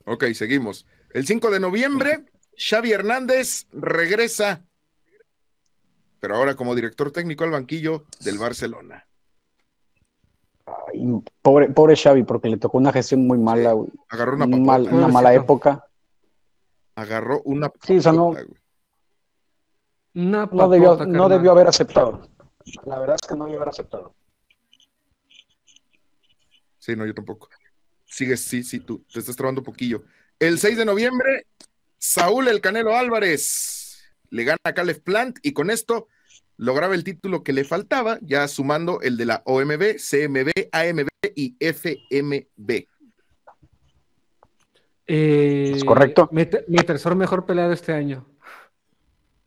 Ok, seguimos. El 5 de noviembre, Xavi Hernández regresa, pero ahora como director técnico al banquillo del Barcelona. pobre, pobre Xavi, porque le tocó una gestión muy mala, Agarró una, una mala época. Agarró una Sí, no, no, debió, no debió haber aceptado. La verdad es que no debió haber aceptado. Sí, no, yo tampoco. Sigues, sí, sí, tú te estás trabando un poquillo. El 6 de noviembre, Saúl El Canelo Álvarez le gana a Caleb Plant y con esto lograba el título que le faltaba, ya sumando el de la OMB, CMB, AMB y FMB. Eh, ¿Es correcto? Mi, tercer mejor pelea de este año.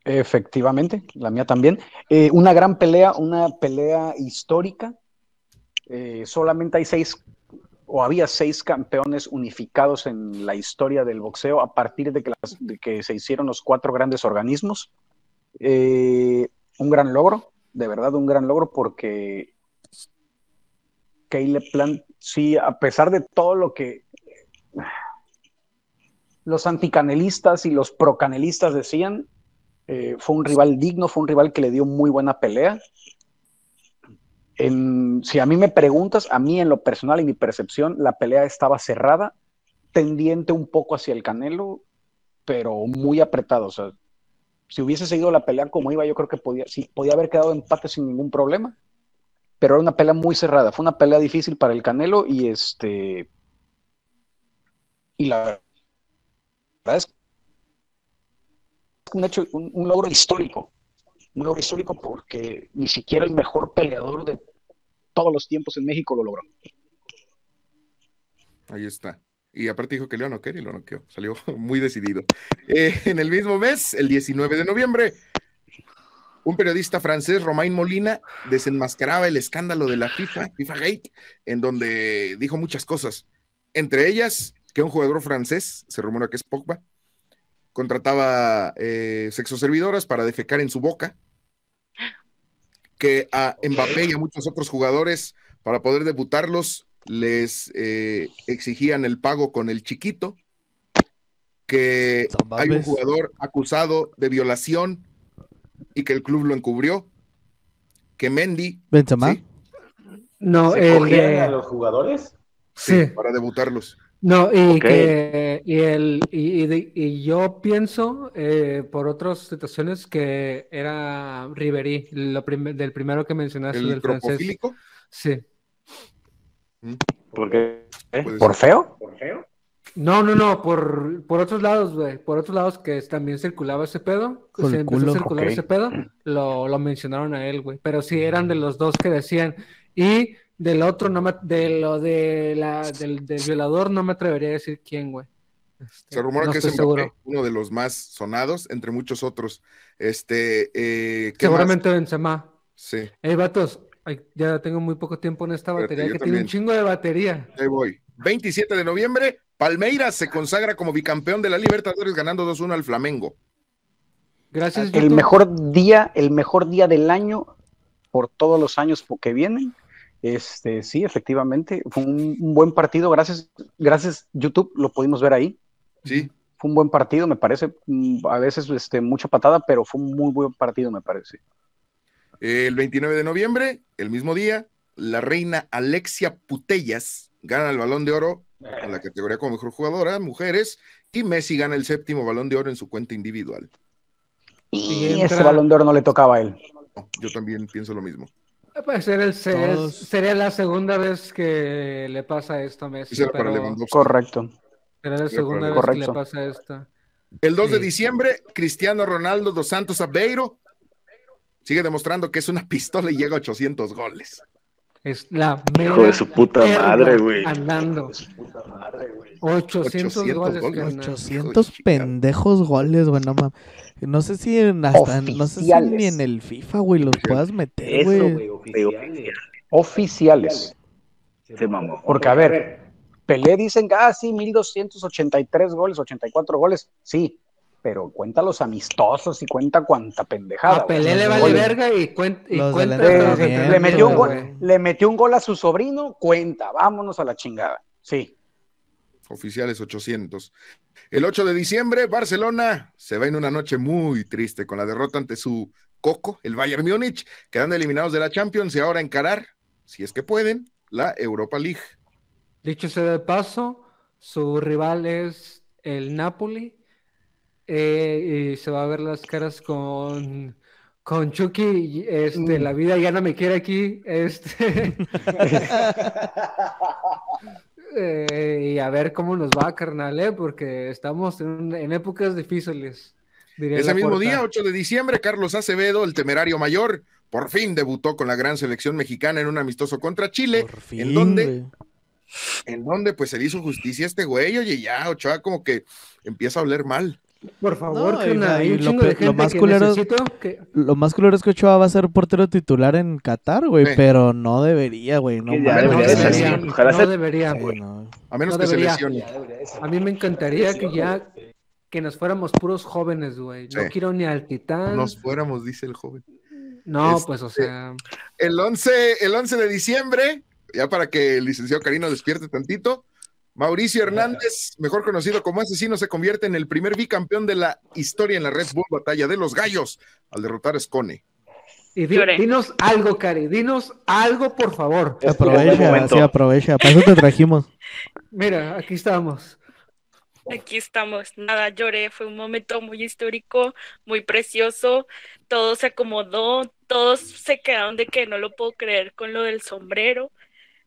Efectivamente, la mía también. Eh, una gran pelea, una pelea histórica. Eh, solamente hay seis o había seis campeones unificados en la historia del boxeo a partir de que, se hicieron los cuatro grandes organismos. Eh, un gran logro, de verdad un gran logro porque Caleb Plant, sí, a pesar de todo lo que los anticanelistas y los procanelistas decían, eh, fue un rival digno, fue un rival que le dio muy buena pelea si a mí me preguntas, a mí en lo personal y mi percepción, la pelea estaba cerrada, tendiente un poco hacia el Canelo, pero muy apretado. O sea, si hubiese seguido la pelea como iba, yo creo que podía, podía haber quedado empate sin ningún problema, pero era una pelea muy cerrada. Fue una pelea difícil para el Canelo y este. Y la verdad es un hecho, un logro histórico un logro histórico porque ni siquiera el mejor peleador de todos los tiempos en México lo logró. Ahí está. Y aparte dijo que León no y lo noqueó. Salió [LAUGHS] muy decidido. Eh, en el mismo mes, el 19 de noviembre, un periodista francés, Romain Molina, desenmascaraba el escándalo de la FIFA, FIFA Gate, en donde dijo muchas cosas. Entre ellas, que un jugador francés, se rumora que es Pogba, contrataba eh, sexoservidoras para defecar en su boca, que a Mbappé y a muchos otros jugadores, para poder debutarlos, les eh, exigían el pago con el chiquito, que hay un jugador acusado de violación y que el club lo encubrió, que Mendy... Benzema. No, ¿Se a los jugadores? sí, para debutarlos. No, y que y el y, yo pienso eh, por otras situaciones que era Riverí, lo del primero que mencionaste ¿El del francés. Sí. Mm. ¿Por qué? ¿Por feo? ¿Por feo? No, no, no, por, por otros lados, güey. Por otros lados que también circulaba ese pedo. se empezó a circular ese pedo. Lo, lo mencionaron a él, güey. Pero sí eran de los dos que decían. Y del otro, no me, de lo de la, del, violador, no me atrevería a decir quién, güey. Este, Se rumora que es uno de los más sonados, entre muchos otros. Este, eh, Seguramente Benzema. Sí. Hey, vatos, ya tengo muy poco tiempo en esta batería, que tiene un chingo de batería. Ahí voy. 27 de noviembre, Palmeiras se consagra como bicampeón de la Libertadores ganando 2-1 al Flamengo. Gracias. El mejor día, el mejor día del año por todos los años que vienen este, sí, efectivamente, fue un, buen partido. Gracias, gracias YouTube, lo pudimos ver ahí. Sí. fue un buen partido, me parece. Mm, a veces este, mucha patada, pero fue un muy buen partido, me parece. El 29 de noviembre, el mismo día, la reina Alexia Putellas gana el balón de oro en la categoría como mejor jugadora, mujeres, y Messi gana el séptimo balón de oro en su cuenta individual. Y ese balón de oro no le tocaba a él. yo también pienso lo mismo. Puede ser el, sería la segunda vez que le pasa esto a Messi. Correcto. Será la segunda vez que le pasa esto. El 2 de diciembre, Cristiano Ronaldo dos Santos Aveiro sigue demostrando que es una pistola y llega a 800 goles. Es la Hijo de su puta madre, güey. Andando. 800, goles. 800 pendejos goles, güey. No, no sé si en hasta, no sé si ni en el FIFA, güey, los puedas meter, güey. Oficiales. Se mamó. Porque, a ver, Pelé dicen, ah, sí, 1283 goles, 84 goles. Sí, pero cuenta los amistosos y cuenta cuánta pendejada. A Pelé le vale verga y, cuenta. le, metió un gol, le metió un gol a su sobrino, cuenta, vámonos a la chingada. Sí. Oficiales 800. El 8 de diciembre, Barcelona se va en una noche muy triste con la derrota ante su coco, el Bayern Múnich, quedando eliminados de la Champions y ahora encarar, si es que pueden, la Europa League. Dicho sea de paso, su rival es el Napoli eh, y se va a ver las caras con, con Chucky. Este, mm. La vida ya no me quiere aquí. Este. [LAUGHS] [LAUGHS] Eh, y a ver cómo nos va, carnal, ¿eh? porque estamos en, épocas difíciles. Ese mismo día, 8 de diciembre, Carlos Acevedo, el temerario mayor, por fin debutó con la gran selección mexicana en un amistoso contra Chile, en donde en donde pues se le hizo justicia a este güey, oye, ya Ochoa como que empieza a oler mal. Por favor, que una, hay un chingo de lo más culero, que... Lo más culero es que Ochoa va a ser portero titular en Qatar, güey, pero no debería, güey. No, debería, no debería, güey. A menos que se lesione. A mí me encantaría que ya que nos fuéramos puros jóvenes, güey. No quiero ni al titán. Nos fuéramos, dice el joven. No, pues, o este, sea. El 11, el 11 de diciembre, ya para que el licenciado Carino despierte tantito, Mauricio Hernández, mejor conocido como asesino, se convierte en el primer bicampeón de la historia en la Red Bull Batalla de los Gallos al derrotar a Scone. Y dinos algo, Cari, dinos algo, por favor. Aprovecha, sí, aprovecha. Para eso te trajimos. Mira, aquí estamos. Aquí estamos. Nada, lloré. Fue un momento muy histórico, muy precioso. Todo se acomodó. Todos se quedaron de que no lo puedo creer con lo del sombrero.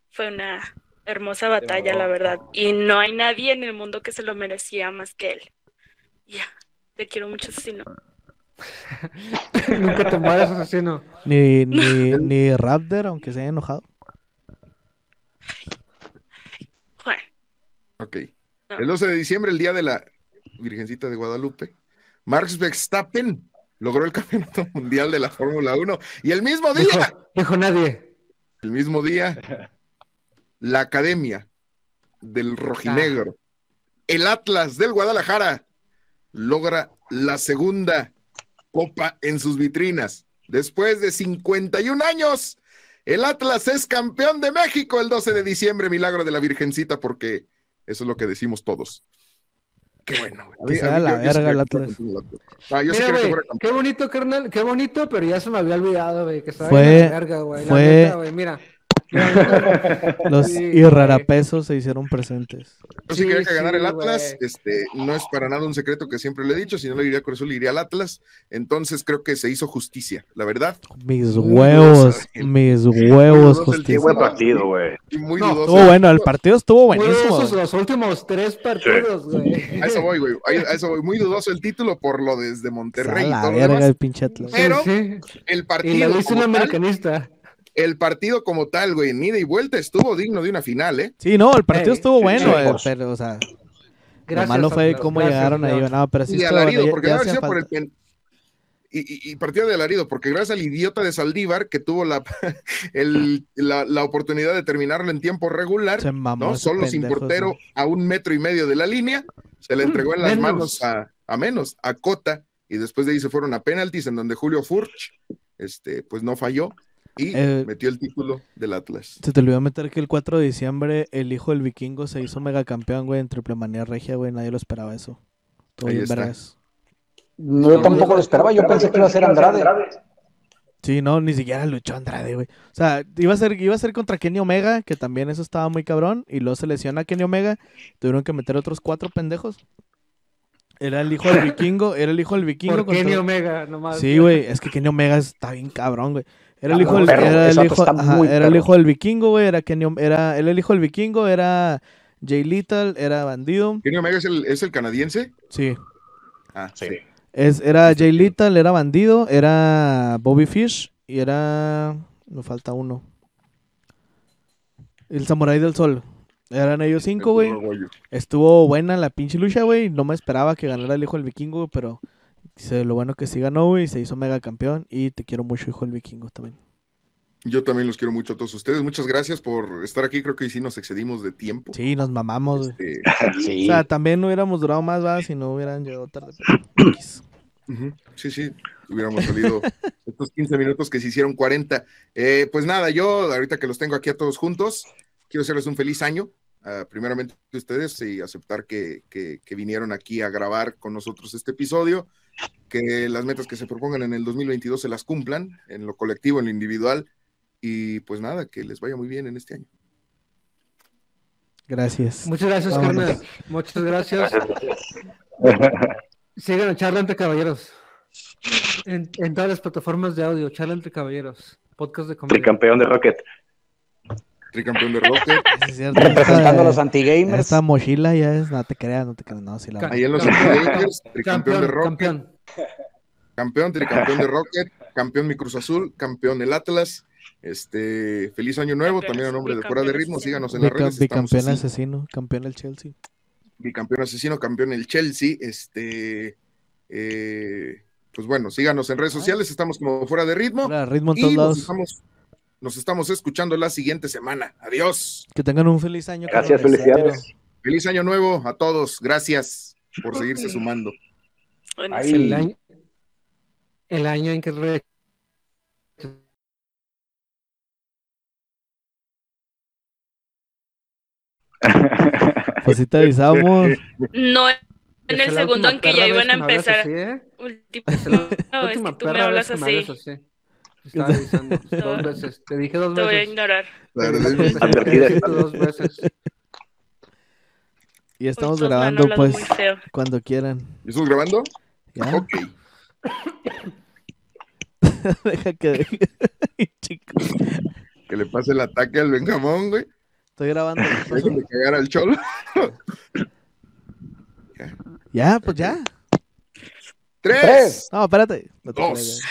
Fue una hermosa batalla, la verdad. Y no hay nadie en el mundo que se lo merecía más que él. Ya, te quiero mucho, asesino. [LAUGHS] Nunca te mueras, asesino. Ni, ni, [LAUGHS] ni Raptor, aunque se haya enojado. Ok. El 12 de diciembre, el día de la Virgencita de Guadalupe, Marx Verstappen logró el campeonato [LAUGHS] mundial de la Fórmula 1 y el mismo día. dijo nadie. El mismo día, la Academia del Rojinegro, el Atlas del Guadalajara, logra la segunda copa en sus vitrinas. Después de 51 años, el Atlas es campeón de México el 12 de diciembre, milagro de la Virgencita, porque eso es lo que decimos todos. Qué bueno, güey. la verga el Atlas. Ah, qué bonito, carnal, qué bonito, pero ya se me había olvidado, güey, que estaba fue, la verga, güey. Fue, mira. [LAUGHS] Los irrarapesos se hicieron presentes. Yo sí, quería que ganara el Atlas. Este, no es para nada un secreto que siempre le he dicho. Si no le iría eso le iría al Atlas. Entonces creo que se hizo justicia, la verdad. Mis huevos, mis huevos, justicia. Qué buen partido, güey. Muy dudoso. Estuvo bueno, el partido estuvo buenísimo. Esos los últimos tres partidos, güey. [LAUGHS] A eso voy, güey. A eso voy. Muy dudoso el título por lo desde Monterrey. A la verga, el pinche Atlas. Pero el partido. Y lo dice un americanista el partido como tal, güey, en ida y vuelta estuvo digno de una final, ¿eh? Sí, no, el partido estuvo bueno, eh, pero, o sea, lo malo fue cómo llegaron ahí, no, pero sí y alarido, porque ya, ya por el, y, y, partido de alarido, porque gracias al idiota de Saldívar que tuvo la, [LAUGHS] el, la, oportunidad de terminarlo en tiempo regular, ¿no? Solo sin portero a un metro y medio de la línea, se le entregó en las manos a, a menos, a Cota, y después de ahí se fueron a penaltis en donde Julio Furch, este, pues no falló y eh, metió el título del Atlas. Se te olvidó meter que el 4 de diciembre el hijo del vikingo se hizo megacampeón, güey, en triple manía regia, güey. Nadie lo esperaba eso. Ahí No, yo tampoco lo esperaba, yo pensé que iba a ser Andrade. Sí, no, ni siquiera luchó Andrade, güey. O sea, iba a ser, iba a ser contra Kenny Omega, que también eso estaba muy cabrón, y luego se lesiona a Kenny Omega, tuvieron que meter otros cuatro pendejos. Era el hijo del [LAUGHS] vikingo, era el hijo del vikingo. Por Kenny Omega, nomás. Sí, güey, es que Kenny Omega está bien cabrón, güey. Era el hijo del, era el hijo, era el hijo del vikingo, güey, era Kenny, era, el hijo del vikingo, era Jay Little, era bandido. ¿Kenny Omega es el, es el canadiense? Sí. Ah, sí. Es, era Jay Little, era bandido, era Bobby Fish y era. Me falta uno. El Samurai del Sol. Eran ellos cinco, güey. Estuvo buena la pinche lucha, güey. No me esperaba que ganara el hijo del vikingo, pero lo bueno que sí ganó, güey. Se hizo mega campeón. Y te quiero mucho, hijo del vikingo también. Yo también los quiero mucho a todos ustedes. Muchas gracias por estar aquí. Creo que sí nos excedimos de tiempo. Sí, nos mamamos. Este, [LAUGHS] o sea, también no hubiéramos durado más, va, si no hubieran llegado tarde. Sí, sí, hubiéramos salido [LAUGHS] estos 15 minutos que se hicieron 40. Eh, pues nada, yo ahorita que los tengo aquí a todos juntos, quiero hacerles un feliz año. Uh, primeramente ustedes y aceptar que, vinieron aquí a grabar con nosotros este episodio, que las metas que se propongan en el 2022 se las cumplan en lo colectivo, en lo individual y pues nada, que les vaya muy bien en este año. Gracias. Muchas gracias, Carmen. Muchas gracias. Sigan a Charla entre Caballeros. En, todas las plataformas de audio, Charla entre Caballeros. Podcast de comedia. Tricampeón de Rocket. Tricampeón de Rocket. [LAUGHS] Representando a los anti-gamers. Esta mochila ya es, no te creas, no te creas, no, si la Ahí en los anti-gamers, tricampeón de Rocket. Campeón. Campeón, tricampeón de Rocket, campeón mi Cruz Azul, campeón el Atlas. Este, feliz año nuevo, también a nombre de Fuera de Ritmo, síganos en las redes. Bicampeón asesino, campeón del Chelsea bicampeón asesino, campeón el Chelsea. Este, eh, pues bueno, síganos en redes sociales, estamos como fuera de ritmo. ritmo en todos lados. Nos estamos, escuchando la siguiente semana. Adiós. Que tengan un feliz año. Gracias, felicidades. Feliz año nuevo a todos. Gracias por seguirse sumando. El año, el año en que [LAUGHS] Pues si te avisamos. No, en el segundo en que ya iban a empezar. Así, ¿eh? [LAUGHS] No, es que tú me hablas así. Estaba avisando [LAUGHS] dos veces. Te dije dos veces. Te voy a ignorar. dos veces. [LAUGHS] Y estamos grabando, pues, cuando quieran. ¿Estamos grabando? ¿Ya? Ok. [LAUGHS] Deja que... Chicos. Que le pase el ataque al Benjamón, güey. Estoy grabando. Déjenme cagar al cholo. ya, pues ya. Tres. No, espérate. Dos.